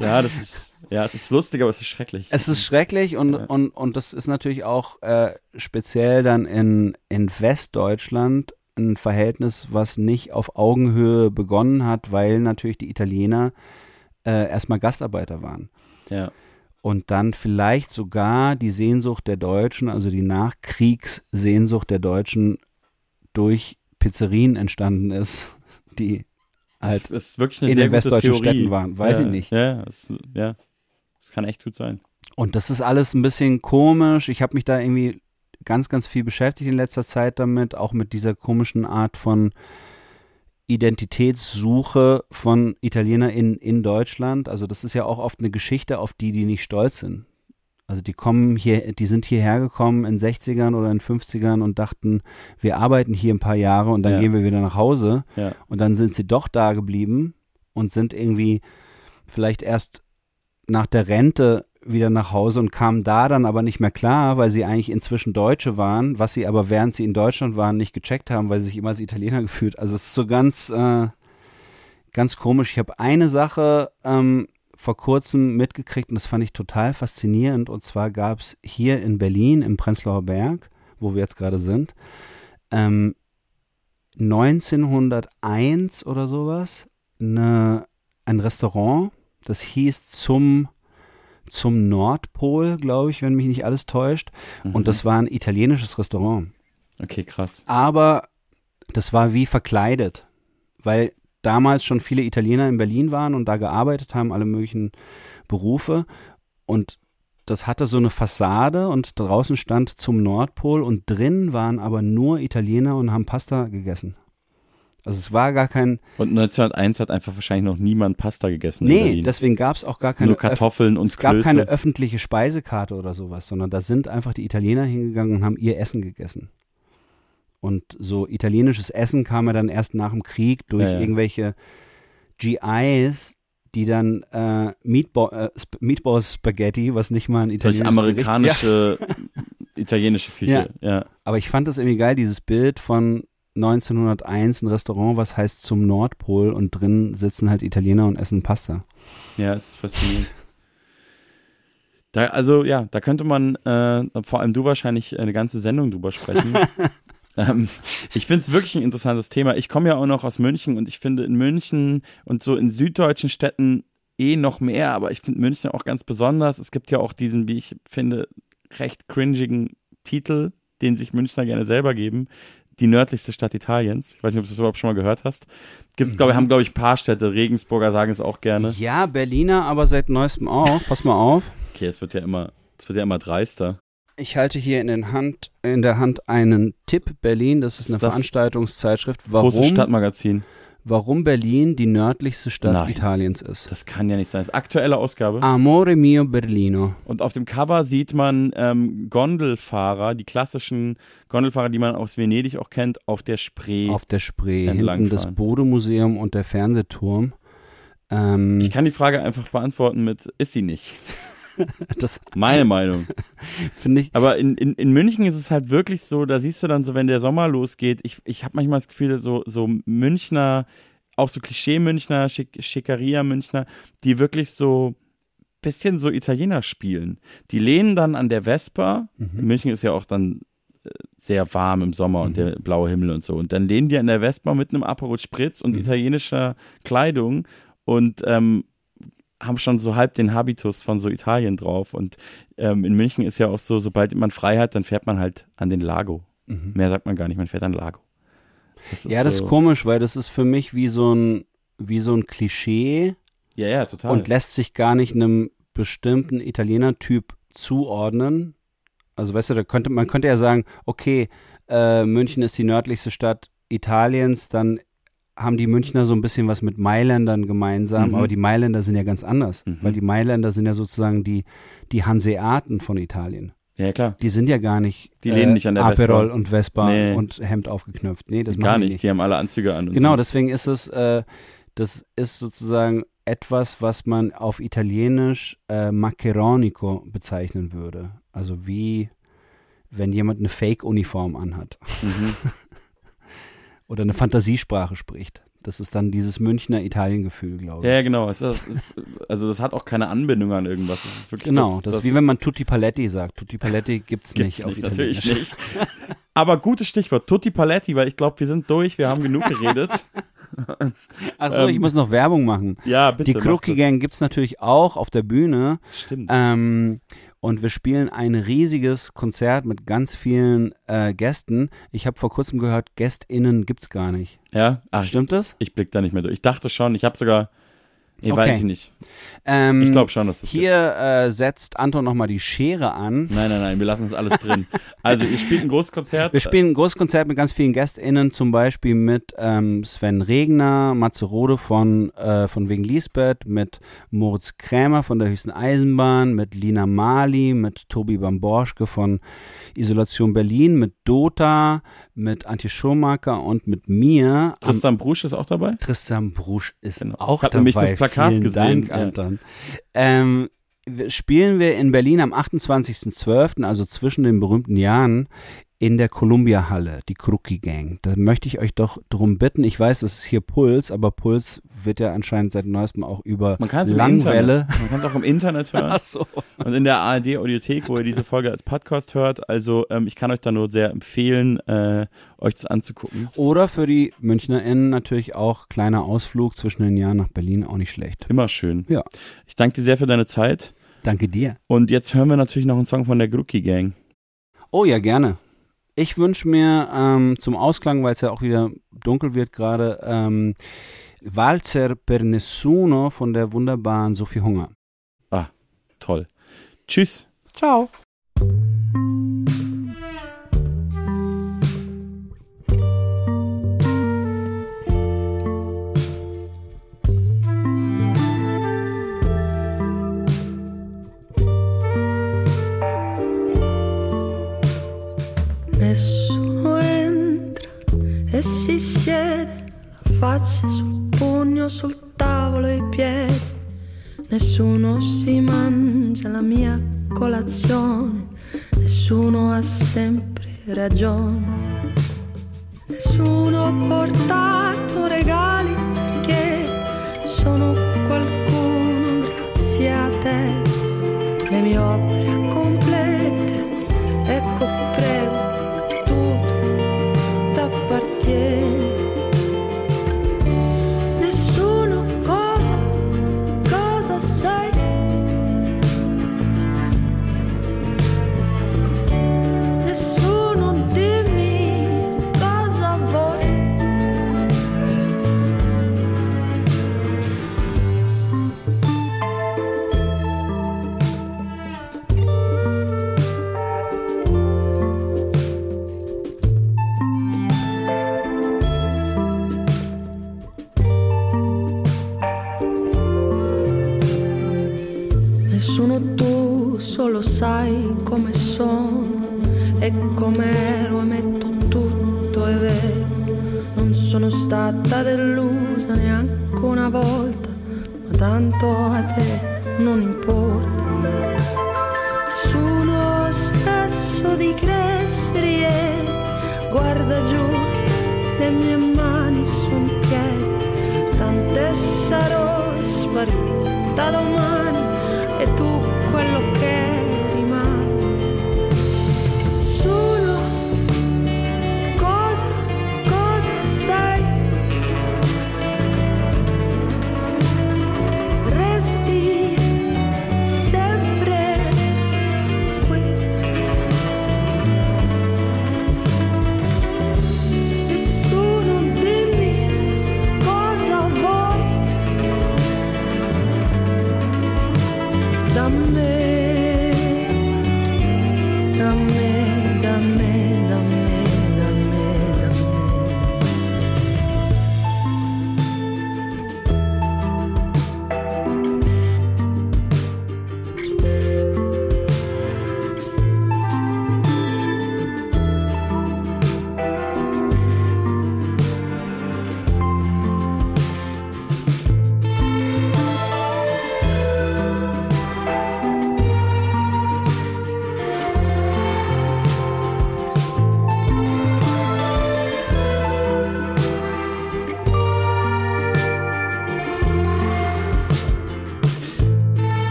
Ja, das ist, ja, es ist lustig, aber es ist schrecklich. Es ist schrecklich und, Ja. und, und das ist natürlich auch äh, speziell dann in, in Westdeutschland ein Verhältnis, was nicht auf Augenhöhe begonnen hat, weil natürlich die Italiener äh, erstmal Gastarbeiter waren. Ja. Und dann vielleicht sogar die Sehnsucht der Deutschen, also die Nachkriegssehnsucht der Deutschen durch Pizzerien entstanden ist, die halt ist wirklich eine in sehr den westdeutschen Theorie. Städten waren. Weiß ja, ich nicht. Ja, das, ja, das kann echt gut sein. Und das ist alles ein bisschen komisch. Ich habe mich da irgendwie ganz, ganz viel beschäftigt in letzter Zeit damit, auch mit dieser komischen Art von Identitätssuche von Italiener in, in Deutschland. Also das ist ja auch oft eine Geschichte, auf die die nicht stolz sind. Also die kommen hier, die sind hierher gekommen in 60ern oder in 50ern und dachten, wir arbeiten hier ein paar Jahre und dann Ja. gehen wir wieder nach Hause. Ja. Und dann sind sie doch da geblieben und sind irgendwie vielleicht erst nach der Rente wieder nach Hause und kamen da dann aber nicht mehr klar, weil sie eigentlich inzwischen Deutsche waren, was sie aber während sie in Deutschland waren nicht gecheckt haben, weil sie sich immer als Italiener gefühlt. Also es ist so ganz, äh, ganz komisch. Ich habe eine Sache ähm, vor kurzem mitgekriegt und das fand ich total faszinierend. Und zwar gab es hier in Berlin im Prenzlauer Berg, wo wir jetzt gerade sind, ähm, 1901 oder sowas eine, ein Restaurant, das hieß zum, zum Nordpol, glaube ich, wenn mich nicht alles täuscht. Mhm. Und das war ein italienisches Restaurant. Okay, krass. Aber das war wie verkleidet, weil damals schon viele Italiener in Berlin waren und da gearbeitet haben, alle möglichen Berufe. Und das hatte so eine Fassade und draußen stand zum Nordpol und drin waren aber nur Italiener und haben Pasta gegessen. Also es war gar kein, Und 1901 hat einfach wahrscheinlich noch niemand Pasta gegessen nee, deswegen gab es auch gar keine Nur Kartoffeln und es gab Klöße. keine öffentliche Speisekarte oder sowas, sondern da sind einfach die Italiener hingegangen und haben ihr Essen gegessen. Und so italienisches Essen kam ja dann erst nach dem Krieg durch Ja, ja. irgendwelche GIs, die dann äh, Meatball, äh, Meatball Spaghetti, was nicht mal ein Durch italienisches amerikanische, Gericht, italienische Küche. Ja. ja. Aber ich fand das irgendwie geil, dieses Bild von 1901, ein Restaurant, was heißt zum Nordpol und drin sitzen halt Italiener und essen Pasta. Ja, es ist faszinierend. Da, also ja, da könnte man, äh, vor allem du wahrscheinlich, eine ganze Sendung drüber sprechen. ähm, ich finde es wirklich ein interessantes Thema. Ich komme ja auch noch aus München und ich finde in München und so in süddeutschen Städten eh noch mehr, aber ich finde München auch ganz besonders. Es gibt ja auch diesen, wie ich finde, recht cringigen Titel, den sich Münchner gerne selber geben. Die nördlichste Stadt Italiens. Ich weiß nicht, ob du das überhaupt schon mal gehört hast. Gibt's, glaube ich, haben, glaube ich, ein paar Städte. Regensburger sagen es auch gerne. Ja, Berliner, aber seit neuestem auch. Pass mal auf. Okay, es wird ja immer, es wird ja immer dreister. Ich halte hier in, den Hand, in der Hand einen Tipp Berlin. Das ist eine Ist das Veranstaltungszeitschrift. Großes Warum, Stadtmagazin. Warum Berlin die nördlichste Stadt Nein. Italiens ist. Das kann ja nicht sein. Das ist aktuelle Ausgabe. Amore mio Berlino. Und auf dem Cover sieht man ähm, Gondelfahrer, die klassischen Gondelfahrer, die man aus Venedig auch kennt, auf der Spree. Auf der Spree. Hinten das. Bode-Museum und der Fernsehturm. Ähm, ich kann die Frage einfach beantworten mit, ist sie nicht. das Meine Meinung. finde ich. Aber in, in, in München ist es halt wirklich so, da siehst du dann so, wenn der Sommer losgeht, ich, ich habe manchmal das Gefühl, so, so Münchner, auch so Klischee-Münchner, Schick, Schickeria-Münchner, die wirklich so bisschen so Italiener spielen. Die lehnen dann an der Vespa. München ist ja auch dann äh, sehr warm im Sommer und der blaue Himmel und so. Und dann lehnen die an der Vespa mit einem Aperol Spritz und italienischer Kleidung und ähm, haben schon so halb den Habitus von so Italien drauf. Und ähm, in München ist ja auch so, sobald man frei hat, dann fährt man halt an den Lago. Mehr sagt man gar nicht, man fährt an Lago. Das Ja, das so, ist komisch, weil das ist für mich wie so ein, wie so ein Klischee Ja, ja, total. und lässt sich gar nicht einem bestimmten Italiener-Typ zuordnen. Also weißt du, da könnte, man könnte ja sagen, okay, äh, München ist die nördlichste Stadt Italiens, dann haben die Münchner so ein bisschen was mit Mailändern gemeinsam, Mhm. aber die Mailänder sind ja ganz anders, Mhm. weil die Mailänder sind ja sozusagen die, die Hanseaten von Italien. ja, klar. Die sind ja gar nicht, äh, Die lehnen nicht an der Aperol Vespa. und Vespa Nee. und Hemd aufgeknöpft. Nee, das Gar machen die nicht. Die haben alle Anzüge an. Genau, so. deswegen ist es, äh, das ist sozusagen etwas, was man auf Italienisch äh, maccheronico bezeichnen würde. Also wie wenn jemand eine Fake-Uniform anhat Mhm. oder eine Fantasiesprache spricht. Das ist dann dieses Münchner Italien-Gefühl, glaube ich. Ja, genau. Es ist, es ist, also das hat auch keine Anbindung an irgendwas. Das ist wirklich Genau, das, das, ist wie wenn man Tutti Paletti sagt. Tutti Paletti gibt's, Gibt's nicht auf nicht, natürlich nicht. Aber gutes Stichwort, Tutti Paletti, weil ich glaube, wir sind durch, wir haben genug geredet. Achso, ich Ähm, muss noch Werbung machen. Ja, bitte. Die das. Gang gibt's natürlich auch auf der Bühne. Stimmt. Ähm, und wir spielen ein riesiges Konzert mit ganz vielen äh, Gästen. Ich habe vor kurzem gehört, GästInnen gibt's gar nicht. Ja, ach, Stimmt das? ich blick da nicht mehr durch. Ich dachte schon, ich habe sogar, nee, Okay. weiß ich nicht. Ähm, Ich glaube schon, dass das Hier äh, setzt Anton nochmal die Schere an. Nein, nein, nein, wir lassen das alles drin. Also, ihr spielt ein großes Konzert. Wir spielen ein großes Konzert mit ganz vielen GästInnen, zum Beispiel mit ähm, Sven Regner, Matze Rode von, äh, von Wegen Lisbeth, mit Moritz Krämer von der Höchsten Eisenbahn, mit Lina Mali, mit Tobi Bamborschke von Isolation Berlin, mit Dota, mit Antje Schumacher und mit mir. Tristan Brusch ist auch dabei. Tristan Brusch ist Genau. auch dabei. Plakat Vielen gesehen, Dank. Anton. Ähm, spielen wir in Berlin am 28.12., also zwischen den berühmten Jahren, in der Columbia Halle, die Crookie Gang. Da möchte ich euch doch drum bitten. Ich weiß, es ist hier Puls, aber Puls wird ja anscheinend seit neuestem auch über Man kann es im Langwelle. Internet. Man kann es auch im Internet hören. Ach so. Und in der ARD Audiothek, wo ihr diese Folge als Podcast hört. Also ähm, ich kann euch da nur sehr empfehlen, äh, euch das anzugucken. Oder für die MünchnerInnen natürlich auch kleiner Ausflug zwischen den Jahren nach Berlin, auch nicht schlecht. Immer schön. Ja. Ich danke dir sehr für deine Zeit. Danke dir. Und jetzt hören wir natürlich noch einen Song von der Grucki Gang. Oh ja, gerne. Ich wünsche mir ähm, zum Ausklang, weil es ja auch wieder dunkel wird gerade, ähm, Walzer per Nessuno von der wunderbaren Sophie Hunger. Toll. Tschüss. Ciao. La faccia sul pugno, sul tavolo e i piedi. Nessuno si mangia la mia colazione, nessuno ha sempre ragione. Nessuno ha portato regali tanto a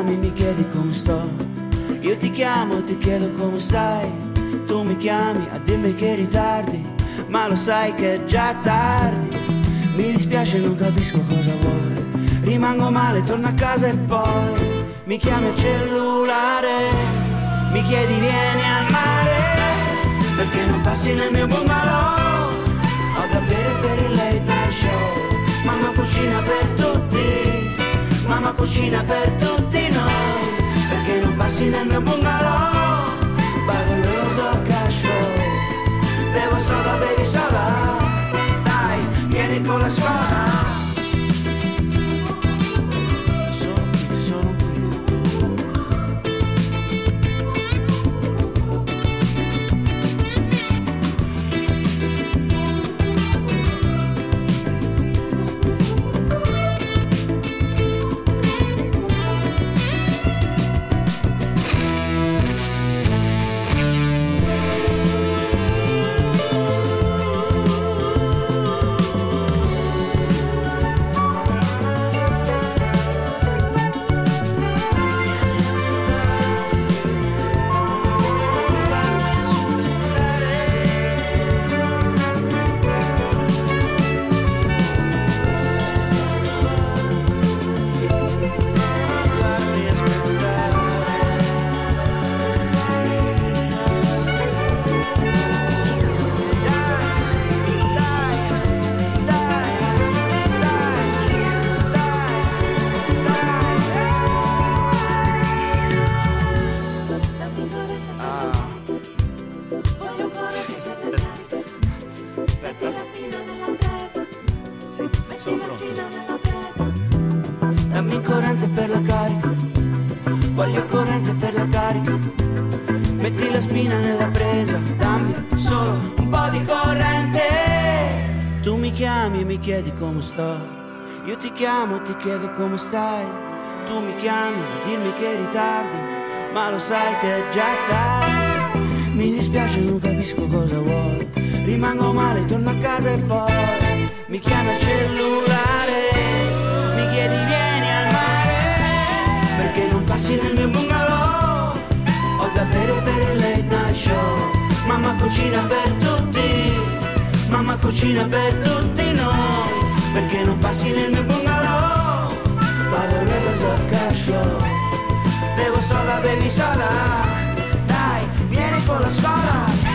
chiami, mi chiedi come sto. Io ti chiamo ti chiedo come stai. Tu mi chiami a dirmi che ritardi, ma lo sai che è già tardi. Mi dispiace, non capisco cosa vuoi. Rimango male, torno a casa e poi mi chiami al cellulare. Mi chiedi vieni al mare, perché non passi nel mio bungalow. Ho da bere per il late night show. Mamma cucina per tutti, mamma cucina per tutti noi. Perché non passi nel mio bungalow, bagoloso cash flow. Bevo soda, bevi soda, dai, vieni con la scuola. Chiedi come sto, io ti chiamo e ti chiedo come stai. Tu mi chiami a dirmi che ritardi, ma lo sai che è già tardi. Mi dispiace, non capisco cosa vuoi. Rimango male, torno a casa e poi mi chiami al cellulare. Mi chiedi vieni al mare Perché non passi nel mio bungalow Ho da bere per il late night show Mamma cucina per tutti Mamma cucina per tutti Perché non passi nel mio bungalow. Vado reverse a cash flow. Bevo soda, bevi soda. Dai, vieni con la scuola